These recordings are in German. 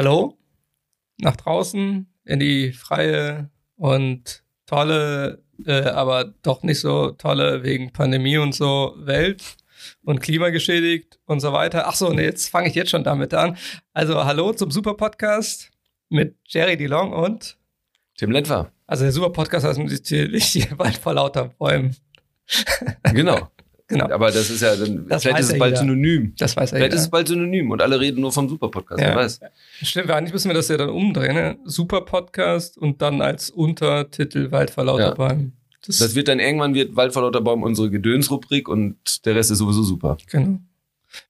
Hallo nach draußen in die freie und tolle, äh, aber doch nicht so tolle wegen Pandemie und so Welt und klimageschädigt und so weiter. Ach so, nee, jetzt fange ich jetzt schon damit an. Also hallo zum Super Podcast mit Jerry DeLong und Tim Lentwer. Also der Super Podcast heißt natürlich hier Wald vor lauter Bäumen. Genau. Genau. Aber das ist ja, dann, das vielleicht ist es bald jeder. synonym. Das weiß er Vielleicht jeder. ist es bald synonym und alle reden nur vom Super-Podcast. Ja. Wer weiß. Stimmt, eigentlich müssen wir das ja dann umdrehen. Ne? Super Podcast und dann als Untertitel Wald vor lauter Ja. Bäumen. Das, Das wird dann irgendwann wird Wald vor lauter Baum unsere Gedönsrubrik und der Rest ist sowieso super. genau.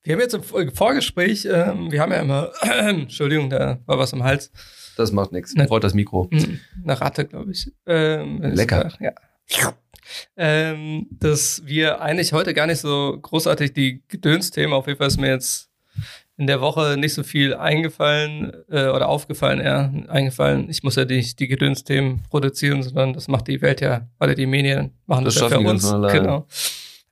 Wir haben jetzt im Vor- Vorgespräch, ähm, wir haben ja immer, Entschuldigung, da war was im Hals, Das macht nichts. Ne. Freut das Mikro. Hm, eine Ratte, glaube ich. Ähm, Lecker. war, Ja. Ähm, dass wir eigentlich heute gar nicht so großartig die Gedönsthemen, auf jeden Fall ist mir jetzt in der Woche nicht so viel eingefallen äh, oder aufgefallen, eher eingefallen. Ich muss ja nicht die Gedönsthemen produzieren, sondern das macht die Welt ja, oder die Medien machen das, Das ja für uns. Genau.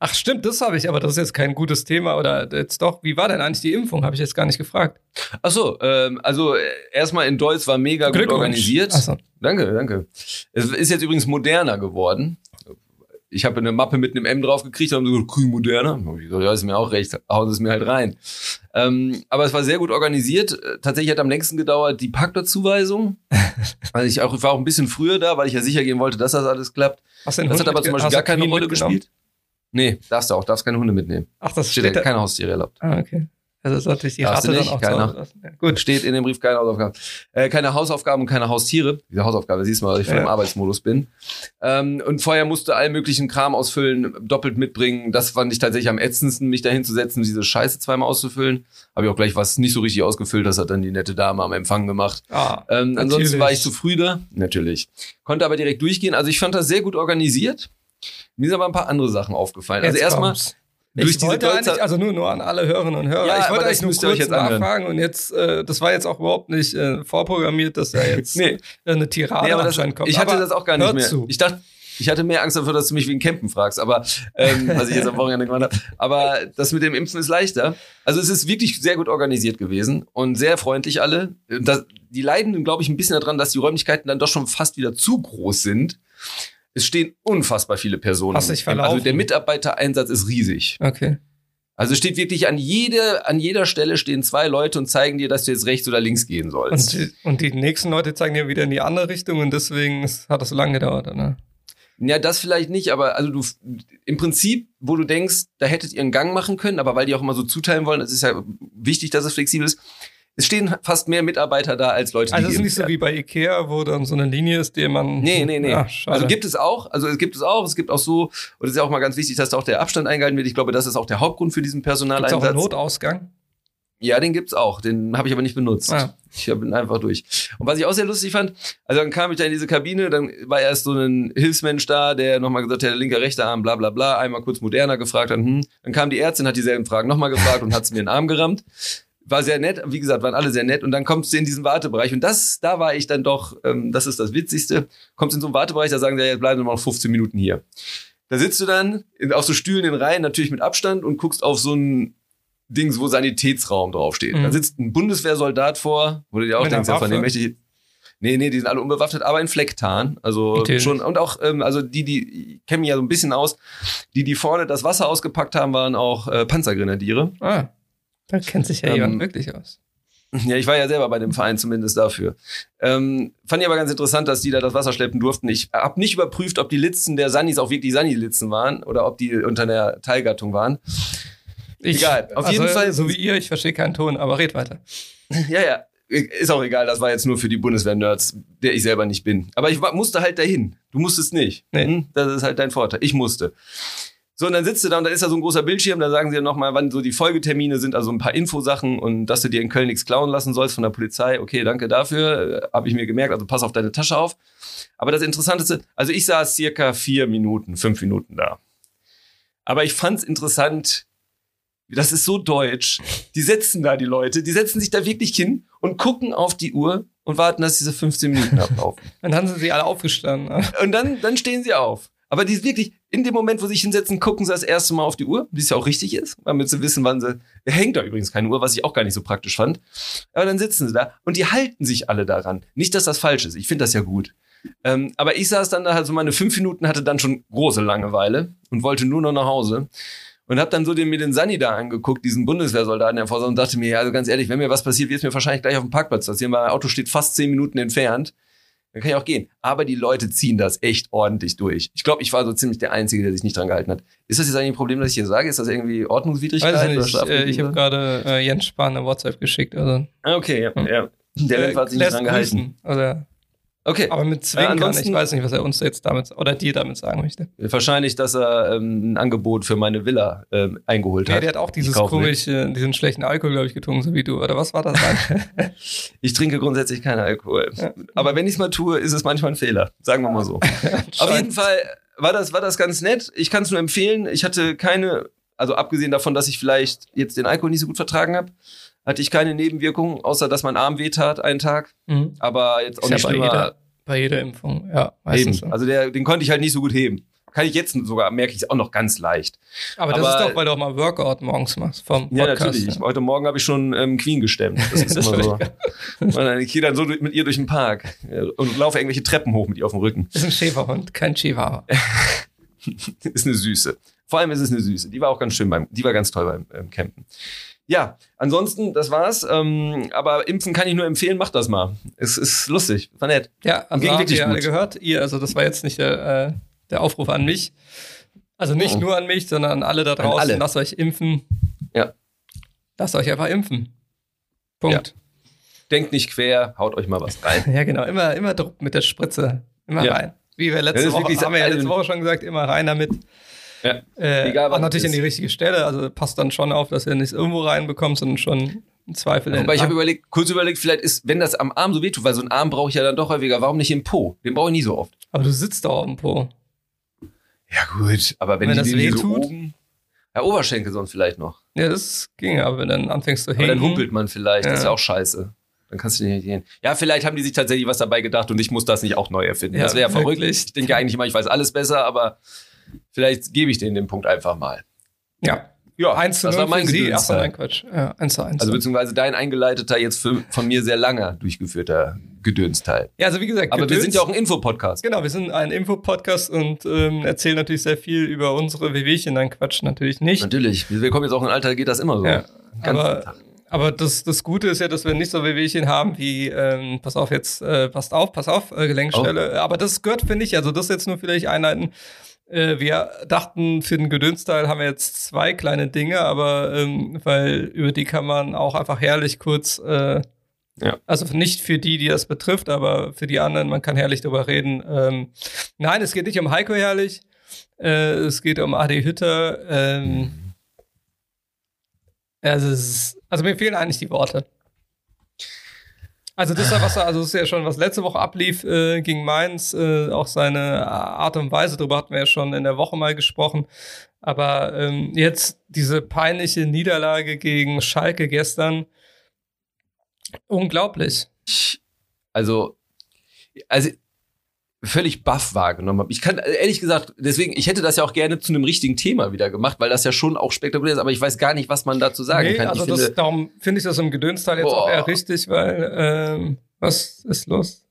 Ach stimmt, das habe ich, aber das ist jetzt kein gutes Thema oder jetzt doch. Wie war denn eigentlich die Impfung? Habe ich jetzt gar nicht gefragt. Ach so, ähm, also äh, erstmal in Deutsch war mega gut organisiert. Ach so. Danke, danke. Es ist jetzt übrigens moderner geworden. Ich habe eine Mappe mit einem M drauf gekriegt und haben so grün moderner. Hab ich gesagt, Ja, ist mir auch recht, hauen Sie es mir halt rein. Ähm, aber es war sehr gut organisiert. Äh, Tatsächlich hat am längsten gedauert die Parkplatzzuweisung. also ich, auch, ich war auch ein bisschen früher da, weil ich ja sicher gehen wollte, dass das alles klappt. Hast Das Hund hat aber zum Beispiel gar keine Rolle gespielt. Nee, darfst du auch, darfst keine Hunde mitnehmen. Ach, das Steht steht da. keine Haustiere erlaubt. Ah, okay. Also das ist natürlich die du dann auch keiner. Ja, gut. Steht in dem Brief keine Hausaufgaben. Äh, keine Hausaufgaben und keine Haustiere. Diese Hausaufgabe, siehst du mal, weil ich Ja. im Arbeitsmodus bin. Ähm, und vorher musste all möglichen Kram ausfüllen, doppelt mitbringen. Das fand ich tatsächlich am ätzendsten, mich dahin zu setzen, diese Scheiße zweimal auszufüllen. Habe ich auch gleich was nicht so richtig ausgefüllt. Das hat dann die nette Dame am Empfang gemacht. Ah, Ähm, ansonsten Natürlich. war ich zu früh da. Natürlich. Konnte aber direkt durchgehen. Also ich fand das sehr gut organisiert. Mir sind aber ein paar andere Sachen aufgefallen. Also jetzt erstmal kommt's. Durch ich wollte eigentlich, also nur, nur an alle Hörerinnen und Hörer. Ja, ich wollte eigentlich nur kurz jetzt anhören. nachfragen und jetzt, äh, das war jetzt auch überhaupt nicht äh, vorprogrammiert, dass da jetzt Nee. eine Tirade Nee, aber das, kommt. ich hatte aber das auch gar nicht mehr. Zu. Ich dachte, ich hatte mehr Angst dafür, dass du mich wegen Campen fragst, aber ähm, was ich jetzt am Wochenende gemacht habe. Aber das mit dem Impfen ist leichter. Also es ist wirklich sehr gut organisiert gewesen und sehr freundlich alle. Das, die leiden, glaube ich, ein bisschen daran, dass die Räumlichkeiten dann doch schon fast wieder zu groß sind. Es stehen unfassbar viele Personen. Hast dich verlaufen. Also der Mitarbeitereinsatz ist riesig. okay. Also es steht wirklich an jede, an jeder Stelle stehen zwei Leute und zeigen dir, dass du jetzt rechts oder links gehen sollst. Und die, und die nächsten Leute zeigen dir wieder in die andere Richtung und deswegen hat das so lange gedauert, oder? Ja, das vielleicht nicht, aber also du im Prinzip, wo du denkst, da hättet ihr einen Gang machen können, aber weil die auch immer so zuteilen wollen, das ist ja wichtig, dass es flexibel ist. Es stehen fast mehr Mitarbeiter da als Leute, Also es ist die nicht so wie bei Ikea, wo dann so eine Linie ist, die man... Nee, nee, nee. Schade. also gibt es auch, also es gibt es auch, es gibt auch so, und es ist ja auch mal ganz wichtig, dass da auch der Abstand eingehalten wird. Ich glaube, das ist auch der Hauptgrund für diesen Gibt's auch einen Personaleinsatz. Notausgang? Ja, den gibt's auch. Den habe ich aber nicht benutzt. Ah. Ich bin einfach durch. Und was ich auch sehr lustig fand, also dann kam ich da in diese Kabine, dann war erst so ein Hilfsmensch da, der nochmal gesagt hat, der linke, rechte Arm, bla bla bla, einmal kurz moderner gefragt hat, hm. Dann kam die Ärztin, hat dieselben Fragen nochmal gefragt und hat es mir in den Arm gerammt. War sehr nett, wie gesagt, waren alle sehr nett. Und dann kommst du in diesen Wartebereich. Und das, da war ich dann doch, ähm, das ist das Witzigste, kommst in so einen Wartebereich, da sagen sie, ja, jetzt bleiben wir noch 15 Minuten hier. Da sitzt du dann auf so Stühlen in Reihen, natürlich mit Abstand und guckst auf so ein Dings, wo Sanitätsraum draufsteht. Mhm. Da sitzt ein Bundeswehrsoldat vor, wo du dir auch Mit denkst, ja, von dem möchte ich. Nee, nee, die sind alle unbewaffnet, aber in Flecktarn. Also Natürlich. schon, und auch, ähm, also die, die ich kenne mich ja so ein bisschen aus, die, die vorne das Wasser ausgepackt haben, waren auch äh, Panzergrenadiere. Ah, da kennt sich ja Ähm, jemand wirklich aus. Ja, ich war ja selber bei dem Verein zumindest dafür. Ähm, fand ich aber ganz interessant, dass die da das Wasser schleppen durften. Ich habe nicht überprüft, ob die Litzen der Sannis auch wirklich Sanni-Litzen waren oder ob die unter der Teilgattung waren. Ich, egal, auf also, jeden Fall- So wie ihr, ich verstehe keinen Ton, aber red weiter. Ja, ja. Ist auch egal, das war jetzt nur für die Bundeswehr-Nerds, der ich selber nicht bin. Aber ich musste halt dahin. Du musstest nicht. Nee. Hm? Das ist halt dein Vorteil. Ich musste. So, und dann sitzt du da und da ist da so ein großer Bildschirm, da sagen sie ja nochmal, wann so die Folgetermine sind, also ein paar Infosachen und dass du dir in Köln nichts klauen lassen sollst von der Polizei. Okay, danke dafür, äh, habe ich mir gemerkt, also pass auf deine Tasche auf. Aber das Interessanteste, also ich saß circa vier Minuten, fünf Minuten da. Aber ich fand's interessant, das ist so deutsch. Die setzen da die Leute, die setzen sich da wirklich hin und gucken auf die Uhr und warten, dass diese 15 Minuten ablaufen. Dann haben sie alle aufgestanden. Und dann, dann stehen sie auf. Aber die ist wirklich, in dem Moment, wo sie sich hinsetzen, gucken sie das erste Mal auf die Uhr, wie es ja auch richtig ist, damit sie wissen, wann sie. Hängt da übrigens keine Uhr, was ich auch gar nicht so praktisch fand. Aber dann sitzen sie da und die halten sich alle daran. Nicht, dass das falsch ist. Ich finde das ja gut. Ähm, aber ich saß dann da halt so meine fünf Minuten, hatte dann schon große Langeweile und wollte nur noch nach Hause. Und hab dann so den, mir den Sani da angeguckt, diesen Bundeswehrsoldaten, der vor und dachte mir, ja, also ganz ehrlich, wenn mir was passiert, wird es mir wahrscheinlich gleich auf dem Parkplatz passieren, weil mein Auto steht fast zehn Minuten entfernt. Dann kann ich auch gehen. Aber die Leute ziehen das echt ordentlich durch. Ich glaube, ich war so ziemlich der Einzige, der sich nicht dran gehalten hat. Ist das jetzt eigentlich ein Problem, dass ich hier sage? Ist das irgendwie Ordnungswidrigkeit? Weiß ich nicht. Äh, ich habe gerade äh, Jens Spahn eine WhatsApp geschickt. Also. Ah, okay, ja. ja. Der äh, hat sich nicht dran gehalten. Oder Okay. Aber mit Zwinkern, äh, ich weiß nicht, was er uns jetzt damit oder dir damit sagen möchte. Wahrscheinlich, dass er ähm, ein Angebot für meine Villa ähm, eingeholt hat. Ja, der hat auch dieses komische, diesen schlechten Alkohol, glaube ich, getrunken, so wie du. Oder was war das dann? ich trinke grundsätzlich keinen Alkohol. Ja. Aber wenn ich es mal tue, ist es manchmal ein Fehler. Sagen wir mal so. Auf jeden Fall war das, war das ganz nett. Ich kann es nur empfehlen. Ich hatte keine, also abgesehen davon, dass ich vielleicht jetzt den Alkohol nicht so gut vertragen habe, hatte ich keine Nebenwirkungen, außer dass mein Arm wehtat einen Tag. Mhm. Aber jetzt auch ist nicht ja bei jeder, bei jeder Impfung, ja. Meistens so. Also der, den konnte ich halt nicht so gut heben. Kann ich jetzt sogar, merke ich es auch noch ganz leicht. Aber, Aber das ist doch, weil du auch mal Workout morgens machst vom Podcast. Ja, natürlich. Ja. Heute Morgen habe ich schon ähm, Queen gestemmt. Das ist das immer so. Und ich gehe dann so mit ihr durch den Park und laufe irgendwelche Treppen hoch mit ihr auf dem Rücken. Das ist ein Schäferhund, kein Chihuahua. ist eine Süße. Vor allem ist es eine Süße. Die war auch ganz schön beim, die war ganz toll beim ähm, Campen. Ja, ansonsten, das war's. Ähm, aber impfen kann ich nur empfehlen, macht das mal. Es ist lustig, war nett. Ja, also Ging habt ihr alle gehört, ihr, also das war jetzt nicht der, äh, der Aufruf an mich. Also nicht oh. nur an mich, sondern an alle da draußen. Alle. Lasst euch impfen. Ja. Lasst euch einfach impfen. Punkt. Ja. Denkt nicht quer, haut euch mal was rein. ja, genau. Immer, immer Druck mit der Spritze. Immer ja. rein. Wie wir letzte Woche, haben wir ja letzte Woche schon gesagt, immer rein damit. Ja. Äh, Egal, was natürlich an die richtige Stelle. Also passt dann schon auf, dass ihr nicht irgendwo reinbekommt, sondern schon im Zweifel. Aber ich habe überlegt, kurz überlegt, vielleicht ist, wenn das am Arm so wehtut, weil so ein Arm brauche ich ja dann doch häufiger, warum nicht im Po? Den brauche ich nie so oft. Aber du sitzt doch auf dem Po. Ja, gut, aber wenn, wenn das weh tut. Ja, Oberschenkel sonst vielleicht noch. Ja, das ging, aber wenn dann anfängst zu hängen. Aber dann humpelt man vielleicht, ja. das ist ja auch scheiße. Dann kannst du nicht gehen. Ja, vielleicht haben die sich tatsächlich was dabei gedacht und ich muss das nicht auch neu erfinden. Ja, das wäre ja verrückt. Ich denke eigentlich immer, ich weiß alles besser, aber Vielleicht gebe ich denen den Punkt einfach mal. Ja. Ja, 1 zu 0 das war mein Sie. Ach, nein, Quatsch. Ja, 1 zu 1. Also beziehungsweise dein eingeleiteter, jetzt für, von mir sehr langer durchgeführter Gedönsteil. Ja, also wie gesagt. Aber Gedöns, wir sind ja auch ein Infopodcast. Genau, wir sind ein Infopodcast und ähm, erzählen natürlich sehr viel über unsere Wehwehchen. Nein, Quatsch, natürlich nicht. Natürlich. Wir kommen jetzt auch in ein Alter, geht das immer so. Ja, aber, aber das, das Gute ist ja, dass wir nicht so Wehwehchen haben wie, ähm, pass auf jetzt, äh, passt auf, pass auf, äh, Gelenkstelle. Oh. Aber das gehört, finde ich, also das jetzt nur vielleicht einleiten äh, wir dachten, für den Gedönsteil haben wir jetzt zwei kleine Dinge, aber ähm, weil über die kann man auch einfach herrlich kurz, äh, ja. also nicht für die, die das betrifft, aber für die anderen, man kann herrlich darüber reden. Ähm, nein, es geht nicht um Heiko herrlich, äh, es geht um Adi Hütter. Ähm, also, ist, also mir fehlen eigentlich die Worte. Also das ist ja also das ist ja schon, was letzte Woche ablief äh, gegen Mainz, äh, auch seine Art und Weise, darüber hatten wir ja schon in der Woche mal gesprochen. Aber ähm, jetzt diese peinliche Niederlage gegen Schalke gestern, unglaublich. Also, also völlig baff wahrgenommen habe. Ich kann ehrlich gesagt, deswegen, ich hätte das ja auch gerne zu einem richtigen Thema wieder gemacht, weil das ja schon auch spektakulär ist, aber ich weiß gar nicht, was man dazu sagen nee, kann. Also ich das, finde, darum finde ich das im Gedönsteil jetzt boah. auch eher richtig, weil ähm, was ist los?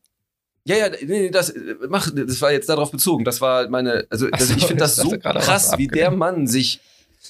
Ja, ja, nee, das mach, das war jetzt darauf bezogen. Das war meine, also, also ich finde das so krass, wie der Mann sich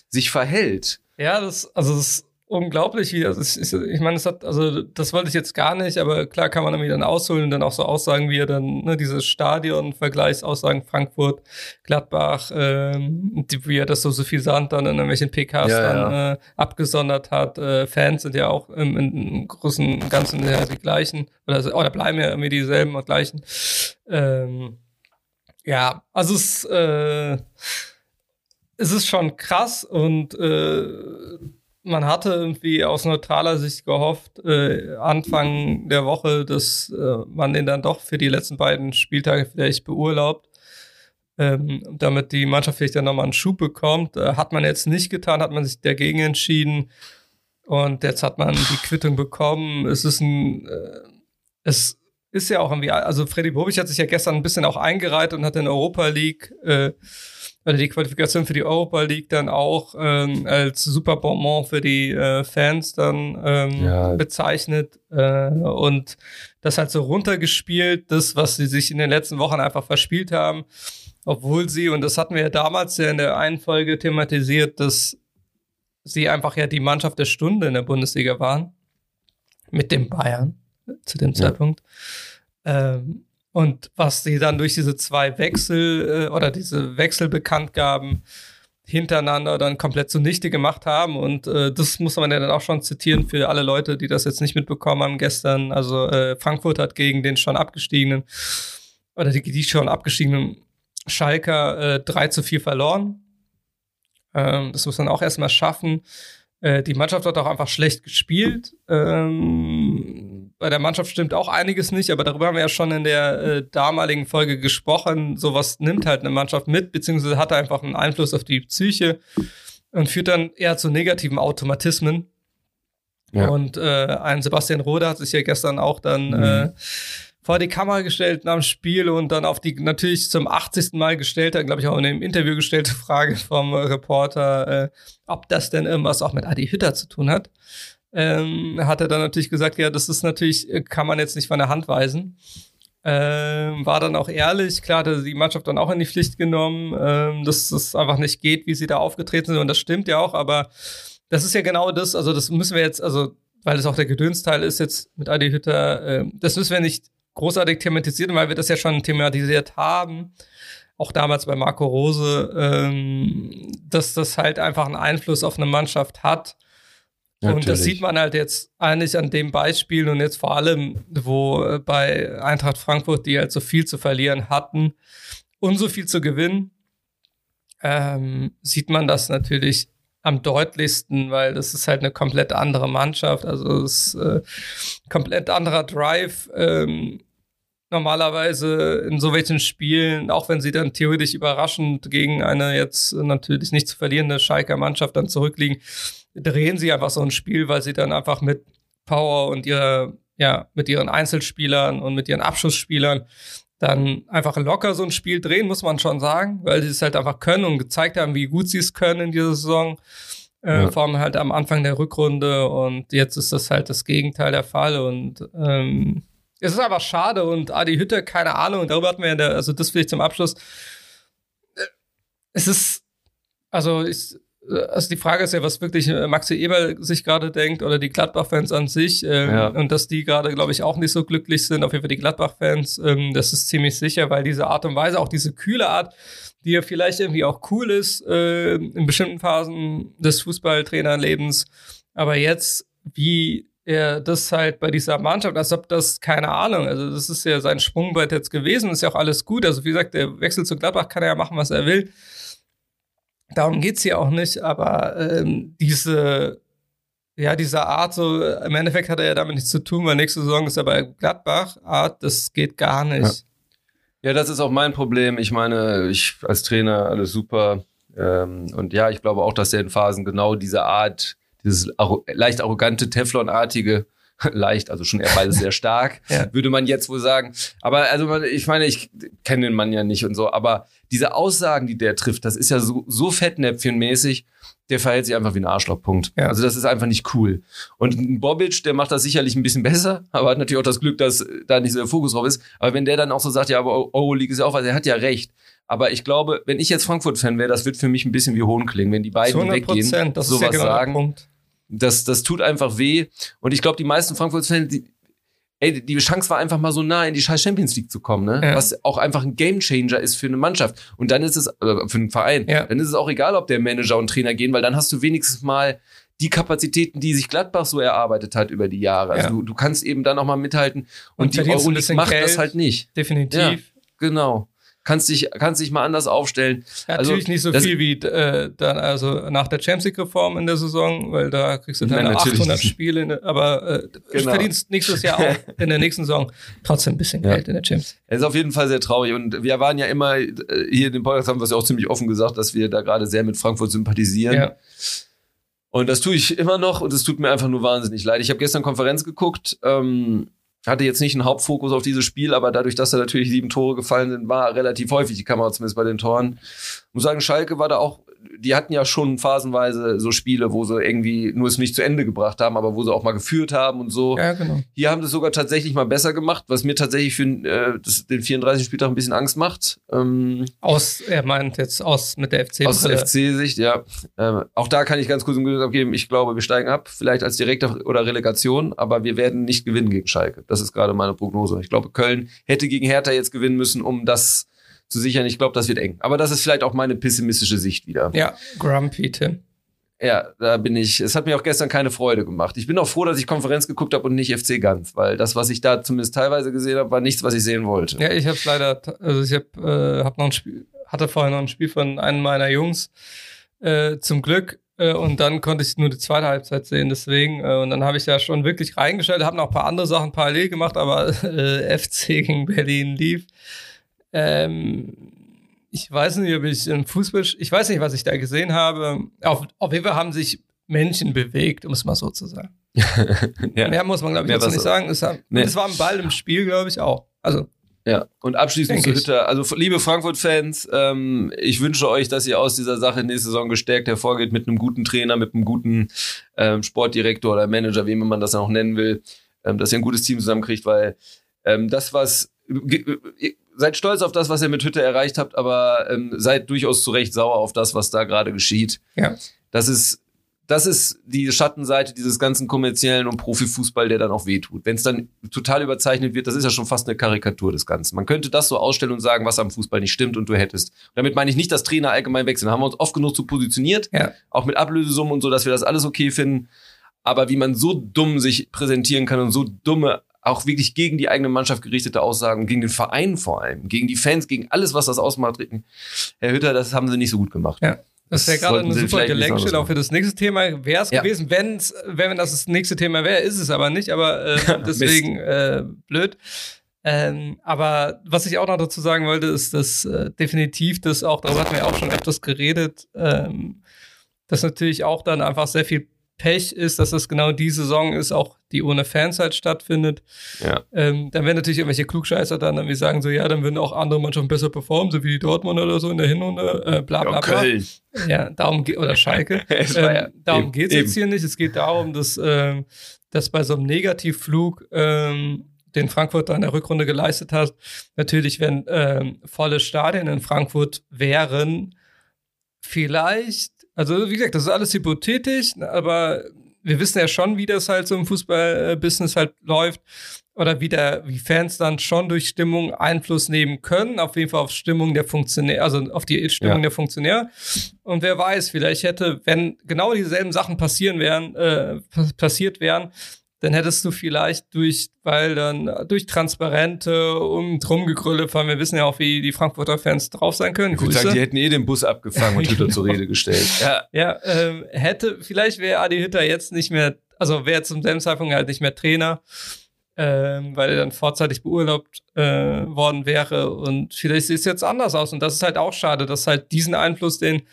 sich verhält. Ja, das, also das unglaublich, wie das ist. Ich meine, es hat, also das wollte ich jetzt gar nicht, aber klar kann man irgendwie dann ausholen und dann auch so Aussagen, wie er dann, ne, diese Stadion-Vergleichsaussagen Frankfurt, Gladbach, ähm, die, wie er das so suffisant dann in irgendwelchen PKs ja, dann ja. Äh, abgesondert hat. Äh, Fans sind ja auch im, im großen Ganzen ja die gleichen, oder, oder bleiben ja irgendwie dieselben und gleichen. Ähm, ja, also es, äh, es ist schon krass und äh, man hatte irgendwie aus neutraler Sicht gehofft, äh, Anfang der Woche, dass äh, man den dann doch für die letzten beiden Spieltage vielleicht beurlaubt, ähm, damit die Mannschaft vielleicht dann nochmal einen Schub bekommt. Äh, hat man jetzt nicht getan, hat man sich dagegen entschieden und jetzt hat man die Quittung bekommen. Es ist ein, äh, es ist ja auch irgendwie, also Freddy Bobic hat sich ja gestern ein bisschen auch eingereiht und hat in Europa League äh, oder die Qualifikation für die Europa League dann auch ähm, als super Bonbon für die äh, Fans dann ähm, ja. bezeichnet äh, und das halt so runtergespielt, das, was sie sich in den letzten Wochen einfach verspielt haben, obwohl sie, und das hatten wir ja damals ja in der einen Folge thematisiert, dass sie einfach ja die Mannschaft der Stunde in der Bundesliga waren mit dem Bayern zu dem Zeitpunkt. Ja. Ähm, und was sie dann durch diese zwei Wechsel äh, oder diese Wechselbekanntgaben hintereinander dann komplett zunichte gemacht haben. Und äh, das muss man ja dann auch schon zitieren für alle Leute, die das jetzt nicht mitbekommen haben gestern. Also äh, Frankfurt hat gegen den schon abgestiegenen oder die, die schon abgestiegenen Schalker äh, 3 zu 4 verloren. Ähm, das muss man auch erstmal schaffen. Äh, die Mannschaft hat auch einfach schlecht gespielt. Ähm, bei der Mannschaft stimmt auch einiges nicht, aber darüber haben wir ja schon in der äh, damaligen Folge gesprochen. Sowas nimmt halt eine Mannschaft mit, beziehungsweise hat einfach einen Einfluss auf die Psyche und führt dann eher zu negativen Automatismen. Ja. Und äh, ein Sebastian Rode hat sich ja gestern auch dann mhm. äh, vor die Kamera gestellt nach dem Spiel und dann auf die natürlich zum 80. Mal gestellte, glaube ich auch in dem Interview gestellte Frage vom Reporter, äh, ob das denn irgendwas auch mit Adi Hütter zu tun hat. Ähm, hat er dann natürlich gesagt, ja, das ist natürlich, kann man jetzt nicht von der Hand weisen. Ähm, war dann auch ehrlich, klar hat er die Mannschaft dann auch in die Pflicht genommen, ähm, dass es einfach nicht geht, wie sie da aufgetreten sind und das stimmt ja auch, aber das ist ja genau das, also das müssen wir jetzt, also weil es auch der Gedönsteil ist jetzt mit Adi Hütter, äh, das müssen wir nicht großartig thematisiert, weil wir das ja schon thematisiert haben, auch damals bei Marco Rose, ähm, dass das halt einfach einen Einfluss auf eine Mannschaft hat. Natürlich. Und das sieht man halt jetzt eigentlich an dem Beispiel und jetzt vor allem, wo äh, bei Eintracht Frankfurt, die halt so viel zu verlieren hatten und so viel zu gewinnen, ähm, sieht man das natürlich am deutlichsten, weil das ist halt eine komplett andere Mannschaft, also es ist äh, komplett anderer Drive. Ähm, normalerweise in so welchen Spielen, auch wenn sie dann theoretisch überraschend gegen eine jetzt natürlich nicht zu verlierende Schalker Mannschaft dann zurückliegen, drehen sie einfach so ein Spiel, weil sie dann einfach mit Power und ihrer, ja, mit ihren Einzelspielern und mit ihren Abschussspielern dann einfach locker so ein Spiel drehen, muss man schon sagen, weil sie es halt einfach können und gezeigt haben, wie gut sie es können in dieser Saison. Äh, ja. Vor allem halt am Anfang der Rückrunde und jetzt ist das halt das Gegenteil der Fall und ähm, es ist aber schade und Adi Hütte, keine Ahnung, darüber hatten wir ja, der, also das vielleicht zum Abschluss. Es ist, also ich, also die Frage ist ja, was wirklich äh, Maxi Eber sich gerade denkt oder die Gladbach-Fans an sich ähm, ja. und dass die gerade, glaube ich, auch nicht so glücklich sind, auf jeden Fall die Gladbach-Fans, ähm, das ist ziemlich sicher, weil diese Art und Weise, auch diese kühle Art, die ja vielleicht irgendwie auch cool ist äh, in bestimmten Phasen des Fußballtrainerlebens, aber jetzt, wie er das halt bei dieser Mannschaft, als ob das, keine Ahnung, also das ist ja sein Sprungbrett jetzt gewesen, ist ja auch alles gut. Also wie gesagt, der Wechsel zu Gladbach kann er ja machen, was er will. Darum geht's hier auch nicht, aber ähm, diese, ja, diese Art, so im Endeffekt hat er ja damit nichts zu tun, weil nächste Saison ist er bei Gladbach, Art, das geht gar nicht. Ja. ja, das ist auch mein Problem. Ich meine, ich als Trainer alles super. Ähm, und ja, ich glaube auch, dass er in Phasen genau diese Art dieses leicht arrogante, Teflonartige, leicht, also schon eher beides sehr stark, ja. würde man jetzt wohl sagen. Aber also ich meine, ich kenne den Mann ja nicht und so, aber diese Aussagen, die der trifft, das ist ja so, so fettnäpfchenmäßig, der verhält sich einfach wie ein Arschlochpunkt. Ja. Also das ist einfach nicht cool. Und ein Bobic, der macht das sicherlich ein bisschen besser, aber hat natürlich auch das Glück, dass da nicht so der Fokus drauf ist. Aber wenn der dann auch so sagt, ja, aber Euroleague ist ja auch was, er hat ja recht. Aber ich glaube, wenn ich jetzt Frankfurt-Fan wäre, das wird für mich ein bisschen wie Hohn klingen, wenn die beiden weggehen, das sowas ist ja genau sagen. Der Punkt. Das, das tut einfach weh. Und ich glaube, die meisten Frankfurt-Fans, die, ey, die Chance war einfach mal so nah in die scheiß Champions League zu kommen, ne? Ja. Was auch einfach ein Gamechanger ist für eine Mannschaft. Und dann ist es, äh, für einen Verein, ja. dann ist es auch egal, ob der Manager und Trainer gehen, weil dann hast du wenigstens mal die Kapazitäten, die sich Gladbach so erarbeitet hat über die Jahre. Also ja. du, du kannst eben dann auch mal mithalten. Und, und die Euroleague macht Geld, das halt nicht. Definitiv. Genau kannst dich, kannst dich mal anders aufstellen. Ja, also, natürlich nicht so viel wie äh, dann, also nach der Champions League Reform in der Saison, weil da kriegst du dann 800 nicht. Spiele, ne, aber äh, genau. verdienst nächstes Jahr auch in der nächsten Saison trotzdem ein bisschen ja. Geld in der Champions. Es ist auf jeden Fall sehr traurig und wir waren ja immer äh, hier in dem Podcast haben wir es ja auch ziemlich offen gesagt, dass wir da gerade sehr mit Frankfurt sympathisieren. Ja. Und das tue ich immer noch und es tut mir einfach nur wahnsinnig leid. Ich habe gestern Konferenz geguckt. Ähm, hatte jetzt nicht einen Hauptfokus auf dieses Spiel, aber dadurch, dass da natürlich sieben Tore gefallen sind, war relativ häufig die Kamera zumindest bei den Toren. Ich muss sagen, Schalke war da auch die hatten ja schon phasenweise so Spiele, wo sie irgendwie nur es nicht zu Ende gebracht haben, aber wo sie auch mal geführt haben und so. Ja, genau. Hier haben sie es sogar tatsächlich mal besser gemacht, was mir tatsächlich für äh, das, den 34. Spieltag ein bisschen Angst macht. Ähm, aus, er meint jetzt aus mit der FC. Aus der FC-Sicht, ja. Ähm, auch da kann ich ganz kurz ein Gutes abgeben. Ich glaube, wir steigen ab, vielleicht als direkter oder Relegation, aber wir werden nicht gewinnen gegen Schalke. Das ist gerade meine Prognose. Ich glaube, Köln hätte gegen Hertha jetzt gewinnen müssen, um das zu sichern. Ich glaube, das wird eng. Aber das ist vielleicht auch meine pessimistische Sicht wieder. Ja, grumpy, Tim. Ja, da bin ich. Es hat mir auch gestern keine Freude gemacht. Ich bin auch froh, dass ich Konferenz geguckt habe und nicht FC ganz, weil das, was ich da zumindest teilweise gesehen habe, war nichts, was ich sehen wollte. Ja, ich habe leider, also ich habe äh, hab noch ein Spiel, hatte vorher noch ein Spiel von einem meiner Jungs. Äh, zum Glück äh, und dann konnte ich nur die zweite Halbzeit sehen, deswegen. Äh, und dann habe ich ja schon wirklich reingestellt, habe noch ein paar andere Sachen parallel gemacht, aber äh, FC gegen Berlin lief. Ähm, ich weiß nicht, ob ich im Fußball, ich weiß nicht, was ich da gesehen habe. Auf, auf jeden Fall haben sich Menschen bewegt, um es mal so zu sagen. ja. Mehr muss man, glaube ich, jetzt nicht so. sagen. Es, hat, nee. es war ein Ball im Spiel, glaube ich, auch. Also. Ja, und abschließend zu Hütter. Also, liebe Frankfurt-Fans, ähm, ich wünsche euch, dass ihr aus dieser Sache nächste Saison gestärkt hervorgeht mit einem guten Trainer, mit einem guten ähm, Sportdirektor oder Manager, wie man das auch nennen will, ähm, dass ihr ein gutes Team zusammenkriegt, weil ähm, das, was seid stolz auf das, was ihr mit Hütte erreicht habt, aber ähm, seid durchaus zu Recht sauer auf das, was da gerade geschieht. Ja. Das ist, das ist die Schattenseite dieses ganzen kommerziellen und Profifußball, der dann auch wehtut. Wenn es dann total überzeichnet wird, das ist ja schon fast eine Karikatur des Ganzen. Man könnte das so ausstellen und sagen, was am Fußball nicht stimmt und du hättest. Und damit meine ich nicht, dass Trainer allgemein wechseln. Da haben wir uns oft genug zu positioniert, ja. auch mit Ablösesummen und so, dass wir das alles okay finden. Aber wie man so dumm sich präsentieren kann und so dumme auch wirklich gegen die eigene Mannschaft gerichtete Aussagen, gegen den Verein vor allem, gegen die Fans, gegen alles, was das ausmacht. Herr Hütter, das haben sie nicht so gut gemacht. Ja. Das wäre gerade eine super Gelenkstelle auch für das nächste Thema. Wäre es ja. gewesen, wenn's, wenn das das nächste Thema wäre, ist es aber nicht, aber äh, deswegen äh, blöd. Ähm, aber was ich auch noch dazu sagen wollte, ist, dass äh, definitiv das auch, darüber hatten wir auch schon öfters geredet, ähm, dass natürlich auch dann einfach sehr viel Pech ist, dass das genau die Saison ist, auch die ohne Fans halt stattfindet. Ja. Ähm, dann werden natürlich irgendwelche Klugscheißer dann irgendwie sagen so, ja, dann würden auch andere Mannschaften besser performen, so wie die Dortmund oder so in der Hinrunde, äh, bla bla bla. Köln. Ja, darum geht, oder Schalke. ähm, ja, darum geht es jetzt hier nicht. Es geht darum, dass, ähm, dass bei so einem Negativflug ähm, den Frankfurt da in der Rückrunde geleistet hat, natürlich, wenn ähm, volle Stadien in Frankfurt wären, vielleicht also, wie gesagt, das ist alles hypothetisch, aber wir wissen ja schon, wie das halt so im Fußballbusiness halt läuft. Oder wie, der, wie Fans dann schon durch Stimmung Einfluss nehmen können, auf jeden Fall auf Stimmung der Funktionäre, also auf die Stimmung ja. der Funktionäre. Und wer weiß, vielleicht hätte, wenn genau dieselben Sachen passieren wären, äh, passiert wären, dann hättest du vielleicht durch, weil dann durch Transparente und Drumgegrülle fahren, wir wissen ja auch, wie die Frankfurter Fans drauf sein können. Ich würde sagen, die hätten eh den Bus abgefangen und Hütter zur Rede gestellt. Ja, ja ähm, hätte, vielleicht wäre Adi Hütter jetzt nicht mehr, also wäre zum selben Zeitpunkt halt nicht mehr Trainer, ähm, weil er dann vorzeitig beurlaubt äh, worden wäre und vielleicht sieht es jetzt anders aus und das ist halt auch schade, dass halt diesen Einfluss, den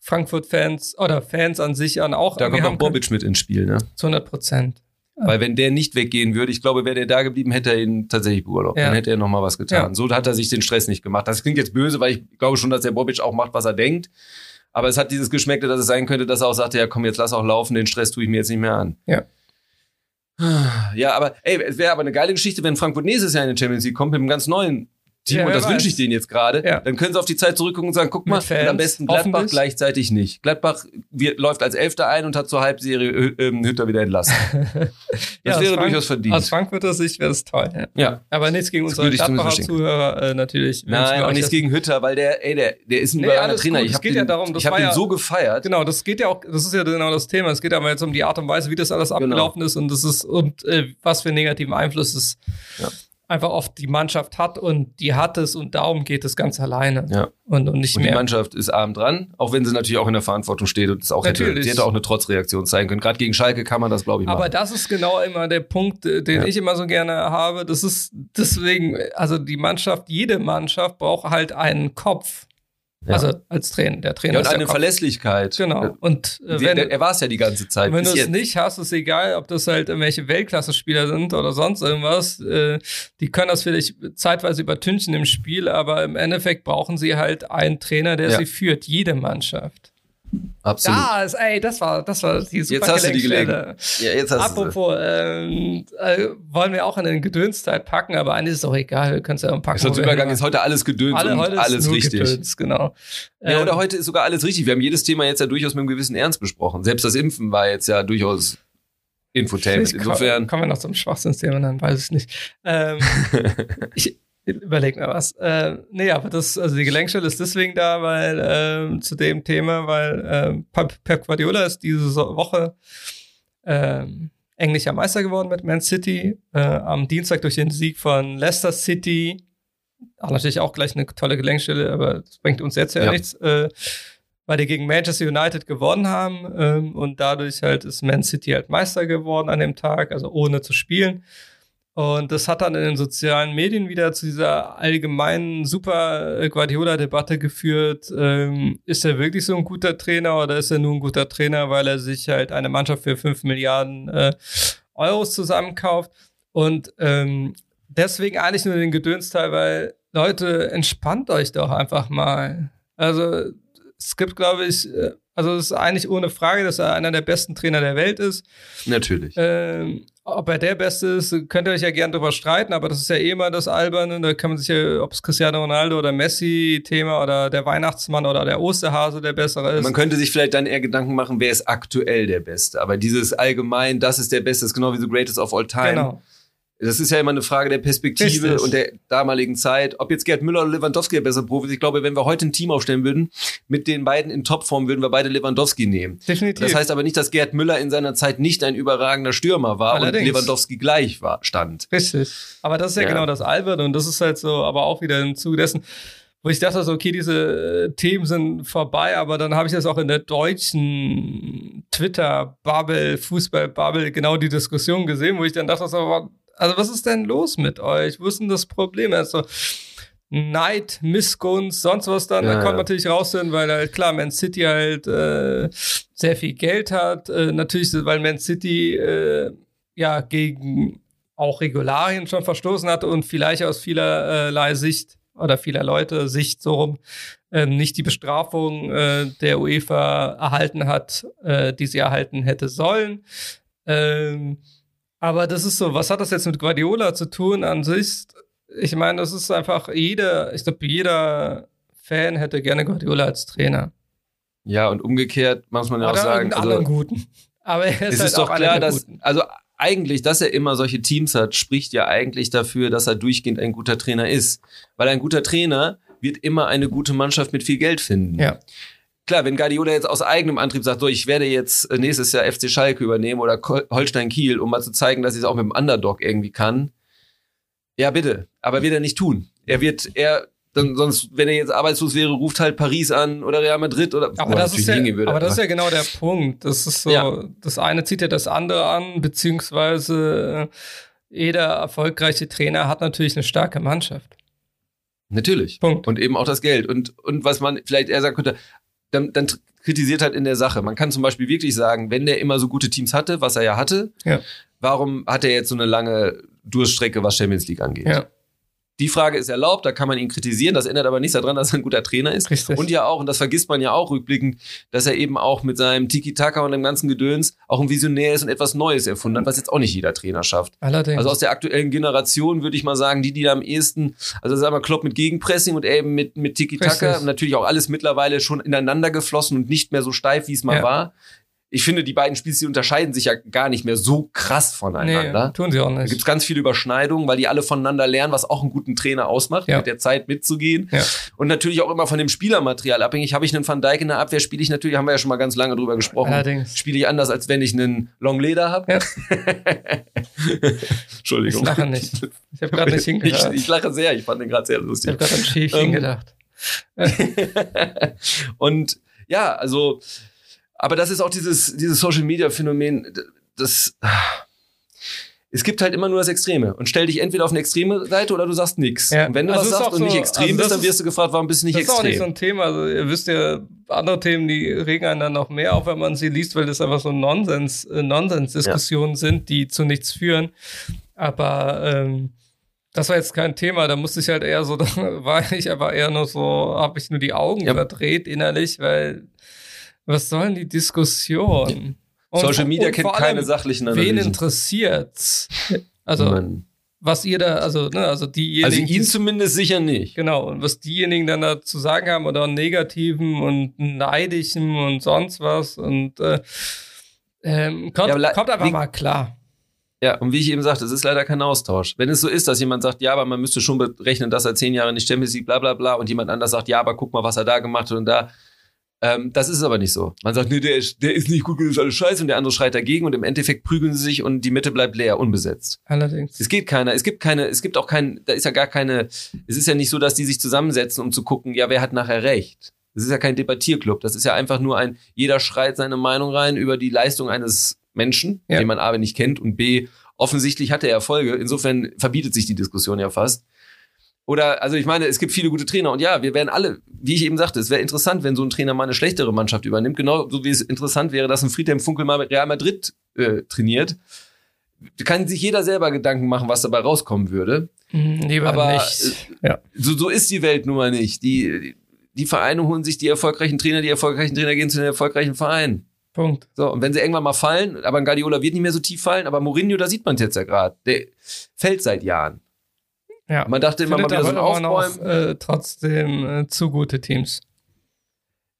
Frankfurt-Fans oder Fans an sich an auch Da kommt auch Bobic mit ins Spiel, ne? Zu 100 Prozent. Weil wenn der nicht weggehen würde, ich glaube, wäre der da geblieben, hätte er ihn tatsächlich beurlaubt. Ja. Dann hätte er noch mal was getan. Ja. So hat er sich den Stress nicht gemacht. Das klingt jetzt böse, weil ich glaube schon, dass der Bobic auch macht, was er denkt. Aber es hat dieses Geschmäckte, dass es sein könnte, dass er auch sagte, ja komm, jetzt lass auch laufen, den Stress tue ich mir jetzt nicht mehr an. Ja. Ja, aber ey, es wäre aber eine geile Geschichte, wenn Frankfurt nächstes Jahr in den Champions League kommt mit einem ganz neuen Team, ja, und das wünsche ich denen jetzt gerade, ja. dann können sie auf die Zeit zurückgucken und sagen, guck mal, Fans, am besten Gladbach gleichzeitig nicht. Gladbach wird, läuft als Elfter ein und hat zur Halbserie äh, Hütter wieder entlassen. das wäre Frank durchaus verdient. Aus Frankfurter Sicht wäre das toll. Ja. ja. Aber nichts gegen unsere Gladbacher Zuhörer äh, natürlich. Nein, auch nichts gegen Hütter, weil der, ey, der, der ist ein nee, überragender Trainer. Gut. Ich habe ja darum, ich hab ihn so gefeiert. Genau, das geht ja auch, das ist ja genau das Thema. Es geht aber jetzt um die Art und Weise, wie das alles genau. abgelaufen genau. ist und das ist und äh, was für negativen Einfluss es ja einfach oft die Mannschaft hat und die hat es und darum geht es ganz alleine. Ja. Und, und nicht und mehr. Die Mannschaft ist arm dran, auch wenn sie natürlich auch in der Verantwortung steht und es auch hätte, sie hätte auch eine Trotzreaktion zeigen können. Gerade gegen Schalke kann man das, glaube ich, machen. Aber das ist genau immer der Punkt, äh, den ja. ich immer so gerne habe. Das ist deswegen, also die Mannschaft, jede Mannschaft braucht halt einen Kopf. Ja. Also als Trainer, der Trainer. Ja, und eine Verlässlichkeit. Genau. Und äh, wenn, er war es ja die ganze Zeit. Wenn du es nicht hast, ist egal, ob das halt irgendwelche Weltklasse-Spieler sind oder sonst irgendwas. Äh, die können das vielleicht zeitweise übertünchen im Spiel, aber im Endeffekt brauchen sie halt einen Trainer, der ja. sie führt, jede Mannschaft. Absolut. Ja, ist, ey, das war, das war die super Jetzt hast du die Gelegenheit. Ja, jetzt hast Apropos, ähm, äh, wollen wir auch in den Gedönsteil packen, aber eigentlich ist es auch egal, wir können es ja packen. Sonst Übergang ist heute alles Gedöns Alle, und alles richtig. Gedöns, genau. Ja, oder ähm, heute ist sogar alles richtig. Wir haben jedes Thema jetzt ja durchaus mit einem gewissen Ernst besprochen. Selbst das Impfen war jetzt ja durchaus Infotainment. Insofern. Kommen wir noch zum Schwachsinnsthema, dann weiß ich nicht. Ähm, ich, Überleg mir was. Äh, nee, aber das, also die Gelenkstelle ist deswegen da, weil äh, zu dem Thema, weil äh, Pep Guardiola ist diese Woche äh, englischer Meister geworden mit Man City. Äh, am Dienstag durch den Sieg von Leicester City. Auch natürlich auch gleich eine tolle Gelenkstelle, aber das bringt uns jetzt ja, ja. nichts. Äh, weil die gegen Manchester United gewonnen haben ähm, und dadurch halt ist Man City halt Meister geworden an dem Tag, also ohne zu spielen. Und das hat dann in den sozialen Medien wieder zu dieser allgemeinen super Guardiola-Debatte geführt. Ähm, ist er wirklich so ein guter Trainer oder ist er nur ein guter Trainer, weil er sich halt eine Mannschaft für 5 Milliarden äh, Euros zusammenkauft? Und ähm, deswegen eigentlich nur den Gedönsteil, weil Leute, entspannt euch doch einfach mal. Also es gibt, glaube ich, äh, also es ist eigentlich ohne Frage, dass er einer der besten Trainer der Welt ist. Natürlich. Ähm, ob er der Beste ist, könnt ihr euch ja gern drüber streiten, aber das ist ja eh mal das Alberne. Da kann man sich ja, ob es Cristiano Ronaldo oder Messi-Thema oder der Weihnachtsmann oder der Osterhase der bessere ist. Man könnte sich vielleicht dann eher Gedanken machen, wer ist aktuell der Beste. Aber dieses allgemein, das ist der Beste, ist genau wie The Greatest of All Time. Genau. Das ist ja immer eine Frage der Perspektive Richtig. und der damaligen Zeit. Ob jetzt Gerd Müller oder Lewandowski der bessere Profi ist, ich glaube, wenn wir heute ein Team aufstellen würden, mit den beiden in Topform, würden wir beide Lewandowski nehmen. Definitiv. Das heißt aber nicht, dass Gerd Müller in seiner Zeit nicht ein überragender Stürmer war Allerdings. und Lewandowski gleich war, stand. Richtig. Aber das ist ja, ja. genau das Albert und das ist halt so, aber auch wieder im Zuge dessen, wo ich dachte, so, okay, diese äh, Themen sind vorbei, aber dann habe ich das auch in der deutschen Twitter-Bubble, Fußball-Bubble, genau die Diskussion gesehen, wo ich dann dachte, so, also was ist denn los mit euch? Wo ist denn das Problem? Also Neid, Missgunst, sonst was dann, ja, da kommt ja. natürlich raushören, weil halt klar, Man City halt äh, sehr viel Geld hat. Äh, natürlich, weil Man City äh, ja gegen auch Regularien schon verstoßen hatte und vielleicht aus vielerlei Sicht oder vieler Leute Sicht so rum äh, nicht die Bestrafung äh, der UEFA erhalten hat, äh, die sie erhalten hätte sollen. Ähm, aber das ist so, was hat das jetzt mit Guardiola zu tun an sich? Ich meine, das ist einfach jeder, ich glaube, jeder Fan hätte gerne Guardiola als Trainer. Ja, und umgekehrt muss man ja Oder auch sagen. Also, anderen Guten. Aber er ist, es halt ist doch klar, dass, Guten. also eigentlich, dass er immer solche Teams hat, spricht ja eigentlich dafür, dass er durchgehend ein guter Trainer ist. Weil ein guter Trainer wird immer eine gute Mannschaft mit viel Geld finden. Ja klar, wenn Guardiola jetzt aus eigenem Antrieb sagt, so, ich werde jetzt äh, nächstes Jahr FC Schalke übernehmen oder Holstein Kiel, um mal zu zeigen, dass ich es auch mit dem Underdog irgendwie kann. Ja, bitte. Aber wird er nicht tun. Er wird, er, dann, sonst, wenn er jetzt arbeitslos wäre, ruft halt Paris an oder Real Madrid oder aber, das ist, ja, würde, aber das ist ja genau der Punkt. Das ist so, ja. das eine zieht ja das andere an, beziehungsweise äh, jeder erfolgreiche Trainer hat natürlich eine starke Mannschaft. Natürlich. Punkt. Und eben auch das Geld. Und, und was man vielleicht eher sagen könnte, dann, dann kritisiert halt in der Sache. Man kann zum Beispiel wirklich sagen, wenn der immer so gute Teams hatte, was er ja hatte, ja. warum hat er jetzt so eine lange Durststrecke, was Champions League angeht? Ja. Die Frage ist erlaubt, da kann man ihn kritisieren. Das ändert aber nichts daran, dass er ein guter Trainer ist. Richtig. Und ja auch, und das vergisst man ja auch rückblickend, dass er eben auch mit seinem Tiki-Taka und dem ganzen Gedöns auch ein Visionär ist und etwas Neues erfunden hat, was jetzt auch nicht jeder Trainer schafft. Allerdings. Also aus der aktuellen Generation würde ich mal sagen, die, die da am ehesten, also sagen wir Klopp mit Gegenpressing und eben mit, mit Tiki-Taka, natürlich auch alles mittlerweile schon ineinander geflossen und nicht mehr so steif, wie es mal ja. war ich finde, die beiden Spiele, die unterscheiden sich ja gar nicht mehr so krass voneinander. Nee, tun sie auch nicht. Da gibt es ganz viele Überschneidungen, weil die alle voneinander lernen, was auch einen guten Trainer ausmacht, ja. mit der Zeit mitzugehen. Ja. Und natürlich auch immer von dem Spielermaterial abhängig. Habe ich einen Van Dijk in der Abwehr, spiele ich natürlich, haben wir ja schon mal ganz lange drüber gesprochen. Allerdings. Spiele ich anders, als wenn ich einen Longleder habe. Ja. Entschuldigung. Ich lache nicht. Ich habe gerade nicht hingedacht. Ich, ich, lache sehr, ich fand den gerade sehr lustig. Ich habe gerade an Schäfchen gedacht. Und ja, also aber das ist auch dieses, dieses Social Media Phänomen, das, es gibt halt immer nur das Extreme. Und stell dich entweder auf eine extreme Seite oder du sagst nix. Ja. Und wenn du Also was sagst und nicht so- extrem also bist, dann wirst du gefragt, warum bist du nicht das ist auch nicht so extrem? ein Thema. Also ihr wisst ja, andere Themen, die regen einen dann noch mehr auf, wenn man sie liest, weil das einfach so Nonsens, äh, Nonsens-Diskussionen sind, die zu nichts führen. Aber ähm, das war jetzt kein Thema. Da musste ich halt eher so, da war ich aber eher nur so, habe ich nur die Augen Ja. überdreht innerlich, weil was sollen die Diskussionen? Und- Social Media und kennt keine sachlichen Wen Analysen. interessiert's? Also, Mann. was ihr da, also, ne, also diejenigen. Also ihn zumindest sicher nicht. Genau, und was diejenigen dann da zu sagen haben oder negativen und neidischen und sonst was und äh, ähm, kommt, Ja, kommt einfach mal klar. Ja, und wie ich eben sagte, es ist leider kein Austausch. Wenn es so ist, dass jemand sagt, ja, aber man müsste schon berechnen, dass er zehn Jahre die Champions League, bla bla bla, und jemand anders sagt, ja, aber guck mal, was er da gemacht hat und da. Ähm, das ist aber nicht so. Man sagt, nee, der ist, der ist nicht gut, das ist alles scheiße, und der andere schreit dagegen und im Endeffekt prügeln sie sich und die Mitte bleibt leer, unbesetzt. Allerdings. Es geht keiner, es gibt keine, es gibt auch kein, da ist ja gar keine, es ist ja nicht so, dass die sich zusammensetzen, um zu gucken, ja, wer hat nachher recht. Das ist ja kein Debattierclub, das ist ja einfach nur ein, jeder schreit seine Meinung rein über die Leistung eines Menschen, Ja. den man A nicht kennt und B, offensichtlich hat er Erfolge, insofern verbietet sich die Diskussion ja fast. Oder, also ich meine, es gibt viele gute Trainer und ja, wir werden alle, wie ich eben sagte, es wäre interessant, wenn so ein Trainer mal eine schlechtere Mannschaft übernimmt, genau so wie es interessant wäre, dass ein Friedhelm Funkel mal mit Real Madrid äh, trainiert. Da kann sich jeder selber Gedanken machen, was dabei rauskommen würde. Hm, Lieber Aber nicht. äh, Ja. so, so ist die Welt nun mal nicht. Die, die Vereine holen sich die erfolgreichen Trainer, die erfolgreichen Trainer gehen zu den erfolgreichen Vereinen. Punkt. So, und wenn sie irgendwann mal fallen, aber ein Guardiola wird nicht mehr so tief fallen, aber Mourinho, da sieht man es jetzt ja gerade. Der fällt seit Jahren. Ja. Man dachte immer Findet wieder so ein immer noch, Aufbäumen. äh, trotzdem äh, zu gute Teams.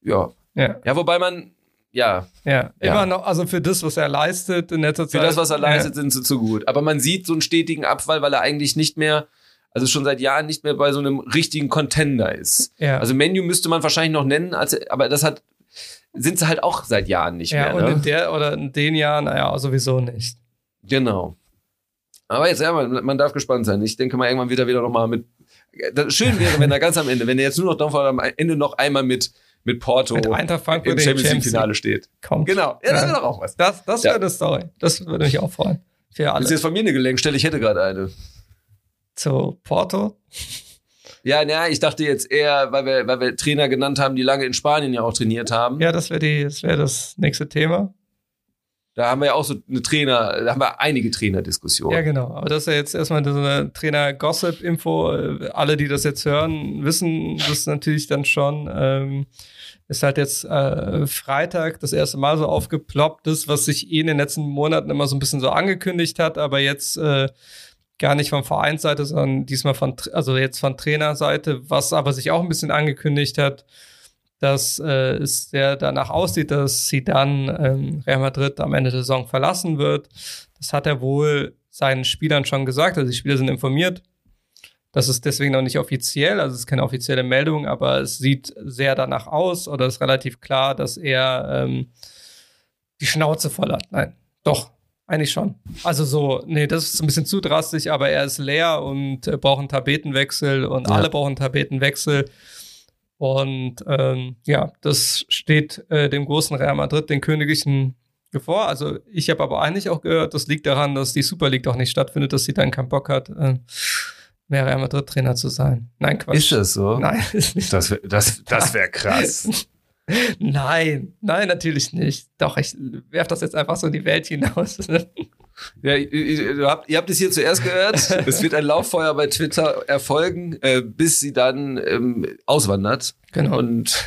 Ja. Ja. Ja, wobei man, ja, Ja. Ja. Immer noch, also für das, was er leistet in letzter für Zeit. das, was er leistet, sind sie zu gut. Aber man sieht so einen stetigen Abfall, weil er eigentlich nicht mehr, also schon seit Jahren nicht mehr bei so einem richtigen Contender ist. Ja. ja. Also Menu müsste man wahrscheinlich noch nennen, als, aber das hat, sind sie halt auch seit Jahren nicht ja, mehr. und ne? in der oder in den Jahren, naja, sowieso nicht. Genau. Aber jetzt, ja, man, man darf gespannt sein. Ich denke mal, irgendwann wird er wieder noch mal mit. Das schön wäre, wenn er ganz am Ende, wenn er jetzt nur noch vor am Ende noch einmal mit, mit Porto Mit Eintracht Frankfurt im Champions League Finale steht. Kommt. Genau. Ja, das wäre doch auch was. Das, das Ja. wäre eine Story. Das würde mich auch freuen. Für alle. Das ist jetzt von mir eine Gelenkstelle. Ich hätte gerade eine. Zu Porto. Ja, naja, ich dachte jetzt eher, weil wir, weil wir Trainer genannt haben, die lange in Spanien ja auch trainiert haben. Ja, das wäre wäre das nächste Thema. Da haben wir ja auch so eine Trainer, da haben wir einige Trainerdiskussionen. Ja, genau. Aber das ist ja jetzt erstmal so eine Trainer-Gossip-Info. Alle, die das jetzt hören, wissen das natürlich dann schon. Ähm, ist halt jetzt äh, Freitag das erste Mal so aufgeploppt ist, was sich eh in den letzten Monaten immer so ein bisschen so angekündigt hat, aber jetzt äh, gar nicht von Vereinsseite, sondern diesmal von, also jetzt von Trainerseite, was aber sich auch ein bisschen angekündigt hat, dass äh, es sehr danach aussieht, dass sie dann ähm, Real Madrid am Ende der Saison verlassen wird. Das hat er wohl seinen Spielern schon gesagt, also die Spieler sind informiert. Das ist deswegen noch nicht offiziell, also es ist keine offizielle Meldung, aber es sieht sehr danach aus oder ist relativ klar, dass er ähm, die Schnauze voll hat. Nein, doch, eigentlich schon. Also so, nee, das ist ein bisschen zu drastisch, aber er ist leer und äh, braucht einen Tapetenwechsel und Ja. alle brauchen einen Tapetenwechsel. Und ähm, ja, das steht äh, dem großen Real Madrid, den Königlichen, bevor. Also ich habe aber eigentlich auch gehört, das liegt daran, dass die Super League doch nicht stattfindet, dass sie dann keinen Bock hat, äh, mehr Real Madrid Trainer zu sein. Nein, Quatsch. Ist das so? Nein, ist nicht. Das, das, das wäre krass. Nein, nein, natürlich nicht. Doch, ich werf das jetzt einfach so in die Welt hinaus. Ja, ihr, habt, ihr habt es hier zuerst gehört. es wird ein Lauffeuer bei Twitter erfolgen, äh, bis sie dann ähm, auswandert. genau. Und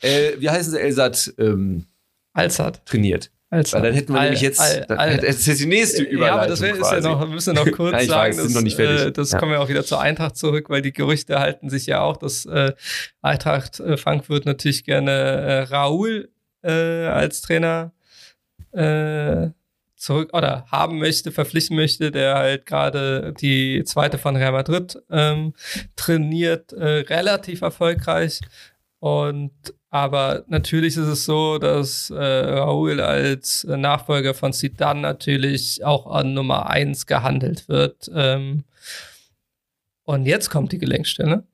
äh, wie heißen sie Elsat ähm, Alzat. trainiert. Alzat. Weil dann hätten wir Al- nämlich jetzt, Al- dann, Al- das ist jetzt die nächste Überleitung Ja, aber das wär, ist ja noch, wir müssen ja noch kurz ich sagen, weiß, fertig. Äh, das Ja. kommen wir auch wieder zur Eintracht zurück, weil die Gerüchte halten sich ja auch, dass äh, Eintracht äh, Frankfurt natürlich gerne äh, Raoul äh, als Trainer äh, zurück oder haben möchte, verpflichten möchte, der halt gerade die zweite von Real Madrid ähm, trainiert, äh, relativ erfolgreich. Und aber natürlich ist es so, dass äh, Raúl als Nachfolger von Zidane natürlich auch an Nummer eins gehandelt wird. Ähm, und jetzt kommt die Gelenkstelle.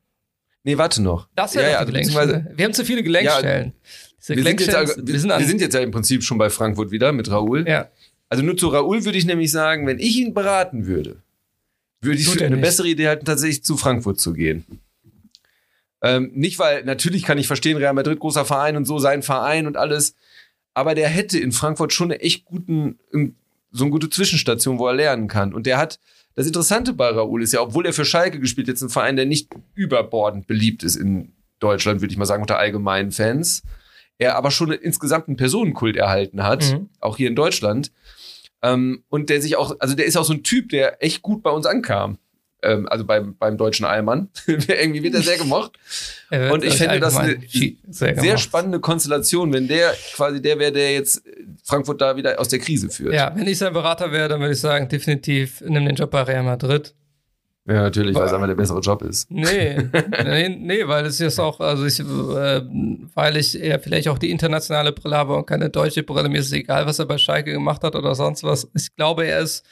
Nee, warte noch. Das wäre Ja, ja, ja, die Gelenkstelle. Wir haben zu viele Gelenkstellen. Diese Wir sind, jetzt, wir, sind wir sind jetzt ja im Prinzip schon bei Frankfurt wieder mit Raoul. ja, Also nur zu Raoul würde ich nämlich sagen, wenn ich ihn beraten würde, würde ich für eine nicht. bessere Idee halten, tatsächlich zu Frankfurt zu gehen. Ähm, nicht, weil, natürlich kann ich verstehen, Real Madrid, großer Verein und so, sein Verein und alles. Aber der hätte in Frankfurt schon eine echt guten, ähm, so eine gute Zwischenstation, wo er lernen kann. Und der hat, das Interessante bei Raoul ist ja, obwohl er für Schalke gespielt, jetzt ein Verein, der nicht überbordend beliebt ist in Deutschland, würde ich mal sagen, unter allgemeinen Fans. Er aber schon insgesamt einen Personenkult erhalten hat, Mhm. auch hier in Deutschland. Ähm, und der sich auch, also der ist auch so ein Typ, der echt gut bei uns ankam. Ähm, also beim, beim deutschen Allmann. Irgendwie wird er sehr gemocht. Er Und ich finde das eine sehr, Sehr spannende Konstellation, wenn der quasi der wäre, der jetzt Frankfurt da wieder aus der Krise führt. Ja, wenn ich sein Berater wäre, dann würde ich sagen, definitiv nimm den Job bei Real Madrid. Ja, natürlich, weil es einfach der bessere Job ist. Nee, nee, nee, weil es jetzt auch, also ich, äh, weil ich eher vielleicht auch die internationale Brille habe und keine deutsche Brille, mir ist es egal, was er bei Schalke gemacht hat oder sonst was. Ich glaube, er ist,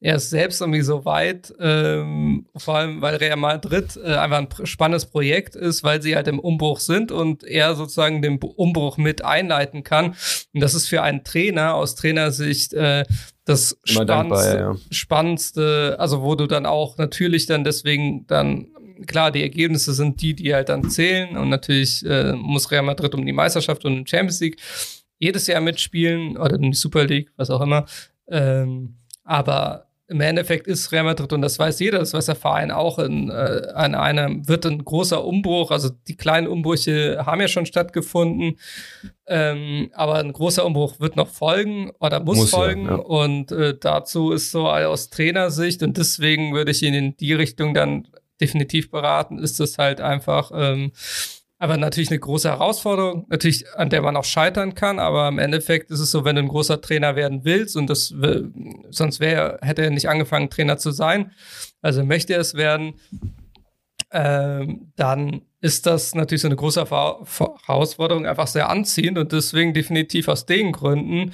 er ist selbst irgendwie so weit, ähm, vor allem, weil Real Madrid äh, einfach ein spannendes Projekt ist, weil sie halt im Umbruch sind und er sozusagen den Umbruch mit einleiten kann. Und das ist für einen Trainer aus Trainersicht äh, das Immer dankbar, spannendste, ja, spannendste, also wo du dann auch natürlich dann deswegen dann klar, die Ergebnisse sind die, die halt dann zählen und natürlich äh, muss Real Madrid um die Meisterschaft und die Champions League jedes Jahr mitspielen oder die Super League, was auch immer. Ähm, aber im Endeffekt ist Real Madrid, und das weiß jeder, das weiß der Verein auch, in, äh, an einem wird ein großer Umbruch, also die kleinen Umbrüche haben ja schon stattgefunden, ähm, aber ein großer Umbruch wird noch folgen oder muss, Muss ja, folgen. ja. Und äh, dazu ist so aus Trainersicht, und deswegen würde ich ihn in die Richtung dann definitiv beraten, ist es halt einfach, ähm, aber natürlich eine große Herausforderung, natürlich, an der man auch scheitern kann, aber im Endeffekt ist es so, wenn du ein großer Trainer werden willst und das will, sonst wäre, hätte er nicht angefangen, Trainer zu sein, also möchte er es werden, ähm, dann ist das natürlich so eine große Herausforderung, einfach sehr anziehend und deswegen definitiv aus den Gründen,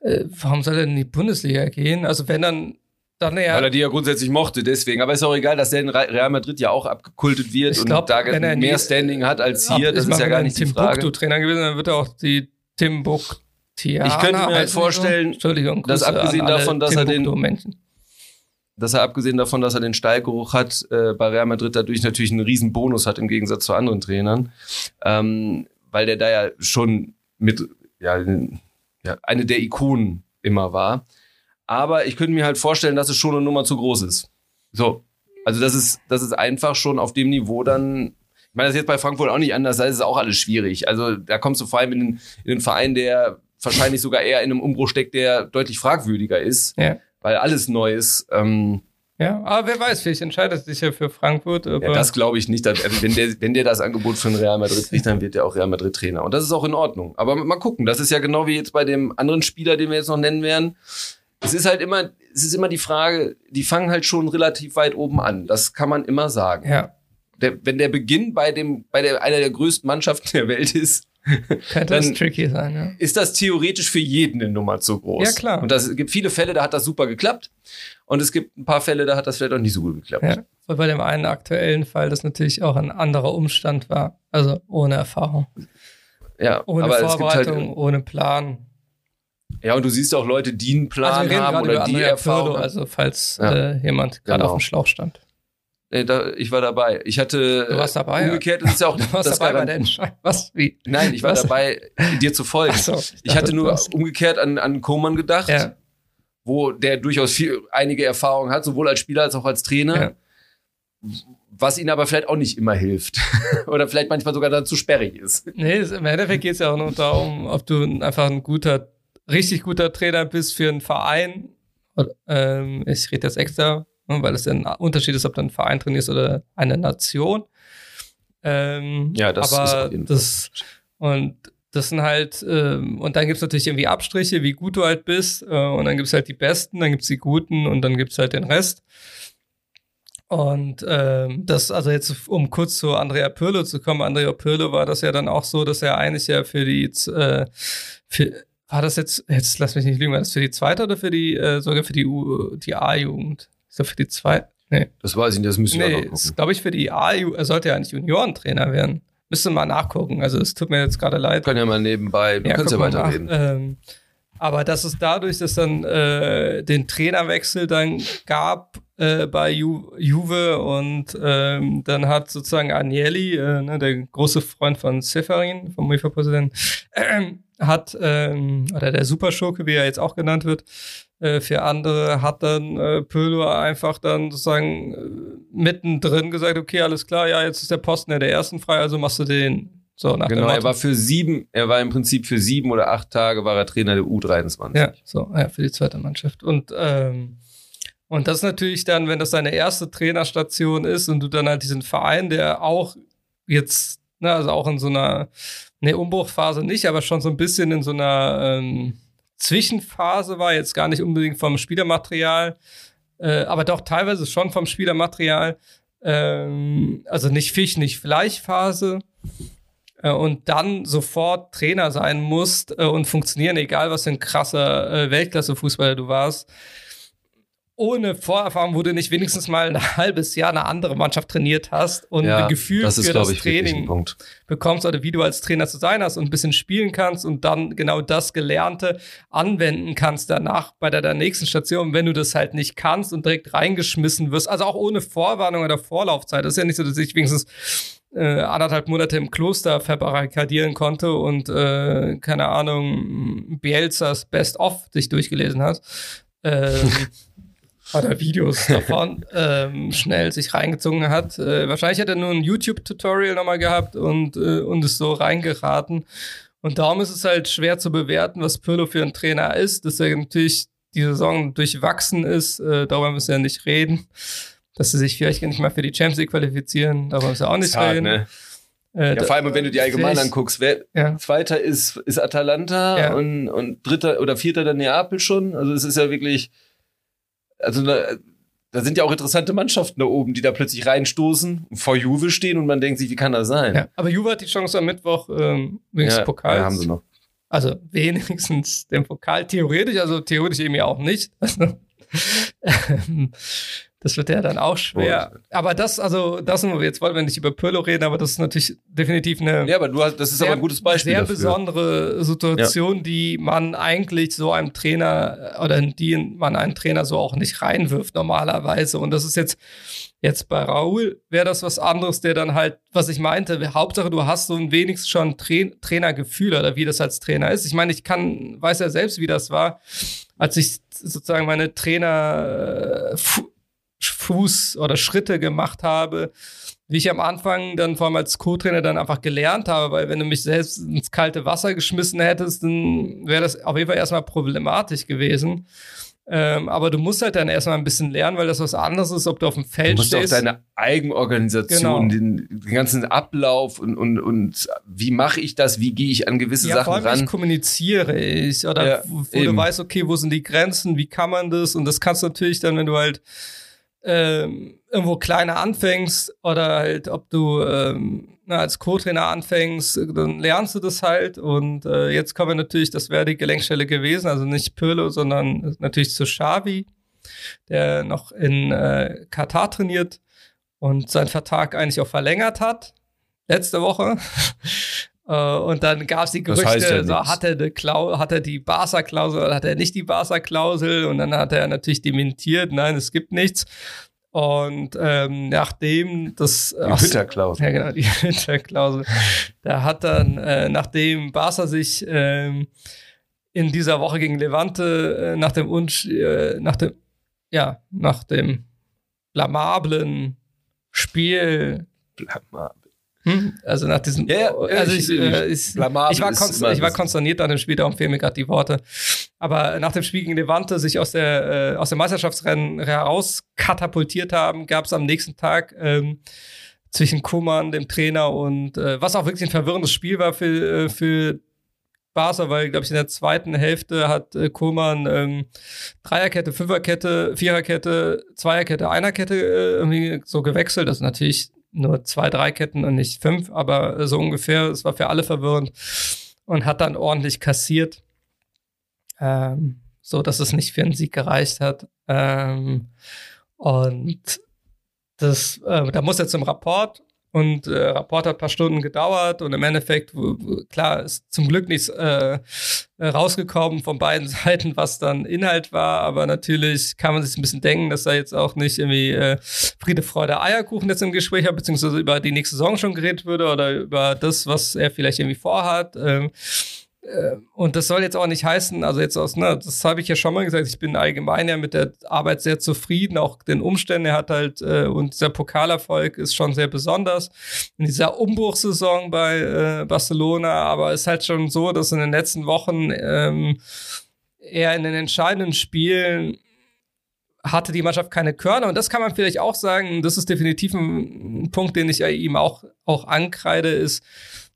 äh, warum soll er in die Bundesliga gehen? Also wenn dann, dann Weil ja, er die ja grundsätzlich mochte, deswegen. Aber ist auch egal, dass der in Re- Real Madrid ja auch abgekultet wird Ich und glaub, da wenn er in mehr die- Standing hat als hier. das ist ja gar wenn nicht die Timbuktu Frage. Trainer gewesen, dann wird er auch die Timbuktianer. Ich könnte mir halt die vorstellen? Entschuldigung, dass abgesehen davon, dass er den- Timbuktu-Menschen. dass er abgesehen davon, dass er den Stallgeruch hat, äh, bei Real Madrid dadurch natürlich einen riesen Bonus hat im Gegensatz zu anderen Trainern, ähm, weil der da ja schon mit ja, ja eine der Ikonen immer war. Aber ich könnte mir halt vorstellen, dass es schon eine Nummer zu groß ist. So, also das ist das ist einfach schon auf dem Niveau dann. Ich meine, das ist jetzt bei Frankfurt auch nicht anders, da ist es auch alles schwierig. Also da kommst du vor allem in den, in den Verein, der wahrscheinlich sogar eher in einem Umbruch steckt, der deutlich fragwürdiger ist, Ja. weil alles neu ist. Ähm, Ja, aber wer weiß, vielleicht entscheidet sich ja für Frankfurt. Ja, das glaube ich nicht. Dass, also wenn, der, wenn der das Angebot von Real Madrid kriegt, dann wird er auch Real Madrid Trainer. Und das ist auch in Ordnung. Aber mal gucken. Das ist ja genau wie jetzt bei dem anderen Spieler, den wir jetzt noch nennen werden. Es ist halt immer, es ist immer die Frage, die fangen halt schon relativ weit oben an. Das kann man immer sagen. ja, Der, wenn der Beginn bei dem, bei der, einer der größten Mannschaften der Welt ist, könnte das Dann- tricky sein, ja. ist das theoretisch für jeden eine Nummer zu groß. Ja, klar. Und das es gibt viele Fälle, da hat das super geklappt. Und es gibt ein paar Fälle, da hat das vielleicht auch nicht so gut geklappt. ja. Und bei dem einen aktuellen Fall, das natürlich auch ein anderer Umstand war. Also ohne Erfahrung, Ja, ohne gibt Vorbereitung, halt, ohne Plan. Ja, und du siehst auch Leute, die einen Plan also haben oder die Erfahrung. Pirlo, also falls Ja. äh, jemand gerade Genau. auf dem Schlauch stand. Nee, da, ich war dabei. Ich hatte. Du warst dabei, ja. Umgekehrt ist es ja auch. Du warst das dabei bei der Entscheidung. Was? Wie? Nein, ich war Was? dabei, dir zu folgen. Ach so, Ich hatte dachte, nur umgekehrt an, an Koman gedacht, Ja, wo der durchaus viel, einige Erfahrung hat, sowohl als Spieler als auch als Trainer. Ja. Was ihnen aber vielleicht auch nicht immer hilft. Oder vielleicht manchmal sogar dann zu sperrig ist. nee, im Endeffekt geht es ja auch nur darum, ob du ein- einfach ein guter, richtig guter Trainer bist für einen Verein. Ähm, ich rede jetzt extra, ne, weil es ja ein Unterschied ist, ob du einen Verein trainierst oder eine Nation. Ähm, Ja, das aber ist das, Und das sind halt, ähm, und dann gibt's natürlich irgendwie Abstriche, wie gut du halt bist. Äh, und dann gibt's halt die Besten, dann gibt's die Guten und dann gibt's halt den Rest. Und ähm, das, also jetzt, um kurz zu Andrea Pirlo zu kommen, Andrea Pirlo war das ja dann auch so, dass er eigentlich ja für die, äh, für, war das jetzt, jetzt lass mich nicht lügen, war das für die zweite oder für die, äh, sogar für die, U- die A-Jugend? Ist das für die zweite? Nee. Das weiß ich nicht, das müssen wir Nee, noch ist, gucken. glaube ich, für die A-Jugend, er sollte ja eigentlich Juniorentrainer werden. Müsste mal nachgucken. Also es tut mir jetzt gerade leid. Können ja mal nebenbei, du kannst ja guck mal weiterreden. Ähm, Aber dass es dadurch, dass dann äh, den Trainerwechsel dann gab äh, bei Ju Juve und ähm, dann hat sozusagen Agnelli, äh, ne, der große Freund von Seferin, vom UEFA-Präsidenten, äh, hat, ähm, oder der Superschurke, wie er jetzt auch genannt wird, äh, für andere hat dann äh, Pölo einfach dann sozusagen äh, mittendrin gesagt, okay, alles klar, ja, jetzt ist der Posten ja der ersten frei, also machst du den. So, nach genau, er war für sieben, er war im Prinzip für sieben oder acht Tage war er Trainer der U23. Ja, so, ja, für die zweite Mannschaft. Und, ähm, und das ist natürlich dann, wenn das deine erste Trainerstation ist und du dann halt diesen Verein, der auch jetzt, ne, also auch in so einer, ne, Umbruchphase nicht, aber schon so ein bisschen in so einer ähm, Zwischenphase war, jetzt gar nicht unbedingt vom Spielermaterial, äh, aber doch teilweise schon vom Spielermaterial. Ähm, also nicht Fisch, nicht Fleischphase. Äh, und dann sofort Trainer sein musst äh, und funktionieren, egal was für ein krasser äh, Weltklasse-Fußballer du warst. Ohne Vorerfahrung, wo du nicht wenigstens mal ein halbes Jahr eine andere Mannschaft trainiert hast und Ja, ein Gefühl das ist, für das ich, Training bekommst oder wie du als Trainer zu sein hast und ein bisschen spielen kannst und dann genau das Gelernte anwenden kannst danach bei der, der nächsten Station, wenn du das halt nicht kannst und direkt reingeschmissen wirst, also auch ohne Vorwarnung oder Vorlaufzeit. Das ist ja nicht so, dass ich wenigstens äh, anderthalb Monate im Kloster verbarrikadieren konnte und äh, keine Ahnung, Bielzas Best of sich durchgelesen hat. Ähm, oder Videos davon ähm, schnell sich reingezogen hat. Äh, wahrscheinlich hat er nur ein YouTube-Tutorial nochmal gehabt und, äh, und ist so reingeraten. Und darum ist es halt schwer zu bewerten, was Pirlo für ein Trainer ist, dass er natürlich die Saison durchwachsen ist. Äh, darüber müssen wir nicht reden. Dass sie sich vielleicht nicht mal für die Champions League qualifizieren, darüber müssen wir auch nicht Hart, reden. ne? Äh, Ja, vor allem, wenn du die allgemein anguckst, wer Ja. Zweiter ist, ist Atalanta Ja. und, und Dritter oder Vierter dann Neapel schon. Also es ist ja wirklich, also da, da sind ja auch interessante Mannschaften da oben, die da plötzlich reinstoßen, vor Juve stehen und man denkt sich, wie kann das sein? Ja, aber Juve hat die Chance am Mittwoch ähm, des ja, Pokals. ja, haben sie noch. Also wenigstens den Pokal theoretisch, also theoretisch eben ja auch nicht. Also, das wird ja dann auch schwer. Aber das, also, das wir jetzt wollen wir nicht über Pirlo reden, aber das ist natürlich definitiv eine Ja, aber du hast, das ist aber ein gutes Beispiel sehr dafür. besondere Situation, die man eigentlich so einem Trainer äh, oder in die man einen Trainer so auch nicht reinwirft normalerweise. Und das ist jetzt jetzt bei Raul wäre das was anderes, der dann halt, was ich meinte, Hauptsache du hast so ein wenigstens schon Tra Trainergefühl oder wie das als Trainer ist. Ich meine, ich kann, weiß ja selbst, wie das war, als ich sozusagen meine Trainer äh, Fu Fuß oder Schritte gemacht habe, wie ich am Anfang dann vor allem als Co-Trainer dann einfach gelernt habe, weil wenn du mich selbst ins kalte Wasser geschmissen hättest, dann wäre das auf jeden Fall erstmal problematisch gewesen. Ähm, aber du musst halt dann erstmal ein bisschen lernen, weil das was anderes ist, ob du auf dem Du Feld musst auch stehst. deine Eigenorganisation, Genau. den, den ganzen Ablauf und, und, und wie mache ich das, wie gehe ich an gewisse ja, vor Sachen allem, wie ran. kommuniziere ich oder Ja, wo, wo du weißt, okay, wo sind die Grenzen, wie kann man das und das kannst du natürlich dann, wenn du halt ähm, irgendwo kleiner anfängst oder halt, ob du ähm, na, als Co-Trainer anfängst, dann lernst du das halt und äh, jetzt kommen wir natürlich, das wäre die Gelenkstelle gewesen, also nicht Pirlo, sondern natürlich zu Xavi, der noch in äh, Katar trainiert und seinen Vertrag eigentlich auch verlängert hat, letzte Woche. Äh, Und dann gab es die Das Gerüchte, heißt ja so, hat er, Klau hat er die Barca-Klausel oder hat er nicht die Barca-Klausel? Und dann hat er natürlich dementiert, nein, es gibt nichts. Und ähm, nachdem das Die ach, Hütterklausel. ja, genau, die Winterklausel. Da hat dann, äh, nachdem Barca sich ähm, in dieser Woche gegen Levante äh, nach dem Unsch äh, nach dem, ja, nach dem blamablen Spiel, hm, also nach diesem, Ja, ja, also ich, ich- äh, ich- ich, war, ist konst ich war konsterniert an dem Spiel, darum fehlen mir gerade die Worte. Aber nach dem Spiel gegen Levante sich aus der äh, aus dem Meisterschaftsrennen heraus katapultiert haben, gab es am nächsten Tag ähm, zwischen Kuman, dem Trainer und äh, was auch wirklich ein verwirrendes Spiel war für, äh, für Barca, weil, glaube ich, in der zweiten Hälfte hat äh, Koman ähm, Dreierkette, Fünferkette, Viererkette, Zweierkette, Einerkette äh, irgendwie so gewechselt. Das sind natürlich nur zwei, drei Ketten und nicht fünf, aber so ungefähr. Es war für alle verwirrend und hat dann ordentlich kassiert, ähm, so dass es nicht für einen Sieg gereicht hat. Ähm, und das, äh, da muss er zum Rapport und äh, Rapport hat ein paar Stunden gedauert und im Endeffekt, klar, ist zum Glück nichts äh, rausgekommen von beiden Seiten, was dann Inhalt war. Aber natürlich kann man sich ein bisschen denken, dass da jetzt auch nicht irgendwie äh, Friede, Freude, Eierkuchen jetzt im Gespräch hat, beziehungsweise über die nächste Saison schon geredet würde oder über das, was er vielleicht irgendwie vorhat. Ähm, äh, und das soll jetzt auch nicht heißen, also jetzt aus, ne, das habe ich ja schon mal gesagt, ich bin allgemein ja mit der Arbeit sehr zufrieden, auch den Umständen. Er hat halt, äh, und dieser Pokalerfolg ist schon sehr besonders. In dieser Umbruchssaison bei äh, Barcelona, aber ist halt schon so, dass in den letzten Wochen ähm, er in den entscheidenden Spielen hatte die Mannschaft keine Körner. Und das kann man vielleicht auch sagen, das ist definitiv ein Punkt, den ich ihm auch, auch ankreide, ist,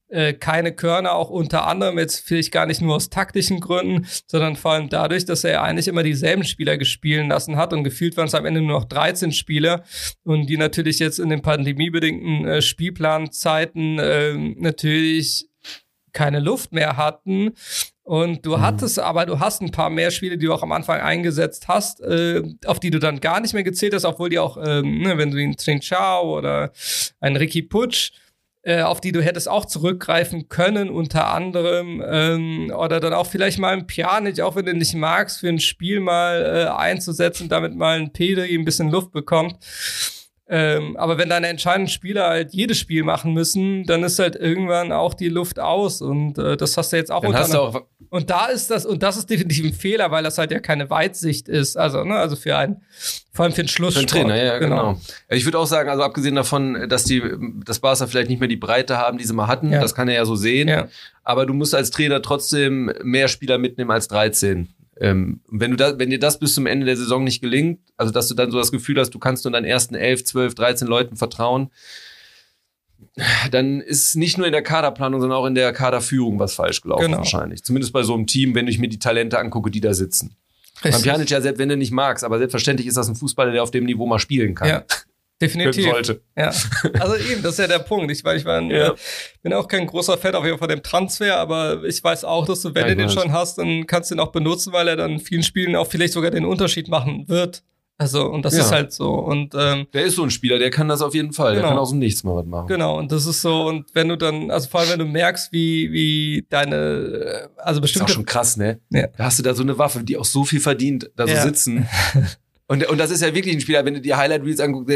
äh, keine Körner, auch unter anderem jetzt vielleicht gar nicht nur aus taktischen Gründen, sondern vor allem dadurch, dass er eigentlich immer dieselben Spieler gespielt lassen hat und gefühlt waren es am Ende nur noch 13 Spieler und die natürlich jetzt in den pandemiebedingten äh, Spielplanzeiten äh, natürlich keine Luft mehr hatten. Und du mhm. hattest aber, du hast ein paar mehr Spiele, die du auch am Anfang eingesetzt hast, äh, auf die du dann gar nicht mehr gezählt hast, obwohl die auch, ähm, ne, wenn du ihn Tring Chao oder ein Ricky Putsch äh, auf die du hättest auch zurückgreifen können, unter anderem. Ähm, oder dann auch vielleicht mal ein Pjanic, auch wenn du nicht magst, für ein Spiel mal äh, einzusetzen, damit mal ein Pedri ein bisschen Luft bekommt. Ähm, aber wenn deine entscheidenden Spieler halt jedes Spiel machen müssen, dann ist halt irgendwann auch die Luft aus. Und äh, das hast du jetzt auch dann hast du auch Und da ist das, und das ist definitiv ein Fehler, weil das halt ja keine Weitsicht ist. Also, ne, also für ein, vor allem für den Schluss. Für den Trainer, ja, genau. genau. Ich würde auch sagen, also abgesehen davon, dass die, das Barca vielleicht nicht mehr die Breite haben, die sie mal hatten, ja. das kann er ja so sehen. Ja. Aber du musst als Trainer trotzdem mehr Spieler mitnehmen als 13. Ähm, wenn du da, wenn dir das bis zum Ende der Saison nicht gelingt, also dass du dann so das Gefühl hast, du kannst nur deinen ersten 11, 12, 13 Leuten vertrauen, dann ist nicht nur in der Kaderplanung, sondern auch in der Kaderführung was falsch gelaufen genau. wahrscheinlich. Zumindest bei so einem Team, wenn ich mir die Talente angucke, die da sitzen. Richtig. Beim Pjanic ja, selbst wenn du nicht magst, aber selbstverständlich ist das ein Fußballer, der auf dem Niveau mal spielen kann. Ja. Definitiv. Sollte. Ja. Also eben, das ist ja der Punkt. Ich, weil ich war, ja. äh, bin auch kein großer Fan auf jeden Fall von dem Transfer, aber ich weiß auch, dass du, wenn ja, du den schon hast, dann kannst du ihn auch benutzen, weil er dann in vielen Spielen auch vielleicht sogar den Unterschied machen wird. Also, und das ja. ist halt so. Und ähm, der ist so ein Spieler, der kann das auf jeden Fall. Genau. Der kann aus dem Nichts mal was machen. Genau, und das ist so, und wenn du dann, also vor allem wenn du merkst, wie, wie deine, äh, also bestimmt. Das ist auch schon krass, ne? Ja. Da hast du da so eine Waffe, die auch so viel verdient, da so ja. sitzen. Und, und das ist ja wirklich ein Spieler, wenn du die Highlight Reels anguckst,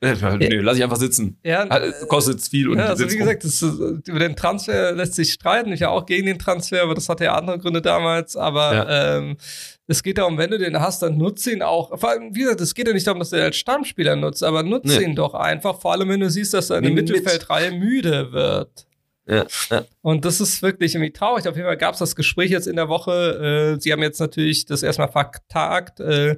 nee, lass ich einfach sitzen. Ja, Kostet viel und ja, also wie gesagt, das, über den Transfer lässt sich streiten. Ich ja auch gegen den Transfer, aber das hatte ja andere Gründe damals. Aber ja. ähm, es geht darum, wenn du den hast, dann nutze ihn auch. Vor allem, wie gesagt, es geht ja nicht darum, dass du den als Stammspieler nutzt, aber nutze nee. ihn doch einfach. Vor allem, wenn du siehst, dass deine Mittelfeldreihe müde wird. Ja, ja. Und das ist wirklich irgendwie traurig. Auf jeden Fall gab es das Gespräch jetzt in der Woche. Äh, sie haben jetzt natürlich das erstmal vertagt. Äh,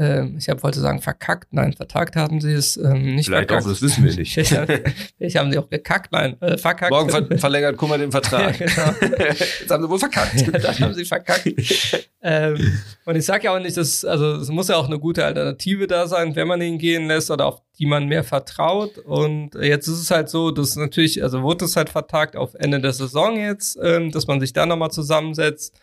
ähm, ich hab, wollte sagen verkackt, nein, vertagt haben sie es ähm, nicht Vielleicht verkackt. auch, das wissen wir nicht. ich haben sie auch gekackt, nein, äh, verkackt. Morgen ver verlängert Kummer den Vertrag. ja, genau. Jetzt haben sie wohl verkackt. ja, das haben sie verkackt. ähm, und ich sage ja auch nicht, dass, also es muss ja auch eine gute Alternative da sein, wenn man ihn gehen lässt oder auf die man mehr vertraut. Und jetzt ist es halt so, dass natürlich, also wurde es halt vertagt auf Ende der Saison jetzt, ähm, dass man sich da nochmal zusammensetzt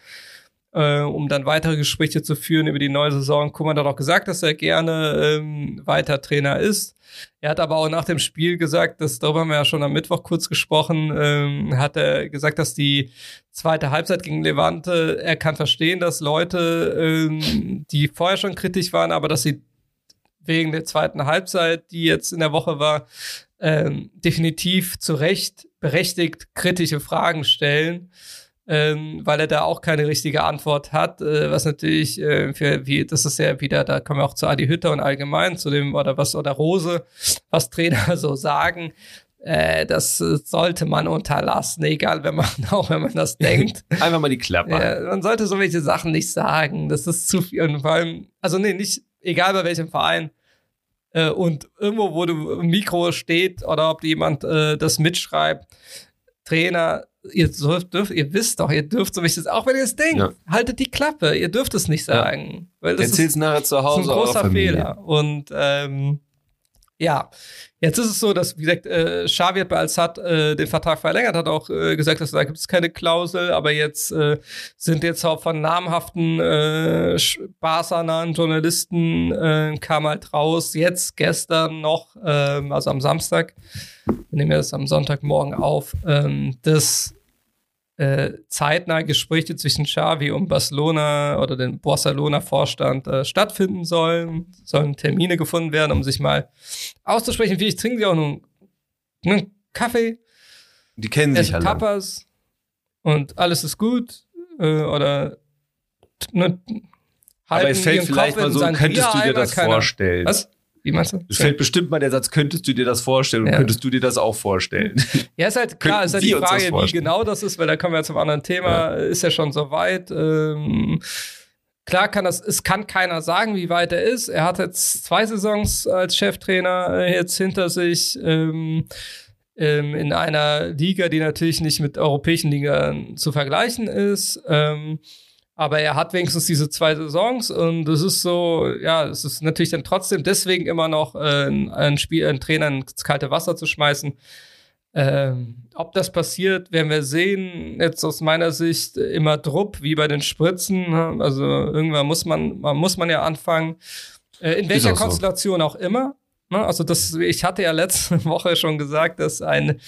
äh, um dann weitere Gespräche zu führen über die neue Saison. Kuman hat auch gesagt, dass er gerne ähm, weiter Trainer ist. Er hat aber auch nach dem Spiel gesagt, dass darüber haben wir ja schon am Mittwoch kurz gesprochen, ähm, hat er gesagt, dass die zweite Halbzeit gegen Levante, er kann verstehen, dass Leute, ähm, die vorher schon kritisch waren, aber dass sie wegen der zweiten Halbzeit, die jetzt in der Woche war, ähm, definitiv zu Recht berechtigt kritische Fragen stellen ähm, weil er da auch keine richtige Antwort hat, äh, was natürlich äh, für wie das ist ja wieder, da kommen wir auch zu Adi Hütter und allgemein zu dem oder was oder Rose, was Trainer so sagen. Äh, das sollte man unterlassen, egal wenn man auch wenn man das denkt. Einfach mal die Klappe. Ja, man sollte so welche Sachen nicht sagen. Das ist zu viel. Und vor allem, also nee, nicht egal bei welchem Verein. Äh, und irgendwo, wo du im Mikro steht oder ob jemand äh, das mitschreibt, Trainer ihr dürft, dürft, ihr wisst doch, ihr dürft so wichtig, auch wenn ihr es denkt, ja. haltet die Klappe, ihr dürft es nicht sagen. Ja. Weil das Erzähl's ist, nachher zu Hause. Das ist ein großer Fehler. Und ähm, ja, jetzt ist es so, dass, wie gesagt, äh, Xavi hat bei Al-Sad äh, den Vertrag verlängert, hat auch äh, gesagt, dass da gibt es keine Klausel, aber jetzt äh, sind jetzt auch von namhaften äh, Barca-nahen Journalisten äh, kam halt raus, jetzt gestern noch, äh, also am Samstag, wir nehmen wir das am Sonntagmorgen auf, ähm, dass äh, zeitnah Gespräche zwischen Xavi und Barcelona oder dem Barcelona-Vorstand äh, stattfinden sollen. Sollen Termine gefunden werden, um sich mal auszusprechen. Vielleicht trinken sie auch nur einen Kaffee. Die kennen sich alle. Tapas und alles ist gut. Äh, oder ne, Aber es fällt vielleicht mal so, könntest du dir das vorstellen? Was? Wie meinst du? Es fällt bestimmt mal der Satz, könntest du dir das vorstellen und Ja. könntest du dir das auch vorstellen? Ja, ist halt klar, ist halt die Frage, wie genau das ist, weil da kommen wir zum anderen Thema, ist ja schon so weit. Ähm, klar kann das, es kann keiner sagen, wie weit er ist. Er hat jetzt zwei Saisons als Cheftrainer äh, jetzt hinter sich. Ähm, ähm, in einer Liga, die natürlich nicht mit europäischen Ligern zu vergleichen ist. Ähm, aber er hat wenigstens diese zwei Saisons und es ist so, ja, es ist natürlich dann trotzdem deswegen immer noch äh, ein, Spiel, ein Trainer ins kalte Wasser zu schmeißen. Ähm, ob das passiert, werden wir sehen. Jetzt aus meiner Sicht immer Drupp, wie bei den Spritzen. ne? Also irgendwann muss man, man muss man ja anfangen. Äh, in welcher auch so. Konstellation auch immer. Ne? Also das, ich hatte ja letzte Woche schon gesagt, dass ein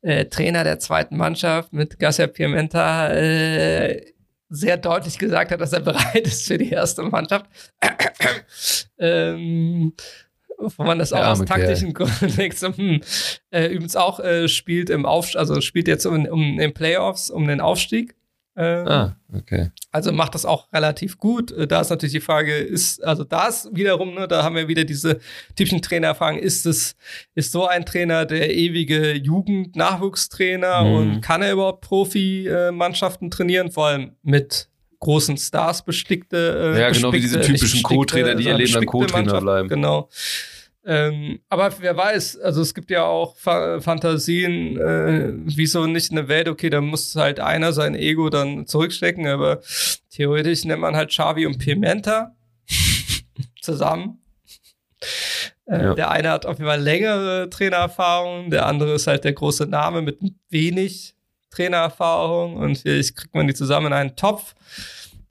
äh, Trainer der zweiten Mannschaft mit Garcia Pimenta äh, sehr deutlich gesagt hat, dass er bereit ist für die erste Mannschaft. ähm, wo man das auch aus taktischen Gründen denkt, so, hm, äh, übrigens auch äh, spielt im Auf, also spielt jetzt um, um den Playoffs um den Aufstieg. Äh, ah, okay. also macht das auch relativ gut. Äh, Da ist natürlich die Frage, ist, also da ist wiederum, ne, da haben wir wieder diese typischen Trainererfahrungen. Ist es, ist so ein Trainer der ewige Jugend-Nachwuchstrainer Mhm. und kann er überhaupt Profi-Mannschaften trainieren? Vor allem mit großen Stars bestickte. Äh, Ja, genau wie diese typischen Co-Trainer, die ihr Leben lang Co-Trainer bleiben. Genau. Ähm, aber wer weiß, also es gibt ja auch Fa Fantasien, äh, wieso nicht eine Welt, okay, da muss halt einer sein Ego dann zurückstecken, aber theoretisch nennt man halt Xavi und Pimenta zusammen. Äh, Ja. Der eine hat auf jeden Fall längere Trainererfahrung, der andere ist halt der große Name mit wenig Trainererfahrung und vielleicht kriegt man die zusammen in einen Topf.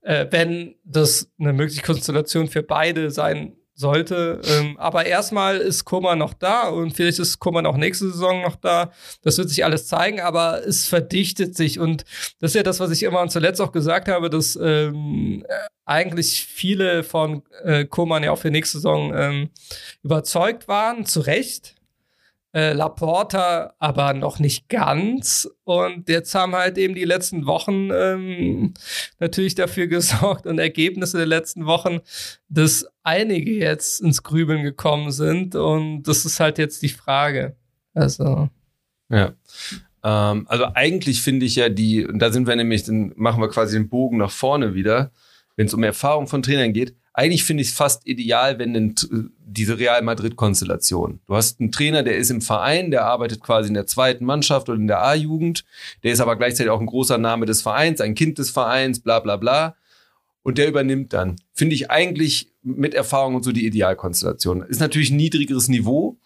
Äh, wenn das eine mögliche Konstellation für beide sein sollte. Ähm, aber erstmal ist Koma noch da und vielleicht ist Koma auch nächste Saison noch da. Das wird sich alles zeigen, aber es verdichtet sich und das ist ja das, was ich immer und zuletzt auch gesagt habe, dass ähm, äh, eigentlich viele von äh, Koman ja auch für nächste Saison ähm, überzeugt waren, zu Recht. Äh, Laporta aber noch nicht ganz. Und jetzt haben halt eben die letzten Wochen ähm, natürlich dafür gesorgt und Ergebnisse der letzten Wochen, dass einige jetzt ins Grübeln gekommen sind. Und das ist halt jetzt die Frage. Also, Ja. Ähm, also eigentlich finde ich ja die, und da sind wir nämlich, dann machen wir quasi den Bogen nach vorne wieder, wenn es um Erfahrung von Trainern geht. Eigentlich finde ich es fast ideal, wenn ein, diese Real Madrid-Konstellation. Du hast einen Trainer, der ist im Verein, der arbeitet quasi in der zweiten Mannschaft oder in der A-Jugend, der ist aber gleichzeitig auch ein großer Name des Vereins, ein Kind des Vereins, bla bla bla. Und der übernimmt dann. Finde ich eigentlich mit Erfahrung und so die Idealkonstellation. Ist natürlich ein niedrigeres Niveau,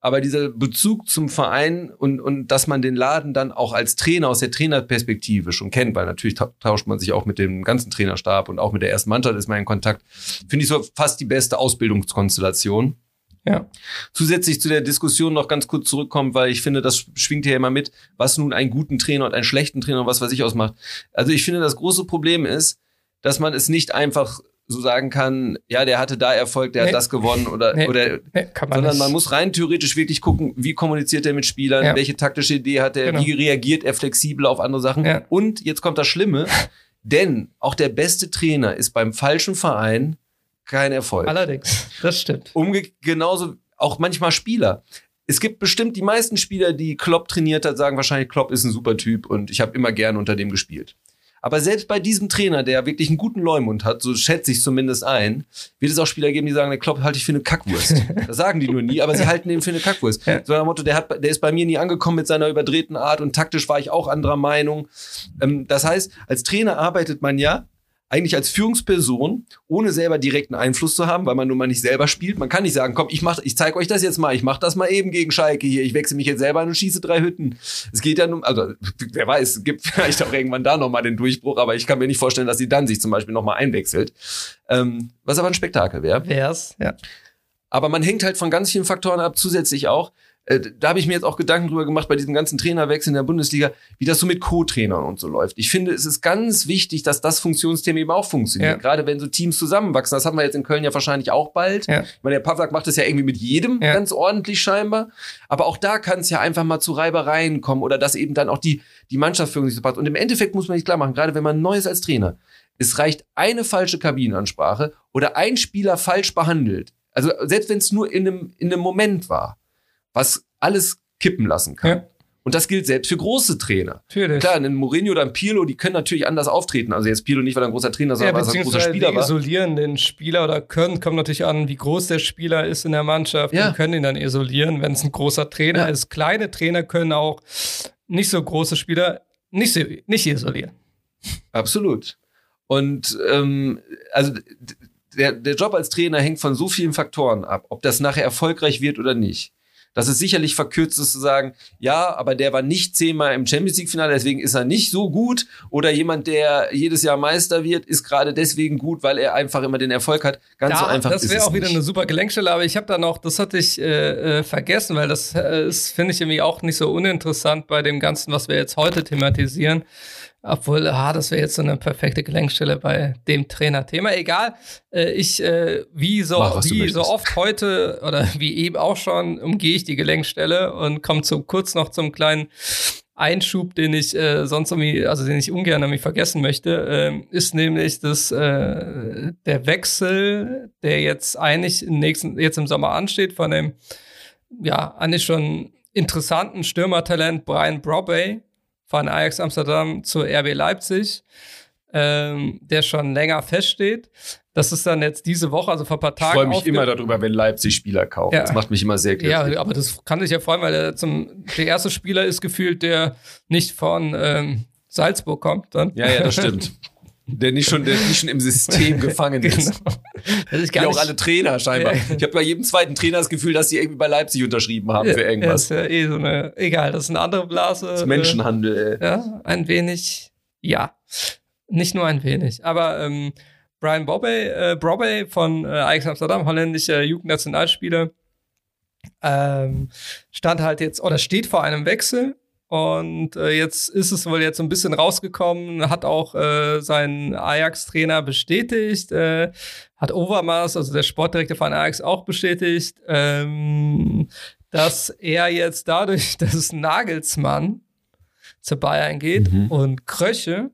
aber dieser Bezug zum Verein und, und dass man den Laden dann auch als Trainer aus der Trainerperspektive schon kennt, weil natürlich ta- tauscht man sich auch mit dem ganzen Trainerstab und auch mit der ersten Mannschaft ist man in Kontakt, finde ich so fast die beste Ausbildungskonstellation. ja. Zusätzlich zu der Diskussion noch ganz kurz zurückkommen, weil ich finde, das schwingt hier immer mit, was nun einen guten Trainer und einen schlechten Trainer und was weiß ich ausmacht. Also ich finde, das große Problem ist, dass man es nicht einfach so sagen kann, ja, der hatte da Erfolg, der Nee. hat das gewonnen oder, Nee. oder Nee, man sondern nicht. man muss rein theoretisch wirklich gucken, wie kommuniziert er mit Spielern, Ja. welche taktische Idee hat er, Genau. wie reagiert er flexibel auf andere Sachen. Ja. Und jetzt kommt das Schlimme, denn auch der beste Trainer ist beim falschen Verein kein Erfolg. Allerdings, das stimmt. Umge genauso auch manchmal Spieler. Es gibt bestimmt die meisten Spieler, die Klopp trainiert hat, sagen wahrscheinlich, Klopp ist ein super Typ und ich habe immer gern unter dem gespielt. Aber selbst bei diesem Trainer, der wirklich einen guten Leumund hat, so schätze ich zumindest ein, wird es auch Spieler geben, die sagen, der Klopp halte ich für eine Kackwurst. Das sagen die nur nie, aber sie halten ihn für eine Kackwurst. Ja. So dem Motto, der, hat, der ist bei mir nie angekommen mit seiner überdrehten Art und taktisch war ich auch anderer Meinung. Ähm, das heißt, als Trainer arbeitet man ja eigentlich als Führungsperson, ohne selber direkten Einfluss zu haben, weil man nun mal nicht selber spielt. Man kann nicht sagen, komm, ich mach, ich zeige euch das jetzt mal, ich mach das mal eben gegen Schalke hier, ich wechsle mich jetzt selber an und schieße drei Hütten. Es geht ja nun, also wer weiß, es gibt vielleicht auch irgendwann da nochmal den Durchbruch, aber ich kann mir nicht vorstellen, dass sie dann sich zum Beispiel nochmal einwechselt. Ähm, was aber ein Spektakel wäre. Wär's, ja. Aber man hängt halt von ganz vielen Faktoren ab, zusätzlich auch, äh, da habe ich mir jetzt auch Gedanken drüber gemacht bei diesem ganzen Trainerwechsel in der Bundesliga, wie das so mit Co-Trainern und so läuft. Ich finde, es ist ganz wichtig, dass das Funktionsthema eben auch funktioniert. Ja. Gerade wenn so Teams zusammenwachsen. Das haben wir jetzt in Köln ja wahrscheinlich auch bald. Ja. Ich meine, der Pavlak macht das ja irgendwie mit jedem Ja. ganz ordentlich scheinbar. Aber auch da kann es ja einfach mal zu Reibereien kommen oder dass eben dann auch die, die Mannschaftsführung nicht so passt. Und im Endeffekt muss man nicht klar machen, gerade wenn man neu ist als Trainer, es reicht eine falsche Kabinenansprache oder ein Spieler falsch behandelt. Also selbst wenn es nur in einem, in einem Moment war, was alles kippen lassen kann. Ja. Und das gilt selbst für große Trainer. Natürlich. Klar, ein Mourinho oder ein Pirlo, die können natürlich anders auftreten. Also jetzt Pirlo nicht, weil er ein großer Trainer ist, Ja, sondern weil er ein großer Spieler die war. isolieren den Spieler oder können, kommt natürlich an, wie groß der Spieler ist in der Mannschaft Ja. und können ihn dann isolieren, wenn es ein großer Trainer Ja. ist. Kleine Trainer können auch nicht so große Spieler nicht, so- nicht isolieren. Absolut. Und ähm, also der, der Job als Trainer hängt von so vielen Faktoren ab, ob das nachher erfolgreich wird oder nicht. Das ist sicherlich verkürzt ist zu sagen, ja, aber der war nicht zehnmal im Champions League Finale, deswegen ist er nicht so gut. Oder jemand, der jedes Jahr Meister wird, ist gerade deswegen gut, weil er einfach immer den Erfolg hat. Ganz so einfach das ist wäre es auch wieder eine super Gelenkstelle, aber ich habe da noch, das hatte ich äh, äh, vergessen, weil das äh, finde ich, irgendwie auch nicht so uninteressant bei dem Ganzen, was wir jetzt heute thematisieren. Obwohl, ah, das wäre jetzt so eine perfekte Gelenkstelle bei dem Trainerthema. Egal, äh, ich, äh, wie so, Mach, wie so oft heute oder wie eben auch schon, umgehe ich die Gelenkstelle und komme zum, kurz noch zum kleinen Einschub, den ich äh, sonst irgendwie, also den ich ungern irgendwie vergessen möchte, ähm, ist nämlich das, äh, der Wechsel, der jetzt eigentlich im nächsten, jetzt im Sommer ansteht, von dem, ja, eigentlich schon interessanten Stürmertalent Brian Brobey von Ajax Amsterdam zu RB Leipzig, ähm, der schon länger feststeht. Das ist dann jetzt diese Woche, also vor ein paar Ich Tagen. freue mich immer darüber, wenn Leipzig Spieler kauft. Ja. Das macht mich immer sehr glücklich. ja, aber das kann sich ja freuen, weil er zum, der erste Spieler ist gefühlt, der nicht von ähm, Salzburg kommt. Dann. ja, ja, das stimmt. Der nicht schon, der nicht schon im System gefangen ist. genau. Das ist Wie gar auch nicht, alle Trainer scheinbar. Ja. Ich habe bei jedem zweiten Trainer das Gefühl, dass die irgendwie bei Leipzig unterschrieben haben für Ja, irgendwas. ist ja eh so eine, egal, das ist eine andere Blase. Das ist Menschenhandel, Äh, ja, ein wenig, ja. Nicht nur ein wenig. Aber ähm, Brian Bobby, äh, Brobey von äh, Ajax Amsterdam, holländischer Jugendnationalspieler, ähm, stand halt jetzt oder steht vor einem Wechsel. Und äh, jetzt ist es wohl jetzt so ein bisschen rausgekommen, hat auch äh, sein Ajax-Trainer bestätigt, äh, hat Overmars, also der Sportdirektor von Ajax, auch bestätigt, ähm, dass er jetzt dadurch, dass Nagelsmann zu Bayern geht Mhm. und Kröche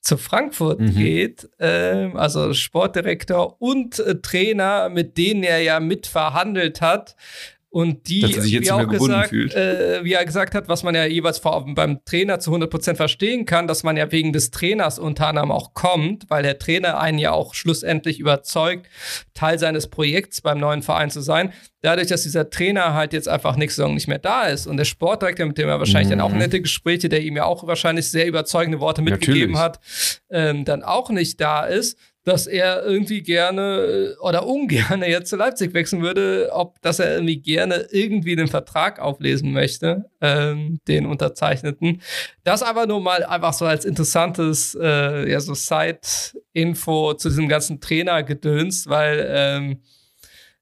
zu Frankfurt Mhm. geht, ähm, also Sportdirektor und äh, Trainer, mit denen er ja mitverhandelt hat. Und die, Dass er sich jetzt wie, auch gesagt, fühlt. äh, wie er gesagt hat, was man ja jeweils vor, beim Trainer zu 100% verstehen kann, dass man ja wegen des Trainers unter anderem auch kommt, weil der Trainer einen ja auch schlussendlich überzeugt, Teil seines Projekts beim neuen Verein zu sein. Dadurch, dass dieser Trainer halt jetzt einfach nächste Saison nicht mehr da ist und der Sportdirektor, mit dem er wahrscheinlich dann auch Mhm. nette Gespräche, der ihm ja auch wahrscheinlich sehr überzeugende Worte mitgegeben Natürlich. hat, ähm, dann auch nicht da ist, dass er irgendwie gerne äh, oder ungern jetzt zu Leipzig wechseln würde, ob dass er irgendwie gerne irgendwie den Vertrag auflesen möchte, ähm, den unterzeichneten. Das aber nur mal einfach so als interessantes, äh, ja, so Side-Info zu diesem ganzen Trainergedöns, weil ähm,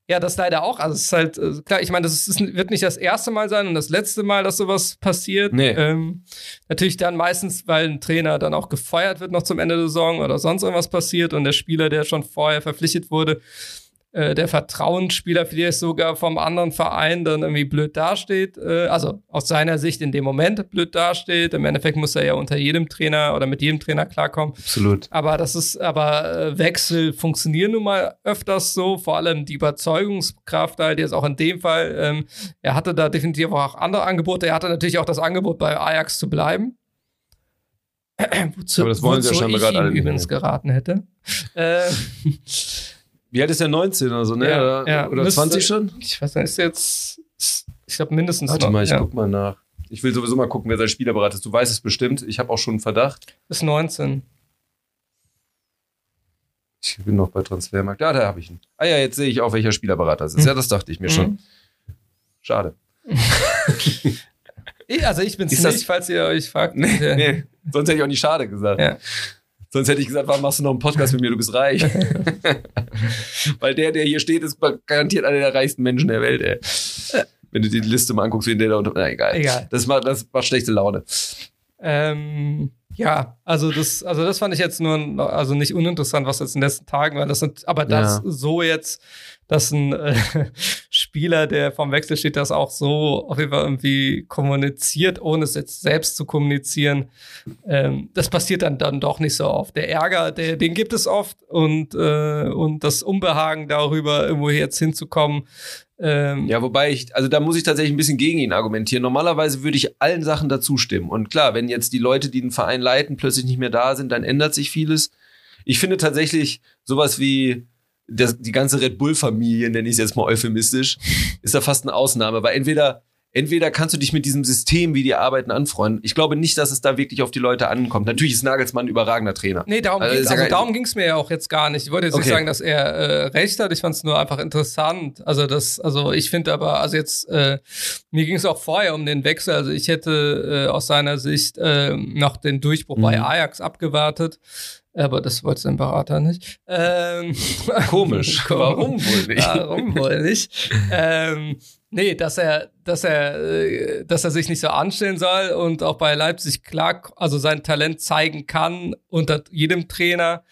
ja, das leider auch. Also es ist halt, äh, klar, ich meine, das ist, wird nicht das erste Mal sein und das letzte Mal, dass sowas passiert. Nee. Ähm, natürlich dann meistens, weil ein Trainer dann auch gefeuert wird noch zum Ende der Saison oder sonst irgendwas passiert und der Spieler, der schon vorher verpflichtet wurde, äh, der Vertrauensspieler vielleicht sogar vom anderen Verein dann irgendwie blöd dasteht. Äh, also aus seiner Sicht in dem Moment blöd dasteht. Im Endeffekt muss er ja unter jedem Trainer oder mit jedem Trainer klarkommen. Absolut. Aber das ist, aber äh, Wechsel funktionieren nun mal öfters so, vor allem die Überzeugungskraft halt jetzt auch in dem Fall. Ähm, er hatte da definitiv auch andere Angebote. Er hatte natürlich auch das Angebot, bei Ajax zu bleiben. wozu, Aber das wollen sie ja wozu scheinbar ich gerade ihm übrigens geraten hätte. Äh, Wie alt ist der 19 oder so, ne? Ja, oder ja. oder Müsste- 20 schon? ich weiß nicht, ist jetzt, ich glaube mindestens Warte noch, mal, ich ja, guck mal nach. Ich will sowieso mal gucken, wer sein Spielerberater ist. Du weißt es bestimmt. Ich habe auch schon einen Verdacht. ist 19. Ich bin noch bei Transfermarkt. Ja, da habe ich ihn. Ah ja, jetzt sehe ich auch, welcher Spielerberater es ist. Ja, das dachte ich mir schon. Mhm. Schade. Also ich bin's Ist nicht, das- falls ihr euch fragt. Nee, nee, sonst hätte ich auch nicht schade gesagt. Ja. Sonst hätte ich gesagt, warum machst du noch einen Podcast mit mir? Du bist reich. Weil der, der hier steht, ist garantiert einer der reichsten Menschen der Welt, ey. Wenn du die Liste mal anguckst, wie der da unter. Na, egal. Egal. Das macht, das macht schlechte Laune. Ähm, ja, also das, also das fand ich jetzt nur, also nicht uninteressant, was jetzt in den letzten Tagen war. Das sind, aber das Ja. so jetzt, dass ein äh, Spieler, der vom Wechsel steht, das auch so auf jeden Fall irgendwie kommuniziert, ohne es jetzt selbst zu kommunizieren. Ähm, das passiert dann, dann doch nicht so oft. Der Ärger, der, den gibt es oft und, äh, und das Unbehagen darüber, irgendwo jetzt hinzukommen. Ähm, Ja, wobei ich, also da muss ich tatsächlich ein bisschen gegen ihn argumentieren. Normalerweise würde ich allen Sachen dazu stimmen. Und klar, wenn jetzt die Leute, die den Verein leiten, plötzlich nicht mehr da sind, dann ändert sich vieles. Ich finde tatsächlich sowas wie das, die ganze Red Bull-Familie, nenne ich es jetzt mal euphemistisch, ist da fast eine Ausnahme, weil entweder Entweder kannst du dich mit diesem System, wie die arbeiten, anfreunden. Ich glaube nicht, dass es da wirklich auf die Leute ankommt. Natürlich ist Nagelsmann ein überragender Trainer. Nee, darum Also, ja also darum ging's mir ja auch jetzt gar nicht. Ich wollte jetzt nicht Okay. sagen, dass er äh, recht hat. Ich fand es nur einfach interessant. Also das, also ich finde aber, also jetzt äh, mir ging es auch vorher um den Wechsel. Also ich hätte äh, aus seiner Sicht äh, noch den Durchbruch bei Mhm. Ajax abgewartet. Aber das wollte sein Berater nicht. Ähm, Komisch. Warum wohl nicht? Warum wohl nicht? ähm, nee, dass er, dass er, äh, dass er sich nicht so anstellen soll und auch bei Leipzig klar, also sein Talent zeigen kann unter jedem Trainer,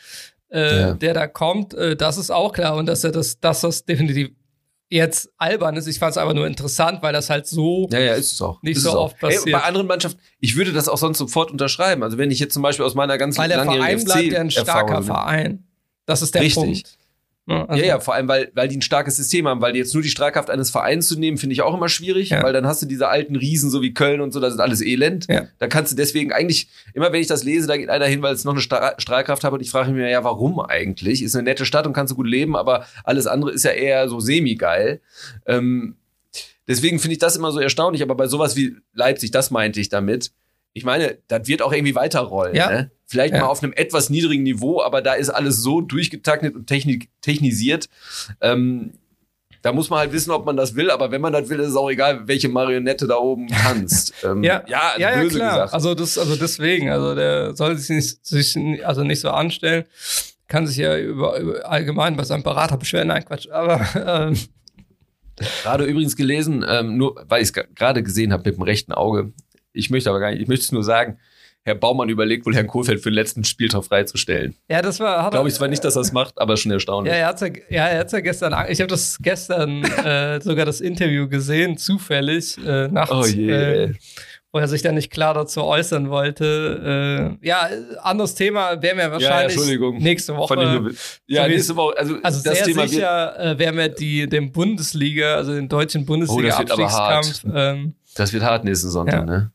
äh, Ja. der da kommt, äh, das ist auch klar und dass er das, dass das definitiv jetzt albern ist. Ich fand es aber nur interessant, weil das halt so Ja, ja, ist es auch. Nicht ist so auch. oft passiert. Ey, bei anderen Mannschaften, ich würde das auch sonst sofort unterschreiben. Also wenn ich jetzt zum Beispiel aus meiner ganzen weil der Verein bleibt ja ein starker bin. Verein. Das ist der Richtig. Punkt. Ja, also- Ja, ja, vor allem, weil, weil die ein starkes System haben, weil jetzt nur die Strahlkraft eines Vereins zu nehmen, finde ich auch immer schwierig, Ja. weil dann hast du diese alten Riesen, so wie Köln und so, das ist alles Elend. Ja. Da kannst du deswegen eigentlich, immer wenn ich das lese, da geht einer hin, weil es noch eine Stra Strahlkraft hat und ich frage mich ja, warum eigentlich? Ist eine nette Stadt und kannst du gut leben, aber alles andere ist ja eher so semi-geil. Ähm, deswegen finde ich das immer so erstaunlich, aber bei sowas wie Leipzig, das meinte ich damit. Ich meine, das wird auch irgendwie weiterrollen. Ja. Ne? Vielleicht Ja. mal auf einem etwas niedrigen Niveau, aber da ist alles so durchgetaktet und technik technisiert. Ähm, da muss man halt wissen, ob man das will, aber wenn man das will, ist es auch egal, welche Marionette da oben tanzt. ähm, Ja, ja, ja, ja, klar. gesagt. Also das, also deswegen, also der soll sich nicht, sich also nicht so anstellen, kann sich ja über, über allgemein bei seinem Berater beschweren. Nein, Quatsch. Aber ähm, Gerade übrigens gelesen, ähm, nur weil ich es gerade gesehen habe mit dem rechten Auge. Ich möchte aber gar nicht, ich möchte es nur sagen, Herr Baumann überlegt wohl Herrn Kohlfeld für den letzten Spieltag freizustellen. ja, das war. Hat Glaube ich zwar nicht, dass er es macht, aber schon erstaunlich. Ja, er hat's ja, ja, er hat's ja gestern. Ich habe das gestern äh, sogar das Interview gesehen, zufällig äh, nachts. Oh je. Äh, wo er sich dann nicht klar dazu äußern wollte. Äh, ja, äh, anderes Thema werden wir wahrscheinlich Entschuldigung. nächste Woche. Nur, ja, so nächste Woche. Also, Also das sehr Thema wird, sicher äh, werden wir die, den Bundesliga, also den deutschen Oh, das wird Bundesliga-Abstiegskampf. ähm, das wird hart nächsten Sonntag, Ja. ne?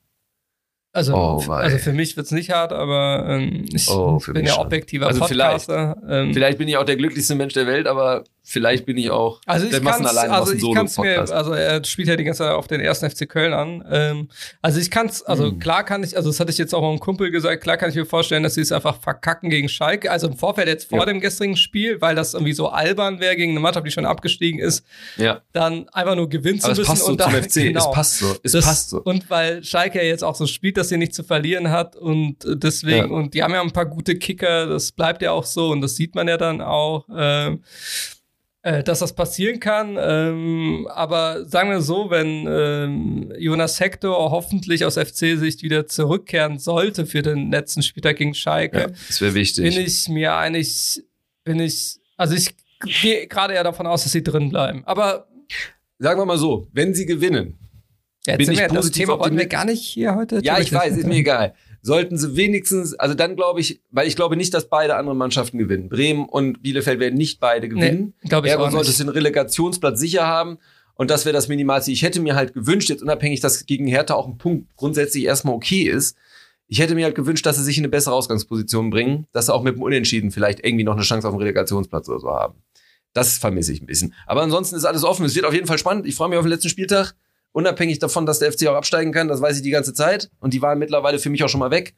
Also, Oh, also für mich wird's nicht hart, aber ähm, ich Oh, bin ja schon. objektiver Also Podcaster. Ähm, Vielleicht bin ich auch der glücklichste Mensch der Welt, aber vielleicht bin ich auch Also ich der Massenallein also ich kann's mir, also er spielt ja die ganze Zeit auf den ersten FC Köln an. Ähm, also ich kann's, also Mhm. klar kann ich, also das hatte ich jetzt auch mal einem Kumpel gesagt, klar kann ich mir vorstellen, dass sie es einfach verkacken gegen Schalke. Also im Vorfeld jetzt vor Ja. dem gestrigen Spiel, weil das irgendwie so albern wäre gegen eine Mannschaft, die schon abgestiegen ist, Ja, dann einfach nur gewinnen zu es müssen passt so und zum dann, FC. genau. Es passt so. Es Das- passt so. Und weil Schalke ja jetzt auch so spielt, dass sie nicht zu verlieren hat und deswegen, Ja. und die haben ja ein paar gute Kicker, das bleibt ja auch so und das sieht man ja dann auch, ähm, äh, dass das passieren kann. Ähm, aber sagen wir so, wenn ähm, Jonas Hector hoffentlich aus FC-Sicht wieder zurückkehren sollte für den letzten Spieltag gegen Schalke, Ja, das wäre wichtig. bin ich mir eigentlich, bin ich, also ich gehe gerade eher davon aus, dass sie drin bleiben. Aber Sagen wir mal so, wenn sie gewinnen, ja, jetzt Bin ich wir, das positiv Thema wollten wir gar nicht hier heute. Ja, ich weiß, ist mir egal. Sollten sie wenigstens, also dann glaube ich, weil ich glaube nicht, dass beide anderen Mannschaften gewinnen. Bremen und Bielefeld werden nicht beide gewinnen. Nee, glaube ich Ergo auch sollte es nicht. den Relegationsplatz sicher haben. Und das wäre das Minimalste. Ich hätte mir halt gewünscht, jetzt unabhängig, dass gegen Hertha auch ein Punkt grundsätzlich erstmal okay ist. Ich hätte mir halt gewünscht, dass sie sich in eine bessere Ausgangsposition bringen, dass sie auch mit dem Unentschieden vielleicht irgendwie noch eine Chance auf den Relegationsplatz oder so haben. Das vermisse ich ein bisschen. Aber ansonsten ist alles offen. Es wird auf jeden Fall spannend. Ich freue mich auf den letzten Spieltag. Unabhängig davon, dass der FC auch absteigen kann, das weiß ich die ganze Zeit. Und die waren mittlerweile für mich auch schon mal weg.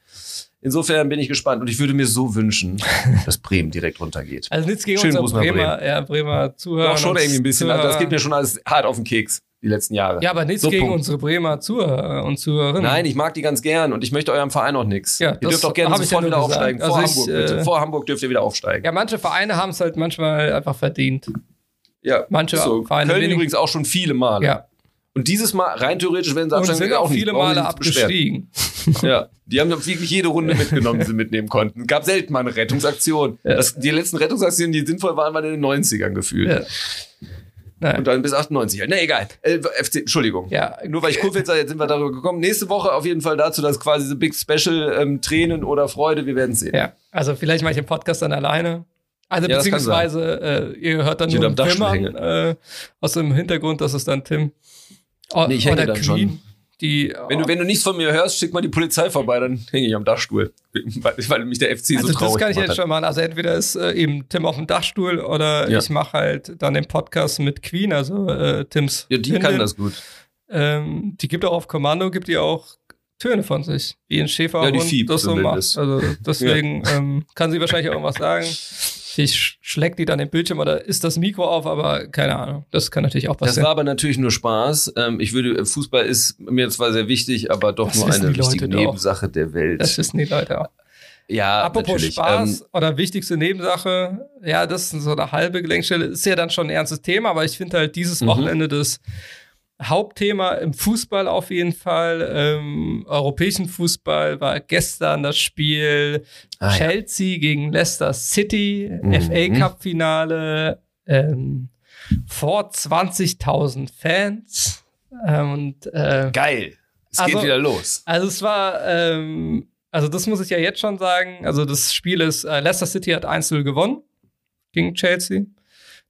Insofern bin ich gespannt. Und ich würde mir so wünschen, dass Bremen direkt runtergeht. Also nichts gegen Schön unsere Gruß nach Bremer, ja, Bremer Zuhörer. Doch schon irgendwie ein bisschen. Also Zuhörer. das geht mir schon alles hart auf den Keks, die letzten Jahre. ja, aber nichts So, gegen Punkt. unsere Bremer Zuhörer und Zuhörerinnen. Nein, ich mag die ganz gern und ich möchte eurem Verein auch nichts. Ja, ihr dürft auch gerne ich sofort ja wieder gesagt. aufsteigen. Vor Also ich, Hamburg, bitte. äh, Vor Hamburg dürft ihr wieder aufsteigen. Ja, manche Vereine haben es halt manchmal einfach verdient. Ja, manche so. Vereine Köln wenig- übrigens auch schon viele Male. Ja. Und dieses Mal, rein theoretisch, wenn sie absteigen, sind auch viele Male nicht beschweren. abgestiegen. Ja, die haben wirklich jede Runde mitgenommen, die sie mitnehmen konnten. Gab selten mal eine Rettungsaktion. Ja. Das, die letzten Rettungsaktionen, die sinnvoll waren, waren in den 90ern gefühlt. Ja. Naja. Und dann bis 98. halt. Na egal. Äh, FC, Entschuldigung. Ja. Nur weil ich Kurfeld sage, jetzt sind wir darüber gekommen. Nächste Woche auf jeden Fall dazu, dass quasi so Big Special ähm, Tränen oder Freude, wir werden sehen. Ja, also vielleicht mache ich den Podcast dann alleine. Also Ja, beziehungsweise äh, ihr hört dann Ich nur Wimmern äh, aus dem Hintergrund, das ist dann Tim. O Nee, ich hänge dann Queen, schon. Die, Wenn du, wenn du nichts von mir hörst, schick mal die Polizei vorbei, dann hänge ich am Dachstuhl. Weil, weil mich der FC also so traurig das kann ich jetzt schon machen. Also entweder ist äh, eben Tim auf dem Dachstuhl oder Ja. ich mache halt dann den Podcast mit Queen, also äh, Tims. Ja, die Hündin. kann das gut. Ähm, die gibt auch auf Kommando, gibt die auch Töne von sich, wie ein Schäferhund Ja, die fiebt das so macht. Also deswegen ähm, kann sie wahrscheinlich auch irgendwas sagen. Ich sch- schlägt die dann den Bildschirm oder ist das Mikro auf, aber keine Ahnung. Das kann natürlich auch Das passieren. war aber natürlich nur Spaß. Ähm, ich würde, Fußball ist mir zwar sehr wichtig, aber doch Das nur eine die Leute wichtige doch. Nebensache der Welt. das wissen die Leute auch. ja, Apropos natürlich. Spaß Ähm, oder wichtigste Nebensache, ja, das ist so eine halbe Gelenkstelle, ist ja dann schon ein ernstes Thema, aber ich finde halt dieses Mhm. Wochenende das Hauptthema im Fußball auf jeden Fall. Im europäischen Fußball war gestern das Spiel Ah, ja. Chelsea gegen Leicester City, Mhm. FA Cup Finale, ähm, vor 20.000 Fans. Ähm, und äh, geil. Es Also- geht wieder los. also es war, ähm, also das muss ich ja jetzt schon sagen. Also das Spiel ist, äh, Leicester City hat 1-0 gewonnen gegen Chelsea.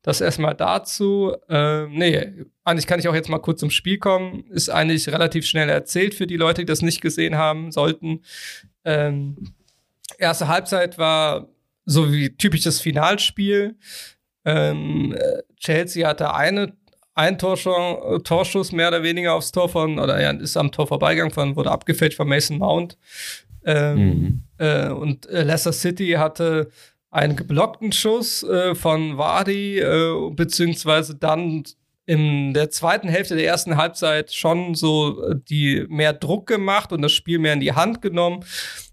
Das erstmal dazu. Ähm, nee, eigentlich kann ich auch jetzt mal kurz zum Spiel kommen. Ist eigentlich relativ schnell erzählt für die Leute, die das nicht gesehen haben sollten. Ähm, erste Halbzeit war so wie typisches Finalspiel. Ähm, äh, Chelsea hatte eine ein Torschuss, Torschuss mehr oder weniger aufs Tor von, oder ja, ist am Tor vorbeigegangen von, wurde abgefälscht von Mason Mount. Ähm, Mhm. äh, und Leicester City hatte einen geblockten Schuss äh, von Vardy, äh, beziehungsweise dann in der zweiten Hälfte der ersten Halbzeit schon so äh, die mehr Druck gemacht und das Spiel mehr in die Hand genommen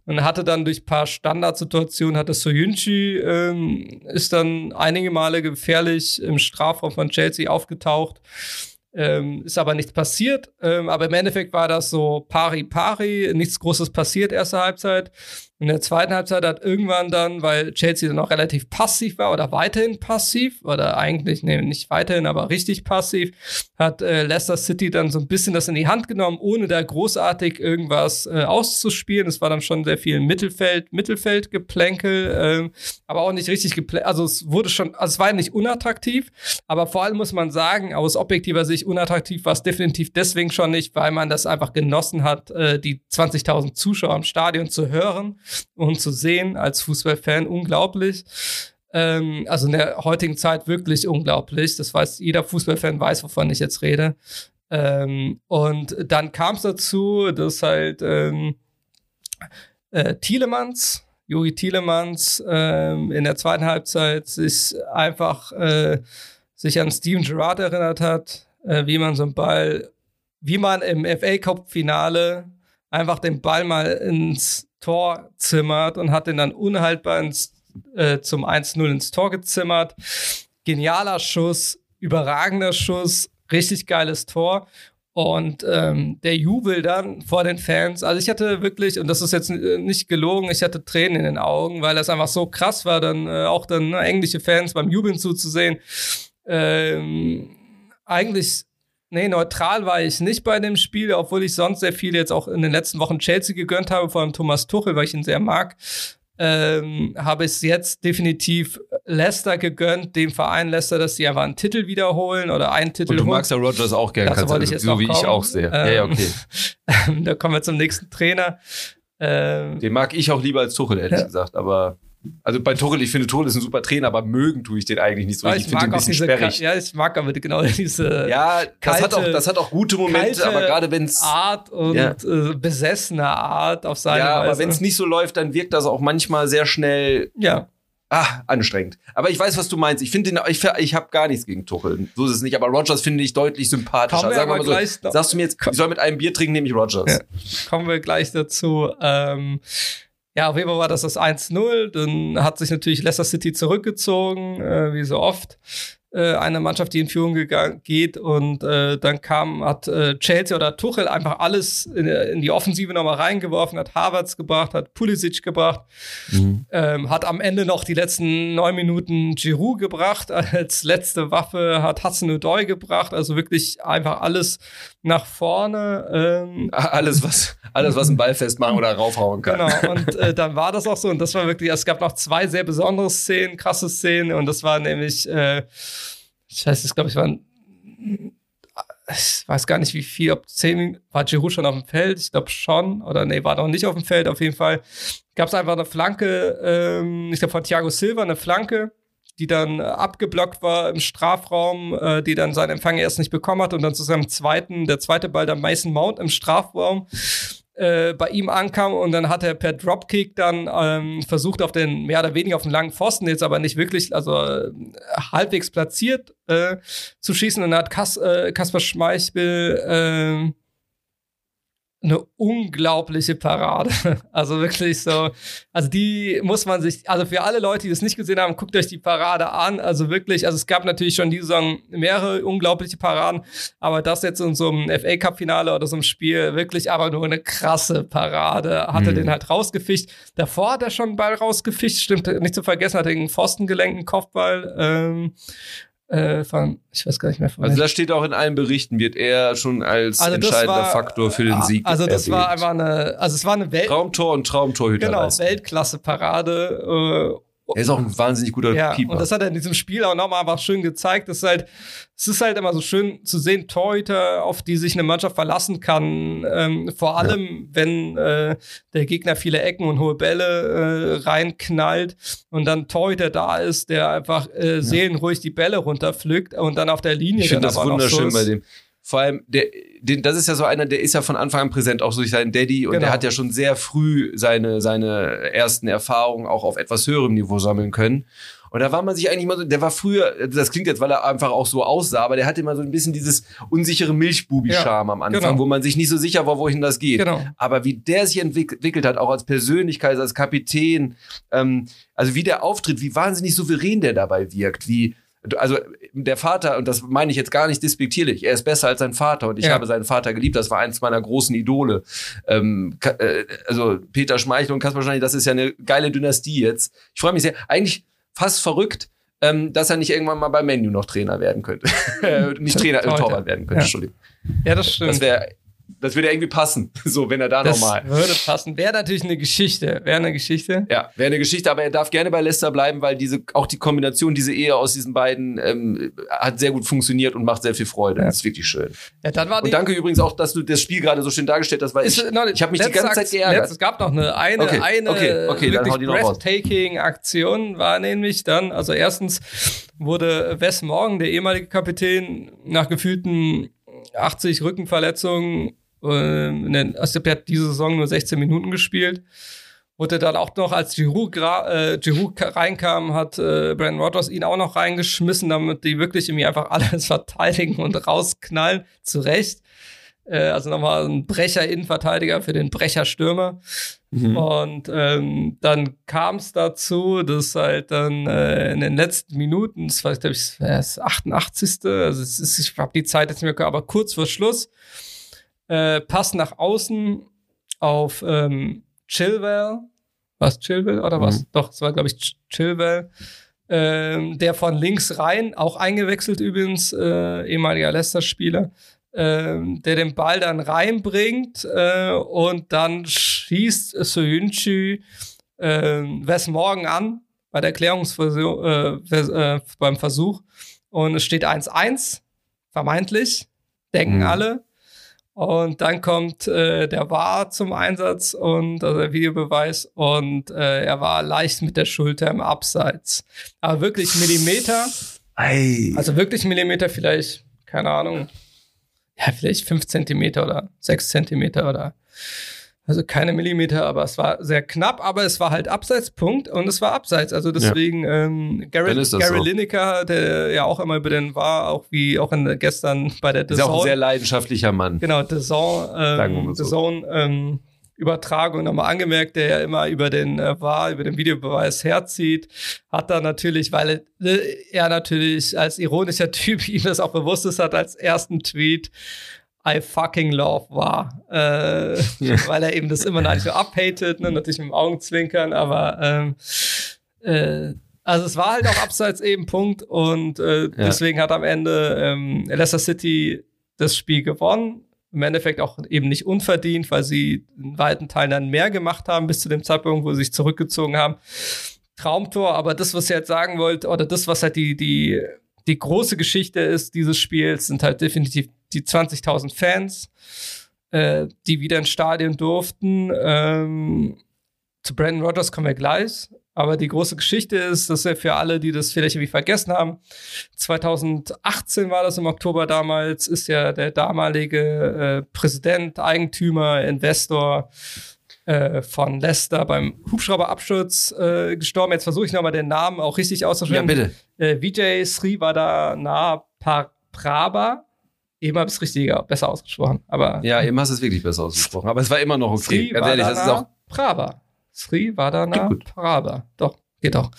und hatte dann durch ein paar Standardsituationen hatte Soyunchi ähm, ist dann einige Male gefährlich im Strafraum von Chelsea aufgetaucht. Ähm, ist aber nichts passiert. Ähm, aber im Endeffekt war das so pari pari, nichts Großes passiert, erste Halbzeit. In der zweiten Halbzeit hat irgendwann dann, weil Chelsea dann auch relativ passiv war oder weiterhin passiv, oder eigentlich, nee, nicht weiterhin, aber richtig passiv, hat äh, Leicester City dann so ein bisschen das in die Hand genommen, ohne da großartig irgendwas äh, auszuspielen. Es war dann schon sehr viel Mittelfeld, Mittelfeldgeplänkel, ähm, aber auch nicht richtig geplänkel. Also es wurde schon, also es war nicht unattraktiv, aber vor allem muss man sagen, aus objektiver Sicht unattraktiv war es definitiv deswegen schon nicht, weil man das einfach genossen hat, äh, die 20.000 Zuschauer im Stadion zu hören und zu sehen als Fußballfan. Unglaublich. Ähm, also in der heutigen Zeit wirklich unglaublich. Das weiß jeder Fußballfan weiß, wovon ich jetzt rede. Ähm, und dann kam es dazu, dass halt ähm, äh, Thielemanns, Jogi Thielemanns, ähm, in der zweiten Halbzeit sich einfach äh, sich an Steven Gerrard erinnert hat, äh, wie man so einen Ball, wie man im FA Cup Finale einfach den Ball mal ins Tor zimmert und hat den dann unhaltbar ins, äh, zum 1-0 ins Tor gezimmert. Genialer Schuss, überragender Schuss, richtig geiles Tor. Und ähm, der Jubel dann vor den Fans, also ich hatte wirklich, und das ist jetzt äh, nicht gelogen, ich hatte Tränen in den Augen, weil das einfach so krass war, dann äh, auch dann ne, englische Fans beim Jubeln zuzusehen. Ähm, eigentlich, nee, neutral war ich nicht bei dem Spiel, obwohl ich sonst sehr viel jetzt auch in den letzten Wochen Chelsea gegönnt habe, vor allem Thomas Tuchel, weil ich ihn sehr mag. Ähm, habe ich es jetzt definitiv Leicester gegönnt, dem Verein Leicester, dass sie einfach einen Titel wiederholen oder einen Titel Und du holen. magst ja Rogers auch gerne, kannst wollte ich jetzt so noch wie ich kommen. auch sehr. ja, ja, Ähm, okay. da kommen wir zum nächsten Trainer. Ähm, Den mag ich auch lieber als Tuchel, ehrlich Ja. gesagt. Aber also bei Tuchel, ich finde Tuchel ist ein super Trainer, aber mögen tue ich den eigentlich nicht so. aber Ich, finde den ein bisschen sperrig. ja, ich mag aber genau diese Ja, das, hat auch, kalte- das hat auch gute Momente, kalte aber gerade wenn es Art und Ja. äh, besessene Art auf seine ja, aber Weise. wenn es nicht so läuft, dann wirkt das auch manchmal sehr schnell ja, ah, anstrengend. Aber ich weiß, was du meinst. Ich finde ich, ich habe gar nichts gegen Tuchel. So ist es nicht. Aber Rogers finde ich deutlich sympathischer. Kommen wir Sagen wir aber mal so. Sagst du mir jetzt, ich soll mit einem Bier trinken, nehme ich Rogers. Ja. kommen wir gleich dazu. Ähm, ja, auf jeden Fall war das das 1-0. Dann hat sich natürlich Leicester City zurückgezogen, äh, wie so oft. äh, eine Mannschaft, die in Führung geht und äh, dann kam, hat äh, Chelsea oder Tuchel einfach alles in, in die Offensive nochmal reingeworfen, hat Havertz gebracht, hat Pulisic gebracht, mhm. ähm, hat am Ende noch die letzten neun Minuten Giroud gebracht, als letzte Waffe hat Hudson Odoi gebracht, also wirklich einfach alles nach vorne. Ähm, alles, was, alles, was einen Ball festmachen oder raufhauen kann. Genau, und äh, dann war das auch so und das war wirklich, es gab noch zwei sehr besondere Szenen, krasse Szenen und das war nämlich äh, ich weiß, es glaube ich waren, ich weiß gar nicht wie viel, ob zehn, war Giroud schon auf dem Feld? Ich glaube schon, oder nee, war noch nicht auf dem Feld. Auf jeden Fall gab es einfach eine Flanke, ähm, ich glaube von Thiago Silva, eine Flanke, die dann äh, abgeblockt war im Strafraum, äh, die dann seinen Empfang erst nicht bekommen hat und dann zu seinem zweiten, der zweite Ball dann Mason Mount im Strafraum äh, bei ihm ankam und dann hat er per Dropkick dann ähm, versucht auf den mehr oder weniger auf den langen Pfosten jetzt aber nicht wirklich also äh, halbwegs platziert äh, zu schießen und dann hat Kas äh, Kasper Schmeichel äh, eine unglaubliche Parade. Also wirklich so, also die muss man sich, also für alle Leute, die das nicht gesehen haben, guckt euch die Parade an. Also wirklich, also es gab natürlich schon diese Saison mehrere unglaubliche Paraden, aber das jetzt in so einem FA Cup Finale oder so einem Spiel wirklich aber nur eine krasse Parade. Hatte mhm. den halt rausgefischt. Davor hat er schon einen Ball rausgefischt, stimmt nicht zu vergessen, hat er einen Pfostengelenken Kopfball. Ähm, äh, von, ich weiß gar nicht mehr von. Also das steht auch in allen Berichten, wird er schon als also entscheidender war, Faktor für den Sieg. Also das erwähnt. war einfach eine, also es war eine Welt Traumtor und Traumtorhüter. Genau, Weltklasse-Parade. Äh, er ist auch ein wahnsinnig guter ja, Keeper. Und das hat er in diesem Spiel auch nochmal einfach schön gezeigt. Das ist halt, es ist halt immer so schön zu sehen, Torhüter, auf die sich eine Mannschaft verlassen kann. Ähm, vor allem, ja. wenn äh, der Gegner viele Ecken und hohe Bälle äh, reinknallt und dann Torhüter da ist, der einfach äh, seelenruhig die Bälle runterpflückt und dann auf der Linie. Ich finde das wunderschön so bei dem. Vor allem, der, den, das ist ja so einer, der ist ja von Anfang an präsent, auch so durch seinen Daddy. Und genau. der hat ja schon sehr früh seine, seine ersten Erfahrungen auch auf etwas höherem Niveau sammeln können. Und da war man sich eigentlich mal so, der war früher, das klingt jetzt, weil er einfach auch so aussah, aber der hatte immer so ein bisschen dieses unsichere Milchbubi-Charme ja, am Anfang, genau. wo man sich nicht so sicher war, wohin das geht. Genau. Aber wie der sich entwickelt hat, auch als Persönlichkeit, als Kapitän, ähm, also wie der auftritt, wie wahnsinnig souverän der dabei wirkt, wie, also der Vater, und das meine ich jetzt gar nicht despektierlich, er ist besser als sein Vater und ich ja. habe seinen Vater geliebt, das war eins meiner großen Idole. Ähm, äh, also Peter Schmeichel und Kaspar Schmeichel, das ist ja eine geile Dynastie jetzt. Ich freue mich sehr. Eigentlich fast verrückt, ähm, dass er nicht irgendwann mal beim Menu noch Trainer werden könnte. nicht Trainer, äh, Torwart werden könnte, ja. Entschuldigung. Ja, das stimmt. Das wäre das würde irgendwie passen, so wenn er da nochmal. Würde passen. Wäre natürlich eine Geschichte. Wäre eine Geschichte. Ja, wäre eine Geschichte, aber er darf gerne bei Leicester bleiben, weil diese, auch die Kombination, diese Ehe aus diesen beiden ähm, hat sehr gut funktioniert und macht sehr viel Freude. Ja. Das ist wirklich schön. Ja, dann war und danke übrigens auch, dass du das Spiel gerade so schön dargestellt hast, weil ist, ich, no, ich habe mich die ganze Zeit geärgert. es gab noch eine, eine, okay, eine okay, okay, wirklich breathtaking Aktion war nämlich dann, also erstens wurde Wes Morgan, der ehemalige Kapitän, nach gefühlten 80 Rückenverletzungen äh, also der hat diese Saison nur 16 Minuten gespielt. Wurde dann auch noch, als Giroud, äh, Giroud reinkam, hat äh, Brandon Rodgers ihn auch noch reingeschmissen, damit die wirklich irgendwie einfach alles verteidigen und rausknallen. Zu Recht. Äh, also nochmal ein Brecher-Innenverteidiger für den Brecher-Stürmer. Mhm. Und ähm, dann kam es dazu, dass halt dann äh, in den letzten Minuten, das war, glaube ich, das 88. Also es ist, ich habe die Zeit jetzt nicht mehr gehört, aber kurz vor Schluss, äh, Pass nach außen auf ähm, Chilwell. Was, Chilwell oder was? Mhm. Doch, es war, glaube ich, Ch Chilwell. Ähm, der von links rein, auch eingewechselt übrigens, äh, ehemaliger Leicester-Spieler, ähm, der den Ball dann reinbringt äh, und dann schießt Soyuncu äh, Wes Morgen an bei der Klärungsversuch, äh, äh, beim Versuch und es steht 1-1, vermeintlich, denken mhm. alle. Und dann kommt äh, der war zum Einsatz und also der Videobeweis und äh, er war leicht mit der Schulter im Abseits. Aber wirklich Millimeter. Ei. Also wirklich Millimeter, vielleicht, keine Ahnung. Ja, vielleicht fünf Zentimeter oder sechs Zentimeter oder also keine Millimeter, aber es war sehr knapp, aber es war halt Abseitspunkt und es war Abseits. Also deswegen ja. ähm, Gary, Gary so. Lineker, der ja auch immer über den war, auch wie auch in, gestern bei der. Ist auch ein sehr leidenschaftlicher Mann. Genau, DAZN, ähm, The so. ähm, Übertragung nochmal angemerkt, der ja immer über den äh, war, über den Videobeweis herzieht, hat da natürlich, weil äh, er natürlich als ironischer Typ ihm das auch bewusst ist, hat als ersten Tweet I fucking love war, äh, weil er eben das immer noch nicht so abhatet, ne, natürlich mit dem Augenzwinkern, aber ähm, äh, also es war halt auch abseits eben Punkt und äh, ja. deswegen hat am Ende ähm, Leicester City das Spiel gewonnen. Im Endeffekt auch eben nicht unverdient, weil sie in weiten Teilen dann mehr gemacht haben bis zu dem Zeitpunkt, wo sie sich zurückgezogen haben. Traumtor, aber das, was ihr jetzt sagen wollt, oder das, was halt die, die, die große Geschichte ist dieses Spiels, sind halt definitiv die 20.000 Fans, äh, die wieder ins Stadion durften. Ähm, zu Brandon Rogers kommen wir gleich. Aber die große Geschichte ist, dass er für alle, die das vielleicht irgendwie vergessen haben, 2018 war das im Oktober damals, ist ja der damalige äh, Präsident, Eigentümer, Investor äh, von Leicester beim Hubschrauberabsturz äh, gestorben. Jetzt versuche ich nochmal den Namen auch richtig auszusprechen. Ja, bitte. Äh, Vijay Srivadana Prabha. Eben habe ich es richtiger, besser ausgesprochen. Aber, ja, eben hast du es wirklich besser ausgesprochen. Aber es war immer noch okay. Ganz ehrlich, das ist auch. Prabha. Sri Vadana Paraba. Doch, geht doch.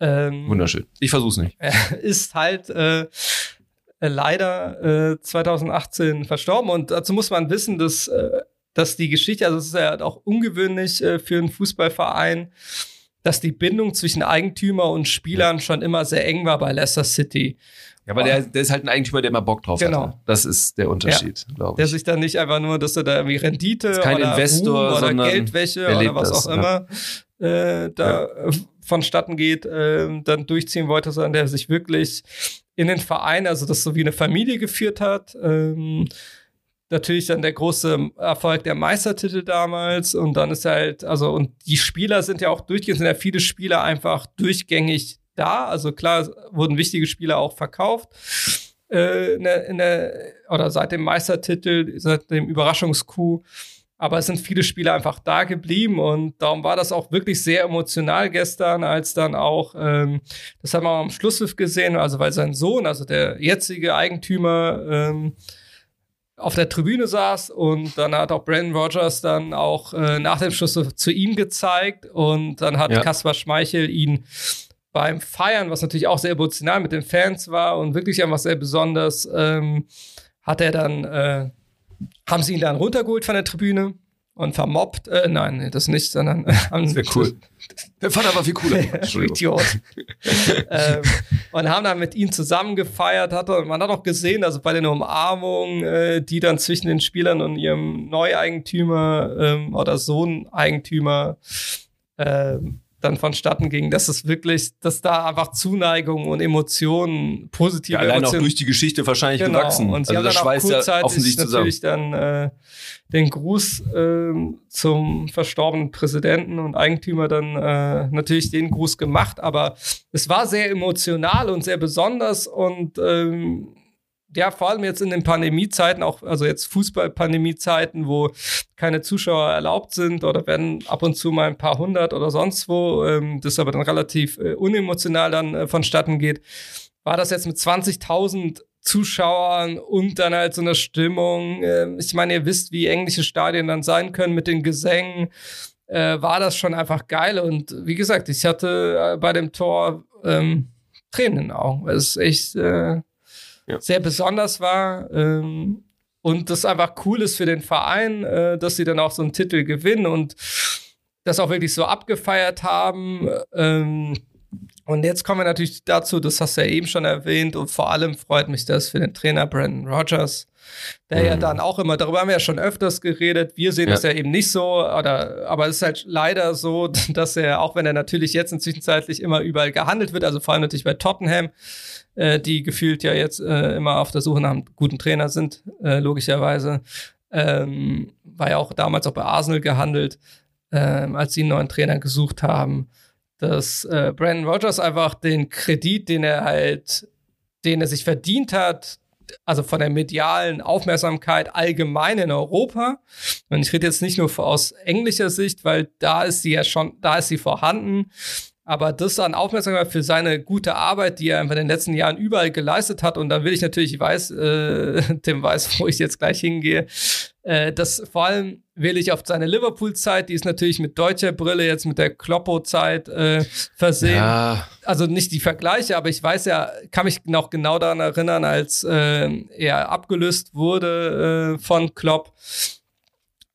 Ähm, Wunderschön. Ich versuch's nicht. Ist halt äh, leider äh, 2018 verstorben und dazu muss man wissen, dass, äh, dass die Geschichte, also es ist ja auch ungewöhnlich äh, für einen Fußballverein, dass die Bindung zwischen Eigentümer und Spielern schon immer sehr eng war bei Leicester City. Ja, aber der, der ist halt ein Eigentümer, der immer Bock drauf hat. Genau. Das ist der Unterschied, ja. glaube ich. Der sich dann nicht einfach nur, dass er da irgendwie Rendite kein oder Investor, Ruhm oder Geldwäsche oder was das, auch immer äh, da ja. vonstatten geht, äh, dann durchziehen wollte, sondern der sich wirklich in den Verein, also das so wie eine Familie geführt hat. Ähm, natürlich dann der große Erfolg der Meistertitel damals und dann ist halt, also und die Spieler sind ja auch durchgehend, sind ja viele Spieler einfach durchgängig da. Also klar wurden wichtige Spieler auch verkauft. Äh, in der, in der, oder seit dem Meistertitel, seit dem Überraschungscoup. Aber es sind viele Spieler einfach da geblieben und darum war das auch wirklich sehr emotional gestern, als dann auch, ähm, das haben wir am Schlusspfiff gesehen, also weil sein Sohn, also der jetzige Eigentümer, ähm, auf der Tribüne saß und dann hat auch Brandon Rogers dann auch äh, nach dem Schluss zu ihm gezeigt und dann hat ja. Kaspar Schmeichel ihn beim Feiern, was natürlich auch sehr emotional mit den Fans war und wirklich einfach sehr besonders, ähm, hat er dann, äh, haben sie ihn dann runtergeholt von der Tribüne und vermobbt. Äh, nein, das nicht, sondern äh, haben das wäre cool. Der fand aber viel cooler. Idiot. ähm, und haben dann mit ihm zusammen gefeiert. Hat, man hat auch gesehen, also bei den Umarmungen, äh, die dann zwischen den Spielern und ihrem Neueigentümer ähm, oder Sohneigentümer ähm, dann vonstatten ging, dass es wirklich, dass da einfach Zuneigung und Emotionen, positive ja, allein Emotionen. auch durch die Geschichte wahrscheinlich genau. gewachsen. Und sie also haben dann auch kurzzeitig offensichtlich natürlich zusammen. dann äh, den Gruß äh, zum verstorbenen Präsidenten und Eigentümer dann äh, natürlich den Gruß gemacht, aber es war sehr emotional und sehr besonders und ähm, ja, vor allem jetzt in den Pandemiezeiten, auch, also jetzt Fußball-Pandemiezeiten, wo keine Zuschauer erlaubt sind oder werden ab und zu mal ein paar hundert oder sonst wo, ähm, das aber dann relativ äh, unemotional dann äh, vonstatten geht, war das jetzt mit 20.000 Zuschauern und dann halt so einer Stimmung. Äh, ich meine, ihr wisst, wie englische Stadien dann sein können mit den Gesängen. Äh, war das schon einfach geil. Und wie gesagt, ich hatte äh, bei dem Tor ähm, Tränen in den Augen. Es ist echt äh, ja. sehr besonders war. Ähm, und das einfach cool ist für den Verein, äh, dass sie dann auch so einen Titel gewinnen und das auch wirklich so abgefeiert haben. Ähm, und jetzt kommen wir natürlich dazu, das hast du ja eben schon erwähnt, und vor allem freut mich das für den Trainer Brandon Rogers, der mhm. ja dann auch immer, darüber haben wir ja schon öfters geredet, wir sehen ja. das ja eben nicht so, oder, aber es ist halt leider so, dass er, auch wenn er natürlich jetzt inzwischenzeitlich immer überall gehandelt wird, also vor allem natürlich bei Tottenham, äh, die gefühlt ja jetzt äh, immer auf der Suche nach einem guten Trainer sind, äh, logischerweise. Ähm, war ja auch damals auch bei Arsenal gehandelt, ähm, als sie einen neuen Trainer gesucht haben, dass äh, Brandon Rogers einfach den Kredit, den er halt, den er sich verdient hat, also von der medialen Aufmerksamkeit allgemein in Europa. Und ich rede jetzt nicht nur aus englischer Sicht, weil da ist sie ja schon, da ist sie vorhanden. Aber das an Aufmerksamkeit für seine gute Arbeit, die er in den letzten Jahren überall geleistet hat. Und dann will ich natürlich, ich weiß, äh, Tim weiß, wo ich jetzt gleich hingehe. Äh, das vor allem wähle ich auf seine Liverpool-Zeit, die ist natürlich mit deutscher Brille jetzt mit der Kloppo-Zeit äh, versehen. Ja. Also nicht die Vergleiche, aber ich weiß ja, kann mich noch genau daran erinnern, als äh, er abgelöst wurde äh, von Klopp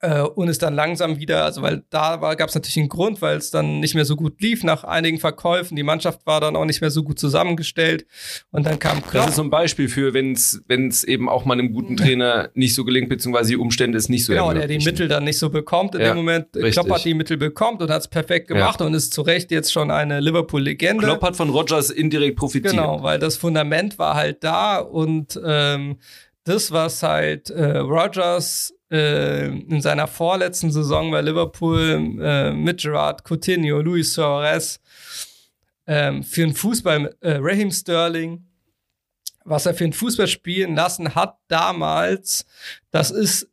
äh, und es dann langsam wieder, also weil da gab es natürlich einen Grund, weil es dann nicht mehr so gut lief nach einigen Verkäufen. Die Mannschaft war dann auch nicht mehr so gut zusammengestellt und dann kam Klopp. Das ist so ein Beispiel für, wenn es eben auch mal einem guten Trainer nicht so gelingt, beziehungsweise die Umstände es nicht so Genau, der die Mittel dann nicht so bekommt in ja, dem Moment. Richtig. Klopp hat die Mittel bekommt und hat es perfekt gemacht ja. und ist zu Recht jetzt schon eine Liverpool-Legende. Klopp hat von Rogers indirekt profitiert. Genau, weil das Fundament war halt da und ähm, das, was halt äh, Rogers äh, in seiner vorletzten Saison bei Liverpool äh, mit Gerard Coutinho, Luis Suarez, äh, für den Fußball, äh, Raheem Sterling, was er für den Fußball spielen lassen hat damals, das ist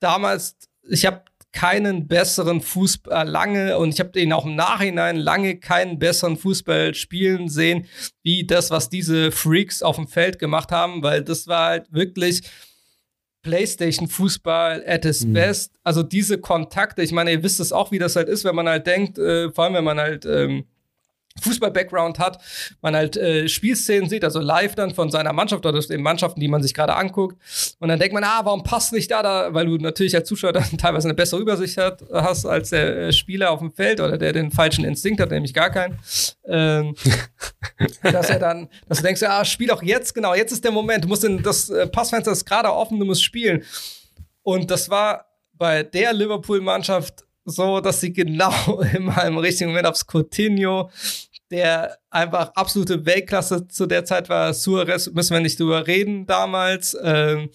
damals, ich habe keinen besseren Fußball lange und ich habe den auch im Nachhinein lange keinen besseren Fußball spielen sehen, wie das, was diese Freaks auf dem Feld gemacht haben, weil das war halt wirklich PlayStation-Fußball at its mhm. best. Also diese Kontakte, ich meine, ihr wisst es auch, wie das halt ist, wenn man halt denkt, äh, vor allem wenn man halt ähm, Fußball-Background hat, man halt äh, Spielszenen sieht, also live dann von seiner Mannschaft oder den Mannschaften, die man sich gerade anguckt. Und dann denkt man, ah, warum passt nicht da, da, weil du natürlich als Zuschauer dann teilweise eine bessere Übersicht hat, hast als der äh, Spieler auf dem Feld oder der den falschen Instinkt hat, nämlich gar keinen. Ähm, dass er dann, dass du denkst, ah, spiel doch jetzt, genau, jetzt ist der Moment, du musst in das äh, Passfenster ist gerade offen, du musst spielen. Und das war bei der Liverpool-Mannschaft so, dass sie genau immer im richtigen Moment aufs Coutinho der einfach absolute Weltklasse zu der Zeit war. Suarez müssen wir nicht drüber reden damals. Ähm,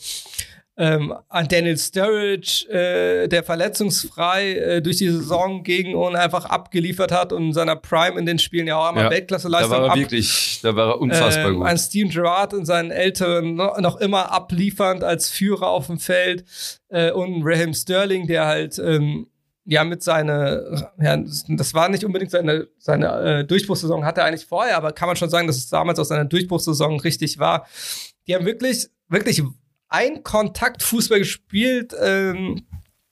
ähm, an Daniel Sturridge, äh, der verletzungsfrei äh, durch die Saison ging und einfach abgeliefert hat und in seiner Prime in den Spielen ja auch einmal ja, Weltklasse-Leistung. Da war er ab, wirklich, da war er unfassbar äh, gut. An Steven Gerrard in seinen Älteren noch, noch, immer abliefernd als Führer auf dem Feld äh, und Raheem Sterling, der halt ähm, ja mit seine, ja, das war nicht unbedingt seine, seine äh, Durchbruchssaison, hatte er eigentlich vorher, aber kann man schon sagen, dass es damals aus seiner Durchbruchssaison richtig war. Die haben wirklich, wirklich ein Kontakt Fußball gespielt. Ähm,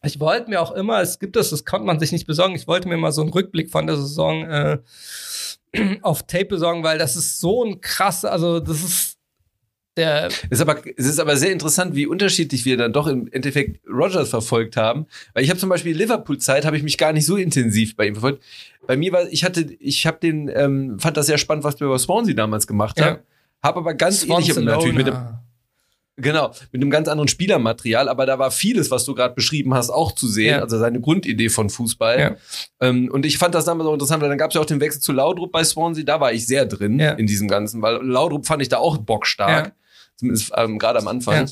ich wollte mir auch immer, es gibt das, das konnte man sich nicht besorgen, ich wollte mir mal so einen Rückblick von der Saison äh, auf Tape besorgen, weil das ist so ein krasser, also das ist der es ist, aber, es ist aber sehr interessant, wie unterschiedlich wir dann doch im Endeffekt Rogers verfolgt haben. Weil ich habe zum Beispiel Liverpool-Zeit, habe ich mich gar nicht so intensiv bei ihm verfolgt. Bei mir war, ich hatte, ich habe den, ähm, fand das sehr spannend, was wir über Swansea damals gemacht ja. haben. Habe aber ganz ähnlich natürlich mit dem, Genau, mit einem ganz anderen Spielermaterial, aber da war vieles, was du gerade beschrieben hast, auch zu sehen, ja. also seine Grundidee von Fußball. Ja. Ähm, und ich fand das damals auch interessant, weil dann gab es ja auch den Wechsel zu Laudrup bei Swansea, da war ich sehr drin ja. in diesem Ganzen, weil Laudrup fand ich da auch bockstark, zumindest ähm, gerade am Anfang.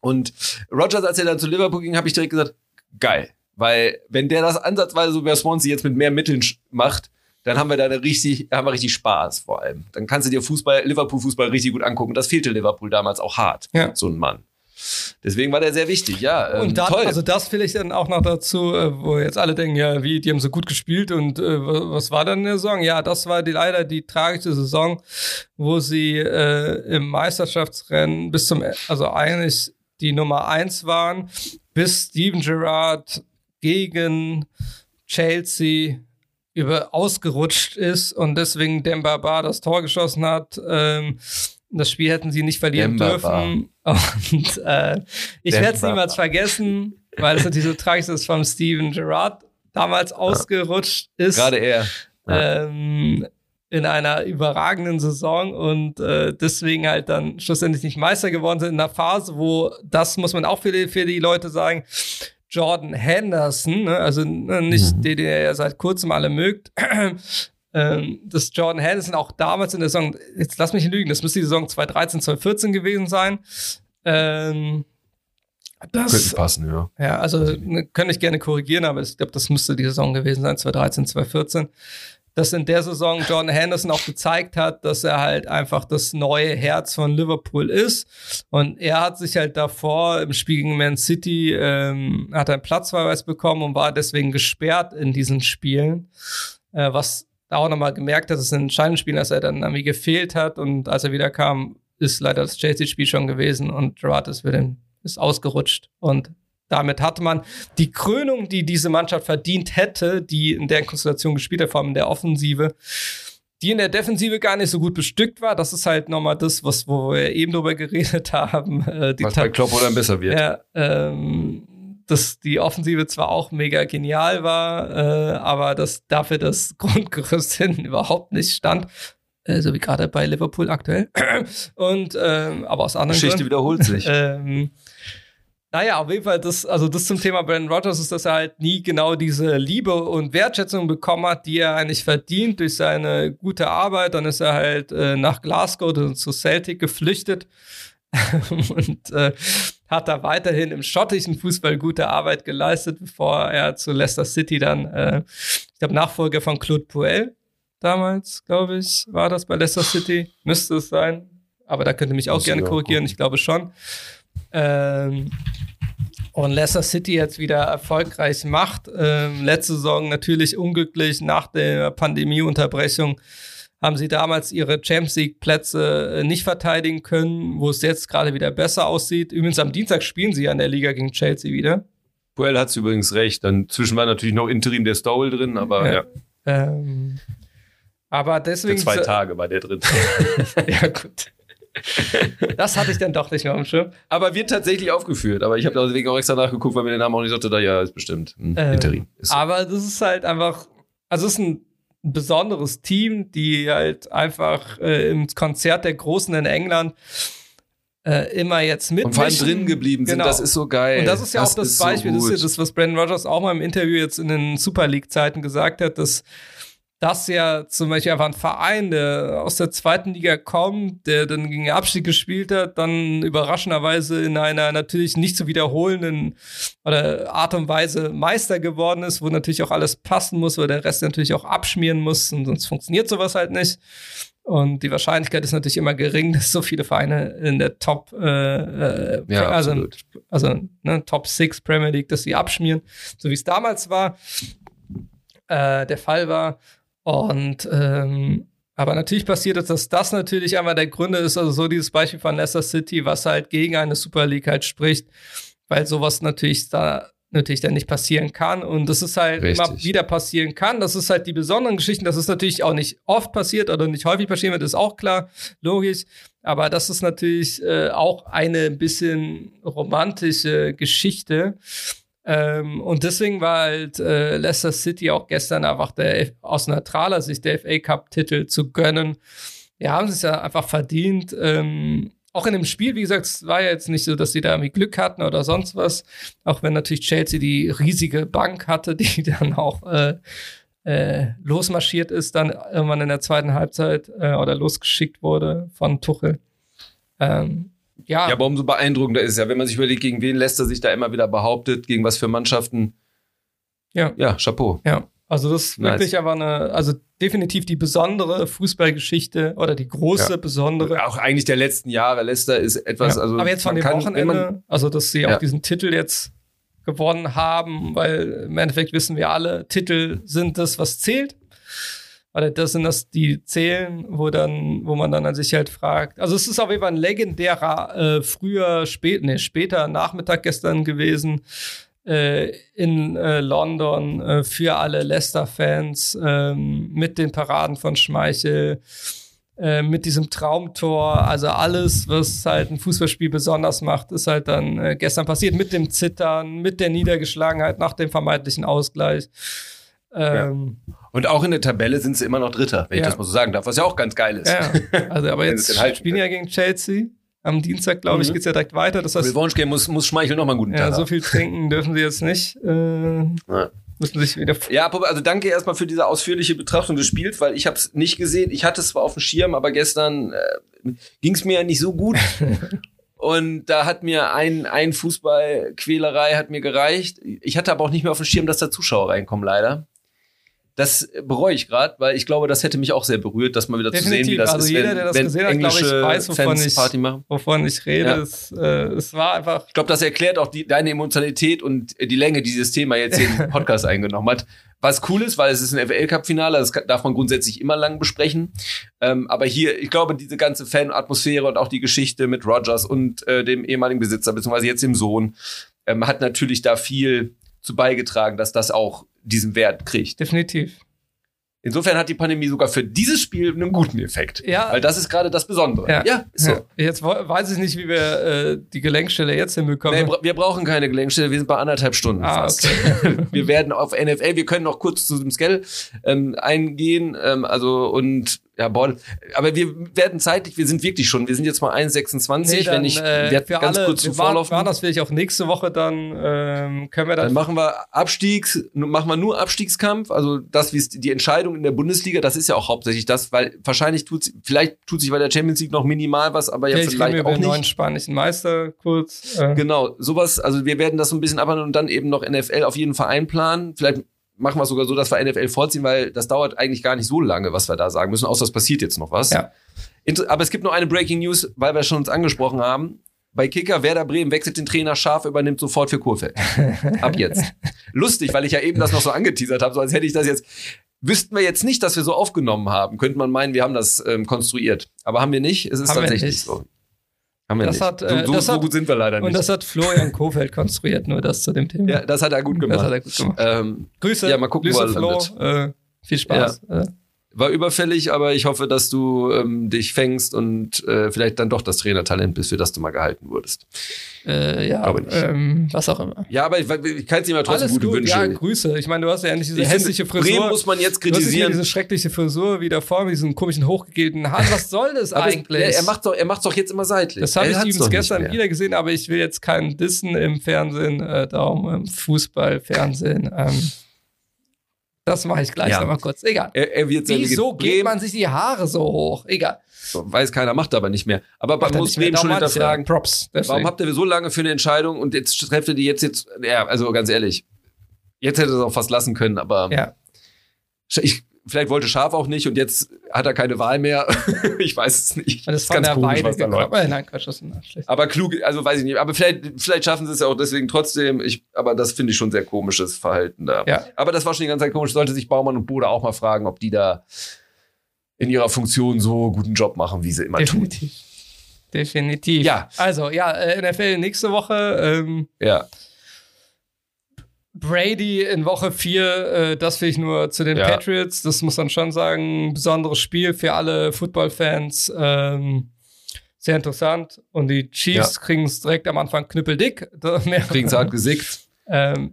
Und Rogers, als er dann zu Liverpool ging, habe ich direkt gesagt, geil, weil wenn der das ansatzweise so wie Swansea jetzt mit mehr Mitteln macht, dann haben wir da eine richtig, haben wir richtig Spaß vor allem. Dann kannst du dir Fußball, Liverpool-Fußball richtig gut angucken. Das fehlte Liverpool damals auch hart, ja. so ein Mann. Deswegen war der sehr wichtig, ja. Ähm, und dann, toll. also das vielleicht dann auch noch dazu, äh, wo jetzt alle denken, ja, wie, die haben so gut gespielt und äh, was war dann in der Saison? Ja, das war die, leider die tragische Saison, wo sie äh, im Meisterschaftsrennen bis zum, also eigentlich die Nummer eins waren, bis Steven Gerrard gegen Chelsea über ausgerutscht ist und deswegen Demba Ba das Tor geschossen hat. Ähm, das Spiel hätten sie nicht verlieren Demba dürfen. Und äh, ich werde es niemals vergessen, weil es natürlich so tragisch ist, von Steven Gerrard damals ausgerutscht ist. Gerade er. Ähm, in einer überragenden Saison und äh, deswegen halt dann schlussendlich nicht Meister geworden sind in einer Phase, wo das muss man auch für die, für die Leute sagen, Jordan Henderson, ne? also ne, nicht mhm. den, den ihr ja seit kurzem alle mögt, ähm, dass Jordan Henderson auch damals in der Saison, jetzt lass mich lügen, das müsste die Saison 2013, 2014 gewesen sein. Ähm, das, Könnte passen, ja. Ja, also ne, könnte ich gerne korrigieren, aber ich glaube, das müsste die Saison gewesen sein, 2013, 2014 dass in der Saison Jordan Henderson auch gezeigt hat, dass er halt einfach das neue Herz von Liverpool ist. Und er hat sich halt davor im Spiel gegen Man City, ähm, hat einen Platzverweis bekommen und war deswegen gesperrt in diesen Spielen, äh, was da auch nochmal gemerkt, dass es in entscheidenden Spielen, dass er dann irgendwie gefehlt hat und als er wieder kam, ist leider das Chelsea-Spiel schon gewesen und Gerard ist, den, ist ausgerutscht und damit hatte man die Krönung, die diese Mannschaft verdient hätte, die in der Konstellation gespielt hat, vor allem in der Offensive, die in der Defensive gar nicht so gut bestückt war. Das ist halt nochmal das, was, wo wir eben drüber geredet haben. Äh, was bei Klopp oder besser wird. Ja, ähm, dass die Offensive zwar auch mega genial war, äh, aber dass dafür das Grundgerüst hinten überhaupt nicht stand. Äh, so wie gerade bei Liverpool aktuell. Und ähm, aber aus anderen Geschichte Gründen. wiederholt sich. ähm, naja, auf jeden Fall, das, also das zum Thema Brandon Rogers ist, dass er halt nie genau diese Liebe und Wertschätzung bekommen hat, die er eigentlich verdient durch seine gute Arbeit. Dann ist er halt äh, nach Glasgow zu Celtic geflüchtet und äh, hat da weiterhin im schottischen Fußball gute Arbeit geleistet, bevor er zu Leicester City dann, äh, ich glaube, Nachfolger von Claude Puel damals, glaube ich, war das bei Leicester City. Müsste es sein. Aber da könnte mich auch Muss gerne korrigieren, ich glaube schon. Ähm, und Leicester City jetzt wieder erfolgreich macht. Ähm, letzte Saison natürlich unglücklich nach der Pandemieunterbrechung haben sie damals ihre Champions League Plätze äh, nicht verteidigen können, wo es jetzt gerade wieder besser aussieht. Übrigens am Dienstag spielen sie ja in der Liga gegen Chelsea wieder. Puel hat übrigens recht. Dann zwischen war natürlich noch Interim der Stowell drin, aber ja. ja. Ähm, aber deswegen. Für zwei Tage war der drin. ja, gut. Das hatte ich dann doch nicht mehr am Schirm. Aber wird tatsächlich aufgeführt. Aber ich habe deswegen auch extra nachgeguckt, weil mir der Name auch nicht sagte, da ja, ist bestimmt. Hm, ähm, Interim. Ist so. Aber das ist halt einfach, also es ist ein besonderes Team, die halt einfach äh, im Konzert der Großen in England äh, immer jetzt mit. Und vor allem drin geblieben sind, genau. das ist so geil. Und das ist ja das auch das Beispiel, so das ist ja das, was Brandon Rogers auch mal im Interview jetzt in den Super League-Zeiten gesagt hat, dass dass ja zum Beispiel einfach ein Verein, der aus der zweiten Liga kommt, der dann gegen den Abstieg gespielt hat, dann überraschenderweise in einer natürlich nicht zu wiederholenden oder Art und Weise Meister geworden ist, wo natürlich auch alles passen muss, weil der Rest natürlich auch abschmieren muss und sonst funktioniert sowas halt nicht. Und die Wahrscheinlichkeit ist natürlich immer gering, dass so viele Vereine in der Top, äh, äh, ja, also, also ne, Top 6 Premier League, dass sie abschmieren, so wie es damals war, äh, der Fall war. Und ähm, aber natürlich passiert es, dass das natürlich einmal der Gründe ist, also so dieses Beispiel von Leicester City, was halt gegen eine Super League halt spricht, weil sowas natürlich da natürlich dann nicht passieren kann und das ist halt Richtig. immer wieder passieren kann. Das ist halt die besonderen Geschichten, das ist natürlich auch nicht oft passiert oder nicht häufig passieren wird, ist auch klar, logisch. Aber das ist natürlich äh, auch eine bisschen romantische Geschichte. Ähm, und deswegen war halt äh, Leicester City auch gestern einfach der, aus neutraler Sicht der FA Cup-Titel zu gönnen. Ja, haben es ja einfach verdient. Ähm, auch in dem Spiel, wie gesagt, es war ja jetzt nicht so, dass sie da irgendwie Glück hatten oder sonst was. Auch wenn natürlich Chelsea die riesige Bank hatte, die dann auch äh, äh, losmarschiert ist, dann irgendwann in der zweiten Halbzeit äh, oder losgeschickt wurde von Tuchel. Ähm, ja. Ja, aber umso beeindruckender ist es ja, wenn man sich überlegt, gegen wen lässt er sich da immer wieder behauptet, gegen was für Mannschaften. Ja. Ja, Chapeau. Ja. Also das ist nice. wirklich aber eine, also definitiv die besondere Fußballgeschichte oder die große, ja. besondere. Auch eigentlich der letzten Jahre. Leicester ist etwas, ja. also. Aber jetzt von dem kann, Wochenende, man, also dass sie ja. auch diesen Titel jetzt gewonnen haben, weil im Endeffekt wissen wir alle, Titel sind das, was zählt weil das sind das die zählen, wo dann, wo man dann an sich halt fragt. Also es ist auf jeden Fall ein legendärer äh, früher, spät, nee, später Nachmittag gestern gewesen äh, in äh, London äh, für alle Leicester-Fans ähm, mit den Paraden von Schmeichel. Äh, mit diesem Traumtor, also alles, was halt ein Fußballspiel besonders macht, ist halt dann äh, gestern passiert mit dem Zittern, mit der Niedergeschlagenheit nach dem vermeintlichen Ausgleich. Ähm, ja. Und auch in der Tabelle sind sie immer noch Dritter, wenn ja. ich das mal so sagen darf, was ja auch ganz geil ist. Ja, also aber jetzt halt spielen ja gegen Chelsea. Am Dienstag, glaube ich, mhm. geht es ja direkt weiter. Das heißt, Revanche Game muss, muss Schmeichel noch mal einen guten ja, Tag so viel trinken dürfen sie jetzt nicht. Äh, ja. Müssen sich wieder ja, also danke erstmal für diese ausführliche Betrachtung des Spiels, weil ich habe es nicht gesehen. Ich hatte es zwar auf dem Schirm, aber gestern äh, ging es mir ja nicht so gut. Und da hat mir ein, ein Fußballquälerei hat mir gereicht. Ich hatte aber auch nicht mehr auf dem Schirm, dass da Zuschauer reinkommen, leider Das bereue ich gerade, weil ich glaube, das hätte mich auch sehr berührt, das mal wieder Definitiv. zu sehen, wie das also ist, jeder, wenn, der das gesehen hat, glaube ich, weiß, wovon Fans ich, Party machen. wovon ich rede. Ja. Es, äh, es war einfach Ich glaube, das erklärt auch die, deine Emotionalität und die Länge, die dieses Thema jetzt hier im Podcast eingenommen hat. Was cool ist, weil es ist ein FL-Cup-Finale, das kann- darf man grundsätzlich immer lang besprechen. Ähm, aber hier, ich glaube, diese ganze Fan-Atmosphäre und auch die Geschichte mit Rogers und äh, dem ehemaligen Besitzer, beziehungsweise jetzt dem Sohn, ähm, hat natürlich da viel zu beigetragen, dass das auch diesen Wert kriegt. definitiv. Insofern hat die Pandemie sogar für dieses Spiel einen guten Effekt. Ja. Weil das ist gerade das Besondere. Ja. ist so. Ja. Jetzt weiß ich nicht, wie wir äh, die Gelenkstelle jetzt hinbekommen. Nee, wir brauchen keine Gelenkstelle, wir sind bei anderthalb Stunden Ah, fast. wir werden auf NFL, wir können noch kurz zu dem Scale ähm, eingehen, ähm, also und ja, Ball. Aber wir werden zeitlich, wir sind wirklich schon, wir sind jetzt mal 1,26, Nee, wenn ich äh, für ganz alle, kurz wir waren, Vorlaufen. waren das vielleicht auch nächste Woche dann, ähm, können wir Dann dann, machen wir Abstiegs, machen wir nur Abstiegskampf, also das, wie die Entscheidung in der Bundesliga, das ist ja auch hauptsächlich das, weil wahrscheinlich tut vielleicht tut sich bei der Champions League noch minimal was, aber ja vielleicht wir vielleicht über auch den neuen nicht. spanischen Meister kurz. Äh, Genau, sowas, also wir werden das so ein bisschen abhandeln und dann eben noch NFL auf jeden Fall einplanen. Vielleicht machen wir es sogar so, dass wir NFL vorziehen, weil das dauert eigentlich gar nicht so lange, was wir da sagen müssen, außer es passiert jetzt noch was. Ja. Aber es gibt noch eine Breaking News, weil wir schon uns angesprochen haben. Bei Kicker, Werder Bremen wechselt den Trainer, Scharf übernimmt sofort für Kurfeld. Ab jetzt. Lustig, weil ich ja eben das noch so angeteasert habe, so als hätte ich das jetzt. Wüssten wir jetzt nicht, dass wir so aufgenommen haben, könnte man meinen, wir haben das ähm, konstruiert. Aber haben wir nicht. Es ist Haben tatsächlich nicht. so. Haben wir Das nicht. hat, so, äh, so, das so hat- gut sind wir leider und nicht. das hat Florian Kofeld konstruiert, nur das zu dem Thema. ja, das hat er gut gemacht. das hat er gut gemacht. Ähm, Grüße, Ja, mal gucken, Grüße wo er Flo, äh, viel Spaß. Äh, war überfällig, aber ich hoffe, dass du ähm, dich fängst und äh, vielleicht dann doch das Trainertalent bist, für das du mal gehalten wurdest. äh, ja, Glaube nicht. ähm, was auch immer. Ja, aber ich, ich kann es dir mal trotzdem gute gut, Wünsche. ja, Grüße. Ich meine, du hast ja endlich diese ich hässliche finde, Bremen Frisur. muss man jetzt kritisieren. diese schreckliche Frisur wieder vor mit diesen komischen hochgegelten Haaren. Was soll das Aber es, eigentlich? er, macht doch, er macht's doch jetzt immer seitlich. das habe ich übrigens gestern wieder gesehen, aber ich will jetzt keinen Dissen im Fernsehen, äh, darum im Fußball, Fernsehen. Ähm, das mache ich gleich Ja. nochmal kurz. Egal. Er, er wird Wieso geht man sich die Haare so hoch? Egal. Weiß keiner, macht aber nicht mehr. Aber man muss. Bremen schon hinterfragen. Props. Deswegen. Warum habt ihr so lange für eine Entscheidung und jetzt trefft ihr die jetzt jetzt? Ja, also ganz ehrlich, jetzt hätte es auch fast lassen können, aber ja. ich, vielleicht wollte Schaf auch nicht und jetzt hat er keine Wahl mehr. ich weiß es nicht. Und das ist von der Weide gekommen. Äh, nein, Quatsch, das ist. Aber klug, also weiß ich nicht. Aber vielleicht, vielleicht schaffen sie es ja auch deswegen trotzdem. Ich, aber das finde ich schon sehr komisches Verhalten da. Ja. Aber das war schon die ganze Zeit komisch. Sollte sich Baumann und Bode auch mal fragen, ob die da in ihrer Funktion so guten Job machen, wie sie immer tun. Definitiv. Definitiv. Ja. Also, ja, äh, NFL nächste Woche. Ähm, Ja. Brady in Woche 4, äh, das will ich nur zu den Ja. Patriots. Das muss man schon sagen. Ein besonderes Spiel für alle Football-Fans. Ähm, sehr interessant. Und die Chiefs kriegen es direkt am Anfang knüppeldick. Kriegen sie halt gesickt. ähm,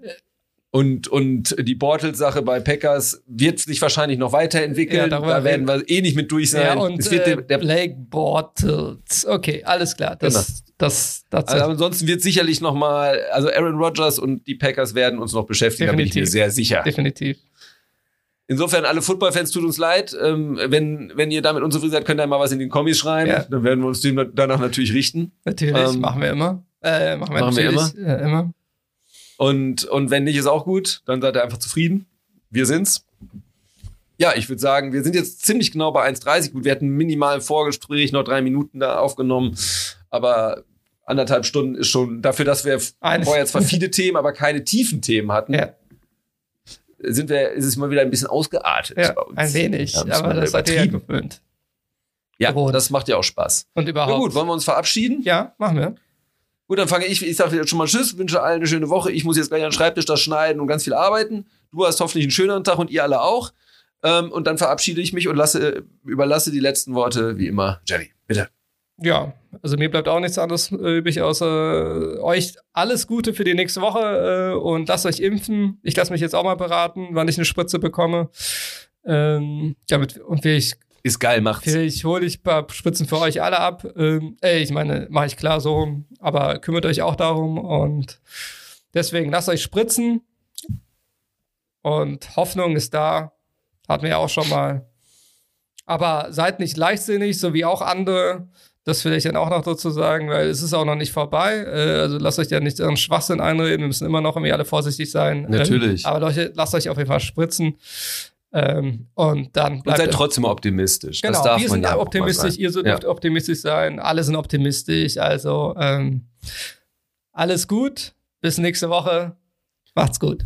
Und, und die Bortles-Sache bei Packers wird sich wahrscheinlich noch weiterentwickeln. Ja, da werden wir eh nicht mit durch sein. ja, und es wird äh, der, der, Blake Bortles. Okay, alles klar. Das, Genau. Das, das, also ansonsten wird sicherlich noch mal, also Aaron Rodgers und die Packers werden uns noch beschäftigen, da bin ich mir Definitiv. sehr sicher. definitiv. Insofern, alle Football-Fans tut uns leid. Ähm, wenn, wenn ihr damit unzufrieden seid, könnt ihr mal was in den Kommis schreiben. Ja. Dann werden wir uns dem danach natürlich richten. Natürlich, Ähm, machen wir immer. Äh, machen wir machen wir natürlich Äh, immer. Und, und wenn nicht, ist auch gut. Dann seid ihr einfach zufrieden. Wir sind's. Ja, ich würde sagen, wir sind jetzt ziemlich genau bei 1,30. Gut, wir hatten minimal im Vorgespräch noch drei Minuten da aufgenommen. Aber anderthalb Stunden ist schon dafür, dass wir Eines. vorher zwar viele Themen, aber keine tiefen Themen hatten, Ja, sind wir, ist es mal wieder ein bisschen ausgeartet ja bei uns. ein wenig. Ja, aber das ihr ja gewöhnt. Ja, Rot. das macht ja auch Spaß. Und Na überhaupt. gut, wollen wir uns verabschieden? ja, machen wir. Gut, dann fange ich, ich sage jetzt schon mal Tschüss, wünsche allen eine schöne Woche. Ich muss jetzt gleich an den Schreibtisch das schneiden und ganz viel arbeiten. Du hast hoffentlich einen schöneren Tag und ihr alle auch. Ähm, und dann verabschiede ich mich und lasse, überlasse die letzten Worte wie immer. Jerry, bitte. Ja, also mir bleibt auch nichts anderes äh, übrig, außer äh, euch alles Gute für die nächste Woche äh, und lasst euch impfen. Ich lasse mich jetzt auch mal beraten, wann ich eine Spritze bekomme. Ähm, damit, und vielleicht, Ist geil, macht's. vielleicht hole ich ein paar Spritzen für euch alle ab. Ähm, ey, ich meine, mache ich klar so rum, aber kümmert euch auch darum und deswegen lasst euch spritzen und Hoffnung ist da. Hatten wir ja auch schon mal. Aber seid nicht leichtsinnig, so wie auch andere. Das will ich dann auch noch dazu sagen, weil es ist auch noch nicht vorbei. Äh, also lasst euch ja nicht ihren Schwachsinn einreden. Wir müssen immer noch irgendwie alle vorsichtig sein. Ähm, Natürlich. Aber Leute, lasst euch auf jeden Fall spritzen. Ähm, und dann bleibt. Und seid trotzdem optimistisch. Genau, das darf wir sind ja optimistisch, ihr dürft ja. optimistisch sein, alle sind optimistisch. Also ähm, alles gut. Bis nächste Woche. Macht's gut.